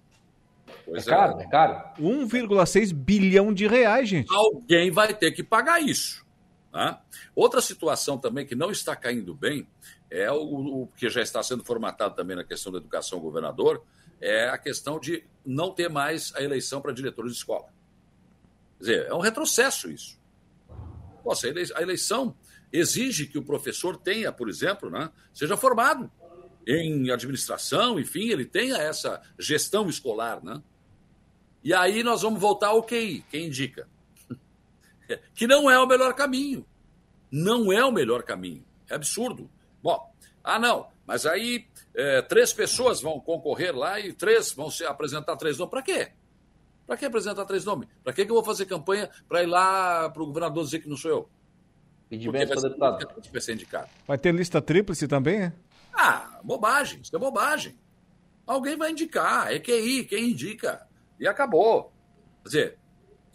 Pois é caro, é, é caro. 1,6 bilhão de reais, gente. Alguém vai ter que pagar isso. Tá? Outra situação também que não está caindo bem é o, o, que já está sendo formatado também na questão da educação governador, é a questão de não ter mais a eleição para diretores de escola. Quer dizer, é um retrocesso isso. Nossa, a eleição exige que o professor tenha, por exemplo, né, seja formado em administração, enfim, ele tenha essa gestão escolar, né? E aí nós vamos voltar ao QI, quem indica? Que não é o melhor caminho. Não é o melhor caminho. É absurdo. Bom, ah, não, mas aí é, três pessoas vão concorrer lá e três vão se apresentar três nomes. Para quê? Para que apresentar três nomes? Para que, que eu vou fazer campanha para ir lá para o governador dizer que não sou eu? Pedir bem para deputado. Vai ser indicado. Vai ter lista tríplice também, é? Ah, bobagem, isso é bobagem. Alguém vai indicar, é QI, quem indica. E acabou. Quer dizer,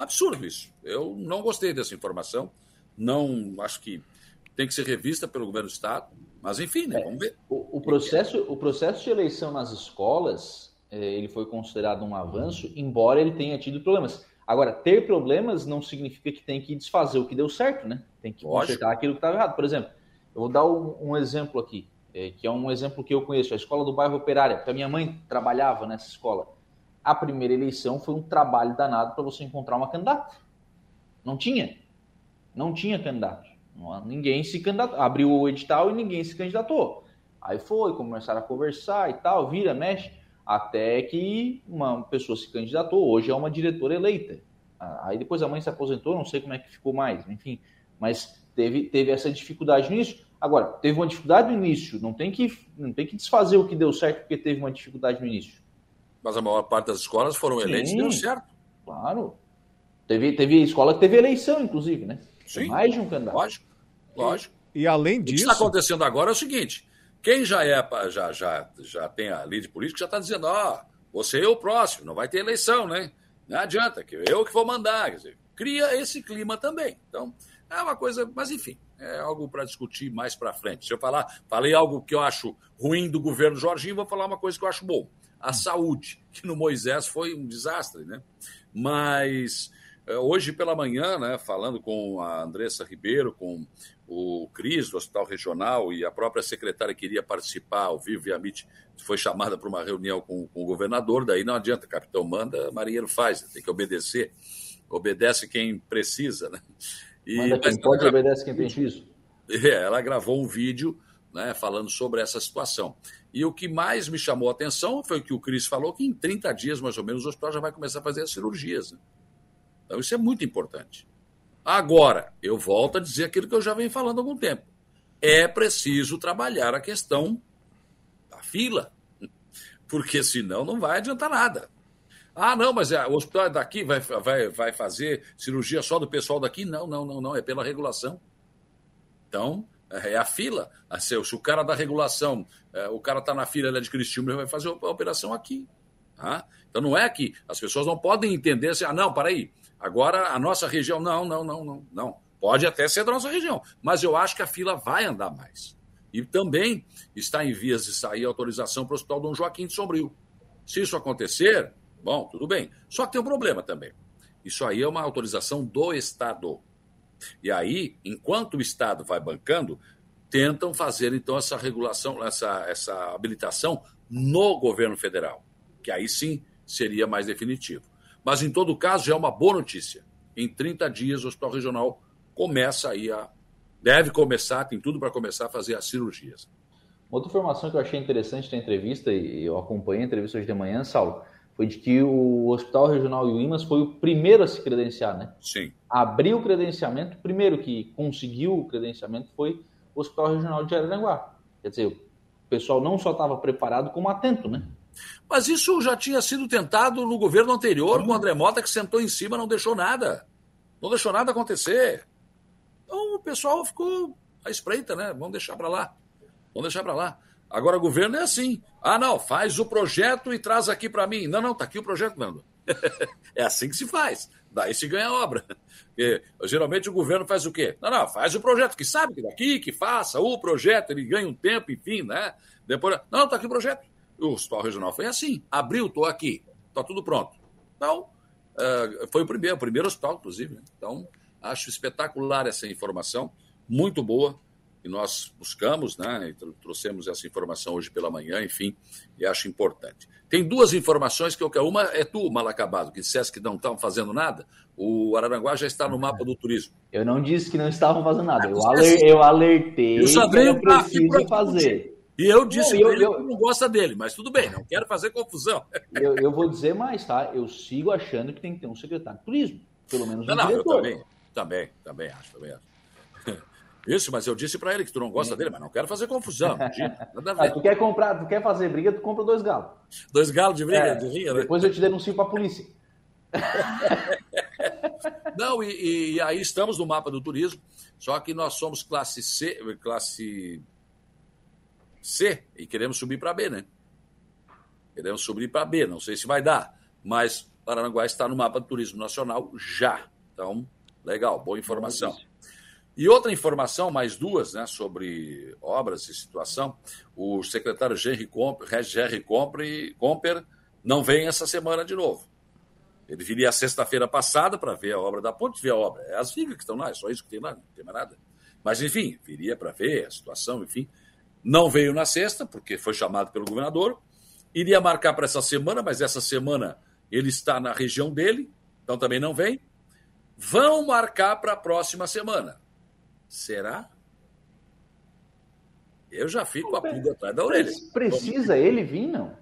absurdo isso. Eu não gostei dessa informação. Não acho que tem que ser revista pelo governo do Estado. Mas enfim, né? Vamos ver. O, o processo, o processo de eleição nas escolas, é, ele foi considerado um avanço, embora ele tenha tido problemas. Agora, ter problemas não significa que tem que desfazer o que deu certo, né? Tem que Lógico. consertar aquilo que estava errado. Por exemplo, eu vou dar um, um exemplo aqui é, que é um exemplo que eu conheço, a escola do bairro Operária, porque a minha mãe trabalhava nessa escola. A primeira eleição foi um trabalho danado para você encontrar uma candidata. Não tinha. Não tinha candidato. Ninguém se candidatou. Abriu o edital e ninguém se candidatou. Aí foi, começaram a conversar e tal, vira, mexe, até que uma pessoa se candidatou. Hoje é uma diretora eleita. Aí depois a mãe se aposentou, não sei como é que ficou mais, enfim. Mas teve, teve essa dificuldade nisso. Agora, teve uma dificuldade no início, não tem, que, não tem que desfazer o que deu certo porque teve uma dificuldade no início. Mas a maior parte das escolas foram eleitas e deu certo. Claro. Teve, teve escola que teve eleição, inclusive, né? Sim. Mais de um candidato. Lógico, lógico. E além disso. O que está acontecendo agora é o seguinte: quem já é já, já, já tem a lei de política já está dizendo, ó, você é o próximo, não vai ter eleição, né? Não adianta, que eu que vou mandar. Quer dizer, cria esse clima também. Então, é uma coisa, mas enfim, é algo para discutir mais para frente. Se eu falar, falei algo que eu acho ruim do governo Jorginho, vou falar uma coisa que eu acho bom. A saúde, que no Moisés foi um desastre, né? Mas é, hoje pela manhã, né, falando com a Andressa Ribeiro, com o Cris do Hospital Regional e a própria secretária que iria participar ao vivo e a MIT foi chamada para uma reunião com, com, o governador, daí não adianta, capitão manda, marinheiro faz, tem que obedecer. Obedece quem precisa, né? E, Manda quem pode, obedece quem tem juízo. É, ela gravou um vídeo né, falando sobre essa situação. E o que mais me chamou a atenção foi o que o Cris falou, que em 30 dias, mais ou menos, o hospital já vai começar a fazer as cirurgias. Né? Então, isso é muito importante. Agora, eu volto a dizer aquilo que eu já venho falando há algum tempo. É preciso trabalhar a questão da fila, porque senão não vai adiantar nada. Ah, não, mas é, o hospital daqui vai, vai, vai fazer cirurgia só do pessoal daqui? Não, não, não, não, é pela regulação. Então, é a fila. Se o cara da regulação, é, o cara está na fila ele é de Cristiúma, ele vai fazer a operação aqui. Tá? Então não é que as pessoas não podem entender assim, ah, não, para aí, agora a nossa região, não, não, não, não, não. Pode até ser da nossa região, mas eu acho que a fila vai andar mais. E também está em vias de sair autorização para o Hospital Dom Joaquim de Sombrio. Se isso acontecer, bom, tudo bem. Só que tem um problema também. Isso aí é uma autorização do Estado. E aí, enquanto o Estado vai bancando, tentam fazer então essa regulação, essa, essa habilitação no governo federal, que aí sim seria mais definitivo. Mas em todo caso, já é uma boa notícia. Em 30 dias, o Hospital Regional começa aí a. Deve começar, tem tudo para começar a fazer as cirurgias. Outra informação que eu achei interessante da entrevista, e eu acompanhei a entrevista hoje de manhã, Saulo, foi de que o Hospital Regional e o IMAS foi o primeiro a se credenciar, né? Sim. Abriu o credenciamento, o primeiro que conseguiu o credenciamento foi o Hospital Regional de Araranguá. Quer dizer, o pessoal não só estava preparado, como atento, né? Mas isso já tinha sido tentado no governo anterior, com o André Mota, que sentou em cima não deixou nada. Não deixou nada acontecer. Então o pessoal ficou à espreita, né? Vamos deixar para lá. Vamos deixar para lá. Agora, o governo é assim. Ah, não, faz o projeto e traz aqui para mim. Não, não, tá aqui o projeto, Nando. é assim que se faz. Daí se ganha obra. Geralmente o governo faz o quê? Não, não, faz o projeto, que sabe que daqui, que faça o projeto, ele ganha um tempo, enfim, né? Depois, não, não, tá aqui o projeto. O hospital regional foi assim. Abriu, tô aqui. Tá tudo pronto. Então, uh, foi o primeiro, o primeiro hospital, inclusive. Né? Então, acho espetacular essa informação, muito boa e nós buscamos, né, trouxemos essa informação hoje pela manhã, enfim, e acho importante. Tem duas informações que eu quero. Uma é tu, mal acabado, que dissesse que não estavam fazendo nada. O Araranguá já está no mapa do turismo. Eu não disse que não estavam fazendo nada. Eu, aler, eu alertei eu que eu preciso fazer. E eu disse não, eu, ele eu, que não gosta dele, mas tudo bem, não quero fazer confusão. Eu, eu, vou dizer mais, tá? Eu sigo achando que tem que ter um secretário de turismo, pelo menos um não, não, diretor. Eu também, também, também acho, também acho. Isso, mas eu disse para ele que tu não gosta dele, mas não quero fazer confusão. Ah, tu quer comprar, tu quer fazer briga, tu compra dois galos. Dois galos de briga, é, de rinha, né? Depois eu te denuncio para a polícia. não, e, e, aí estamos no mapa do turismo, só que nós somos classe C, classe C e queremos subir para B, né? Queremos subir para B, não sei se vai dar, mas Paranaguá está no mapa do turismo nacional já. Então, legal, boa informação. E outra informação, mais duas, né, sobre obras e situação. O secretário Jerry Comper, Comper não vem essa semana de novo. Ele viria sexta-feira passada para ver a obra da ponte, ver a obra. É as vigas que estão lá, é só isso que tem lá, não tem mais nada. Mas, enfim, viria para ver a situação, enfim. Não veio na sexta, porque foi chamado pelo governador. Iria marcar para essa semana, mas essa semana ele está na região dele, então também não vem. Vão marcar para a próxima semana. Será? Eu já fico com a pulga atrás da orelha. Precisa ele vir, não?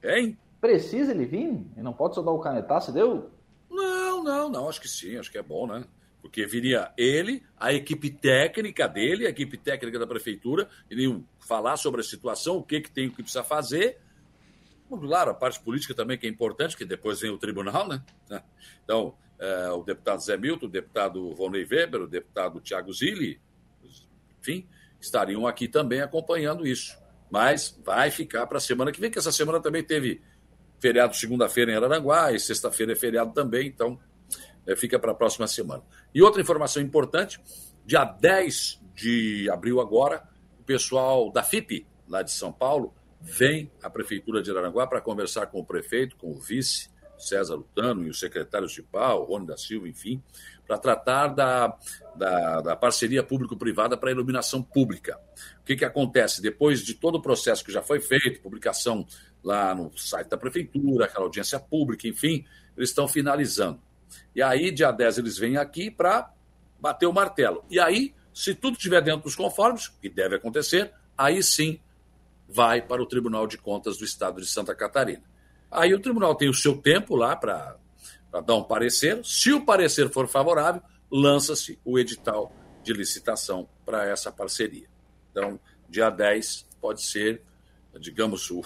Hein? Precisa ele vir? Ele não pode só dar o canetaço, deu? Não, não, não. Acho que sim, acho que é bom, né? Porque viria ele, a equipe técnica dele, a equipe técnica da prefeitura, iriam falar sobre a situação, o que, que tem, o que precisa fazer. Claro, a parte política também que é importante, que depois vem o tribunal, né? Então, é, o deputado Zé Milton, o deputado Volney Weber, o deputado Tiago Zilli, enfim, estariam aqui também acompanhando isso. Mas vai ficar para a semana que vem, que essa semana também teve feriado segunda-feira em Araranguá e sexta-feira é feriado também, então é, fica para a próxima semana. E outra informação importante: dia 10 de abril agora, o pessoal da FIP, lá de São Paulo, vem à Prefeitura de Araranguá para conversar com o prefeito, com o vice, César Lutano, e os secretários de pau, Rony da Silva, enfim, para tratar da, da, da parceria público-privada para iluminação pública. O que, que acontece? Depois de todo o processo que já foi feito, publicação lá no site da Prefeitura, aquela audiência pública, enfim, eles estão finalizando. E aí, dia 10, eles vêm aqui para bater o martelo. E aí, se tudo estiver dentro dos conformes, que deve acontecer, aí sim vai para o Tribunal de Contas do Estado de Santa Catarina. Aí o tribunal tem o seu tempo lá para dar um parecer. Se o parecer for favorável, lança-se o edital de licitação para essa parceria. Então, dia 10 pode ser, digamos, o,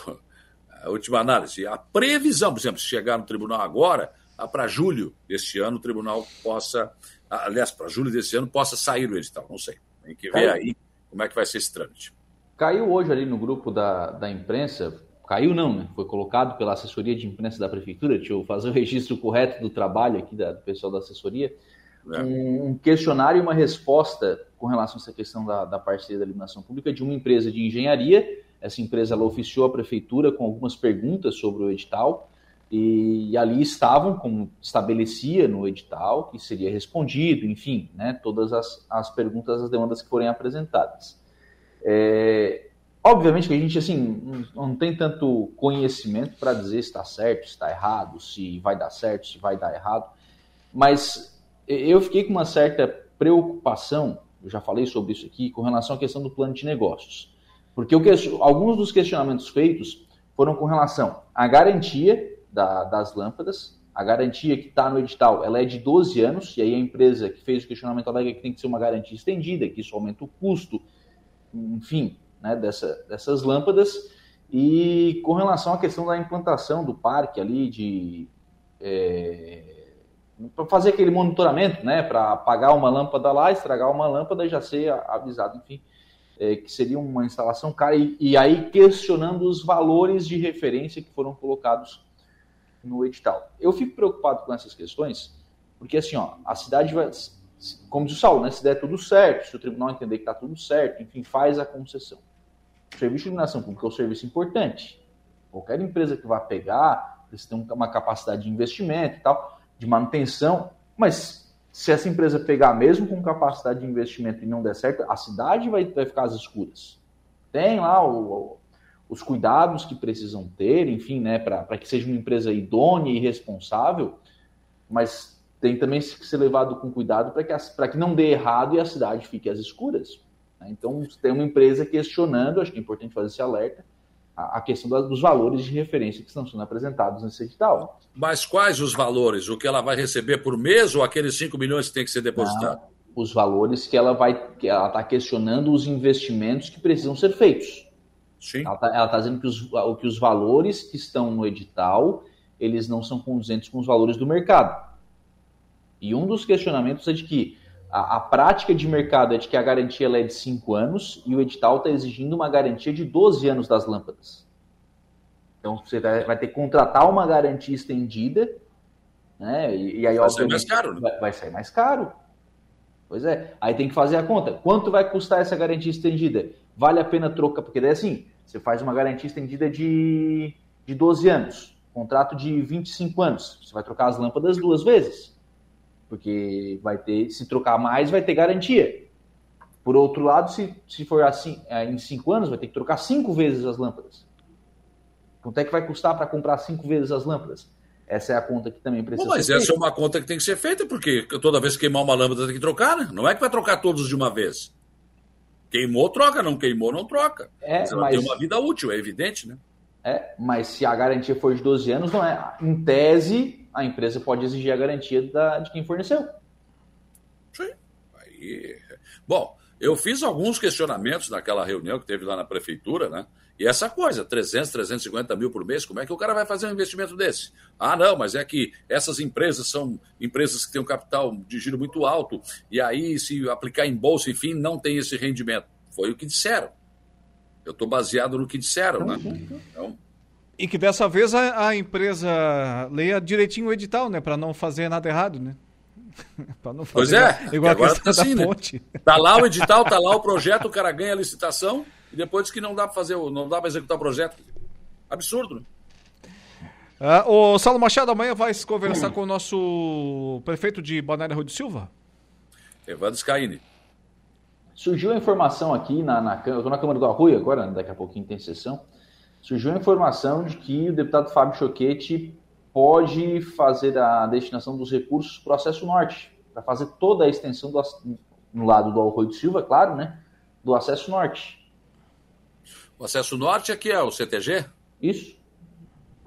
a última análise. A previsão, por exemplo, se chegar no tribunal agora, para julho deste ano, o tribunal possa, aliás, para julho deste ano, possa sair o edital. Não sei. Tem que ver aí como é que vai ser esse trâmite. Caiu hoje ali no grupo da, da imprensa, caiu não, né? Foi colocado pela assessoria de imprensa da prefeitura, deixa eu fazer o registro correto do trabalho aqui da, do pessoal da assessoria, é. um, questionário e uma resposta com relação a essa questão da, da parceria da iluminação pública de uma empresa de engenharia. Essa empresa ela oficiou a prefeitura com algumas perguntas sobre o edital e, e ali estavam, como estabelecia no edital, que seria respondido, enfim, né, todas as, as perguntas, as demandas que forem apresentadas. É, obviamente que a gente assim não, tem tanto conhecimento para dizer se está certo, se está errado, se vai dar certo, se vai dar errado, mas eu fiquei com uma certa preocupação, eu já falei sobre isso aqui, com relação à questão do plano de negócios. Porque alguns dos questionamentos feitos foram com relação à garantia da, das lâmpadas, a garantia que está no edital ela é de 12 anos, e aí a empresa que fez o questionamento alega que tem que ser uma garantia estendida, que isso aumenta o custo, enfim, né, dessa, dessas lâmpadas. E com relação à questão da implantação do parque ali, de é, para fazer aquele monitoramento, né, para apagar uma lâmpada lá, estragar uma lâmpada e já ser avisado, enfim, é, que seria uma instalação cara. E, e, aí questionando os valores de referência que foram colocados no edital. Eu fico preocupado com essas questões, porque assim, ó, a cidade vai, como diz o Saulo, né, se der tudo certo, se o tribunal entender que está tudo certo, enfim, faz a concessão. Serviço de iluminação pública é um serviço importante. Qualquer empresa que vá pegar, eles têm uma capacidade de investimento e tal, de manutenção, mas se essa empresa pegar mesmo com capacidade de investimento e não der certo, a cidade vai, vai ficar às escuras. Tem lá o, os cuidados que precisam ter, enfim, né, para que seja uma empresa idônea e responsável, mas tem também que ser levado com cuidado para que, que não dê errado e a cidade fique às escuras. Né? Então, tem uma empresa questionando, acho que é importante fazer esse alerta, a, questão dos valores de referência que estão sendo apresentados nesse edital. Mas quais os valores? O que ela vai receber por mês ou aqueles 5 milhões que tem que ser depositado? Os valores que ela vai. Que ela está questionando os investimentos que precisam ser feitos. Sim. Ela está tá dizendo que os, que os valores que estão no edital eles não são condizentes com os valores do mercado. E um dos questionamentos é de que a, a prática de mercado é de que a garantia é de 5 anos e o edital está exigindo uma garantia de 12 anos das lâmpadas. Então você vai, vai ter que contratar uma garantia estendida, né? E, e aí vai sair mais caro, né? vai, vai sair mais caro. Pois é. Aí tem que fazer a conta. Quanto vai custar essa garantia estendida? Vale a pena trocar? Porque daí assim, você faz uma garantia estendida de, de 12 anos, contrato de 25 anos. Você vai trocar as lâmpadas duas vezes porque vai ter, se trocar mais, vai ter garantia. Por outro lado, se, se for assim, é, em cinco anos, vai ter que trocar cinco vezes as lâmpadas. Quanto é que vai custar para comprar cinco vezes as lâmpadas? Essa é a conta que também precisa Bom, mas essa feita. é uma conta que tem que ser feita, porque toda vez que queimar uma lâmpada tem que trocar, né? Não é que vai trocar todos de uma vez. Queimou, troca. Não queimou, não troca. É, mas ela mas... tem uma vida útil, é evidente, né? É, mas se a garantia for de 12 anos, não é. Em tese, a empresa pode exigir a garantia da, de quem forneceu. Sim. Aí... Bom, eu fiz alguns questionamentos naquela reunião que teve lá na prefeitura, né? E essa coisa, 300, 350 mil por mês, como é que o cara vai fazer um investimento desse? Ah, não, mas é que essas empresas são empresas que têm um capital de giro muito alto, e aí, se aplicar em bolsa, enfim, não tem esse rendimento. Foi o que disseram. Eu estou baseado no que disseram, né? Então, E que dessa vez a, a empresa leia direitinho o edital, né? Para não fazer nada errado, né? pra não fazer pois é, igual agora tá assim, né? Tá lá o edital, tá lá o projeto, o cara ganha a licitação e depois que não dá para fazer, não dá para executar o projeto. Absurdo, né? Uh, o Saulo Machado amanhã vai se conversar hum. com o nosso prefeito de Balneário Rui de Silva? Evandro Scaini. Surgiu a informação aqui na, na, eu estou na Câmara do Arroio agora, daqui a pouquinho tem sessão. Surgiu a informação de que o deputado Fábio Choquete pode fazer a destinação dos recursos para o acesso norte, para fazer toda a extensão do, no lado do Arroio de Silva, claro, né? Do acesso norte. O acesso norte aqui é o CTG? Isso.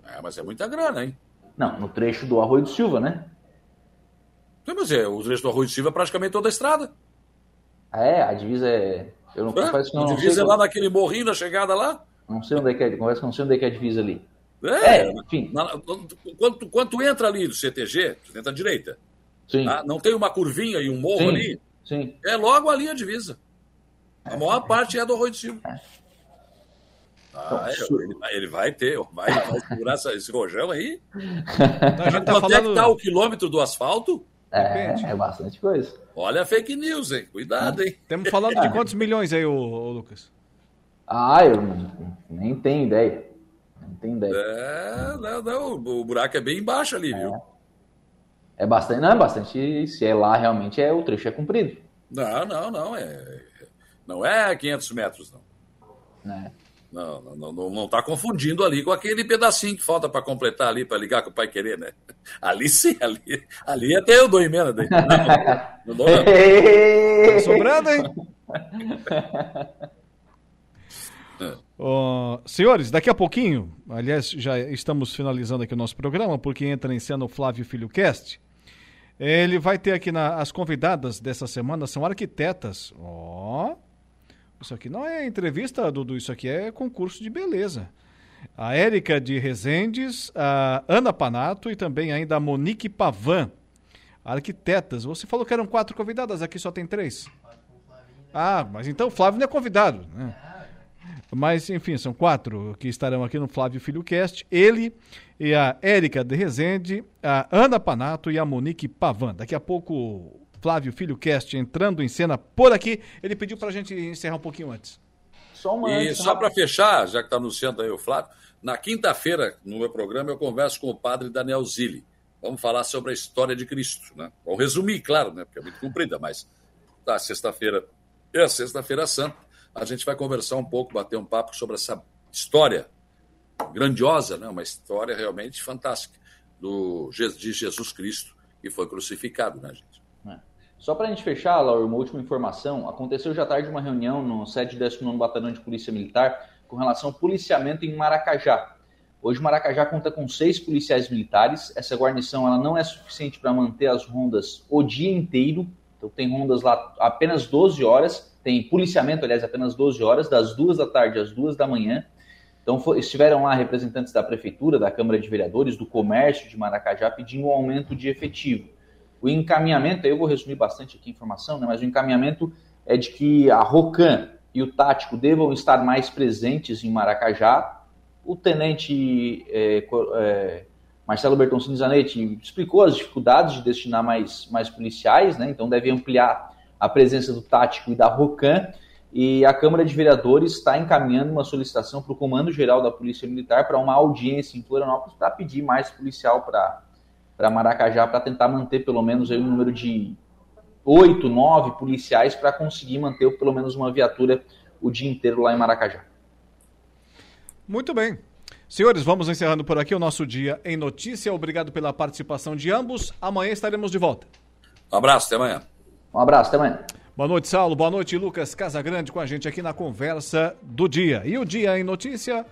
É, mas é muita grana, hein? Não, no trecho do Arroio do Silva, né? Sim, mas é, o trecho do Arroio do Silva é praticamente toda a estrada. É? A divisa é. Eu não é? confesso que não. A divisa é lá naquele morrinho da chegada lá? Não sei onde é que é. Que não sei onde é que é a divisa ali. É, é enfim. Na, quando, quando tu entra ali do CTG, tu entra à direita. Sim. Tá? Não tem uma curvinha e um morro sim, ali? Sim. É logo ali a divisa. A maior parte é do Arroio do Silva. É. Ah, então, ele, vai, ele, vai ter, vai, vai segurar esse rojão aí. a gente tá Quanto falando... é que tá o quilômetro do asfalto? É, é bastante coisa. Olha a fake news, hein? Cuidado, hein? Estamos falando de quantos milhões aí, ô, ô, Lucas? Ah, eu nem tenho ideia. Não tenho ideia. É, não, não, o buraco é bem embaixo ali, é. viu? É bastante, não, é bastante. Se é lá, realmente, é o trecho é comprido. Não, não, não. É, não é 500 metros, não. É. Não, não, não, não tá confundindo ali com aquele pedacinho que falta para completar ali, para ligar com o pai querer, né? Ali sim, ali, ali até eu dou emenda. Daí. Não, não dou, não. Tá sobrando, hein? Uh, senhores, daqui a pouquinho, aliás, já estamos finalizando aqui o nosso programa, porque entra em cena o Flávio Filho Cast. Ele vai ter aqui na, as convidadas dessa semana, são arquitetas. Ó. Oh isso aqui não é entrevista, Dudu, isso aqui é concurso de beleza. A Érica de Rezendes, a Ana Panato e também ainda a Monique Pavan, arquitetas. Você falou que eram quatro convidadas, aqui só tem três. Ah, mas então o Flávio não é convidado, né? Mas, enfim, são quatro que estarão aqui no Flávio Filho Cast. Ele e a Érica de Rezende, a Ana Panato e a Monique Pavan. Daqui a pouco Flávio Filho Cast entrando em cena por aqui. Ele pediu para a gente encerrar um pouquinho antes. Só uma e só para fechar, já que está anunciando aí o Flávio, na quinta-feira, no meu programa, eu converso com o padre Daniel Zilli. Vamos falar sobre a história de Cristo. Né? Vamos resumir, claro, né? porque é muito comprida, mas tá, sexta-feira é a Sexta-feira Santa. A gente vai conversar um pouco, bater um papo sobre essa história grandiosa, né? uma história realmente fantástica do, de Jesus Cristo que foi crucificado, né, gente? Só para a gente fechar, Laura, uma última informação. Aconteceu já tarde uma reunião no sede do 19 Batalhão de Polícia Militar com relação ao policiamento em Maracajá. Hoje Maracajá conta com seis policiais militares. Essa guarnição ela não é suficiente para manter as rondas o dia inteiro. Então tem rondas lá apenas 12 horas. Tem policiamento, aliás, apenas 12 horas, das duas da tarde às duas da manhã. Então foi, estiveram lá representantes da Prefeitura, da Câmara de Vereadores, do Comércio de Maracajá pedindo um aumento de efetivo. O encaminhamento, eu vou resumir bastante aqui a informação, né, mas o encaminhamento é de que a Rocan e o Tático devam estar mais presentes em Maracajá. O tenente é, é, Marcelo Bertoncini Zanetti explicou as dificuldades de destinar mais, mais policiais, né, então deve ampliar a presença do Tático e da Rocan. E a Câmara de Vereadores está encaminhando uma solicitação para o Comando Geral da Polícia Militar para uma audiência em Florianópolis para pedir mais policial para para Maracajá para tentar manter pelo menos aí um número de oito, nove policiais para conseguir manter pelo menos uma viatura o dia inteiro lá em Maracajá. Muito bem. Senhores, vamos encerrando por aqui o nosso dia em notícia. Obrigado pela participação de ambos. Amanhã estaremos de volta. Um abraço, até amanhã. Um abraço, até amanhã. Boa noite, Saulo. Boa noite, Lucas Casagrande, com a gente aqui na conversa do dia. E o dia em notícia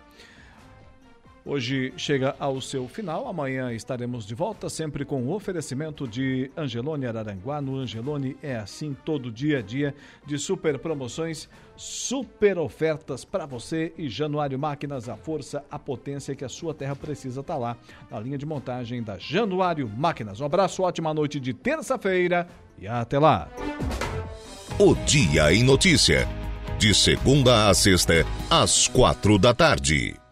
Hoje chega ao seu final. Amanhã estaremos de volta, sempre com o oferecimento de Angelone Araranguá. No Angelone é assim todo dia a dia de super promoções, super ofertas para você e Januário Máquinas, a força, a potência que a sua terra precisa estar tá lá na linha de montagem da Januário Máquinas. Um abraço, ótima noite de terça-feira e até lá. O Dia em Notícia. De segunda a sexta, às quatro da tarde.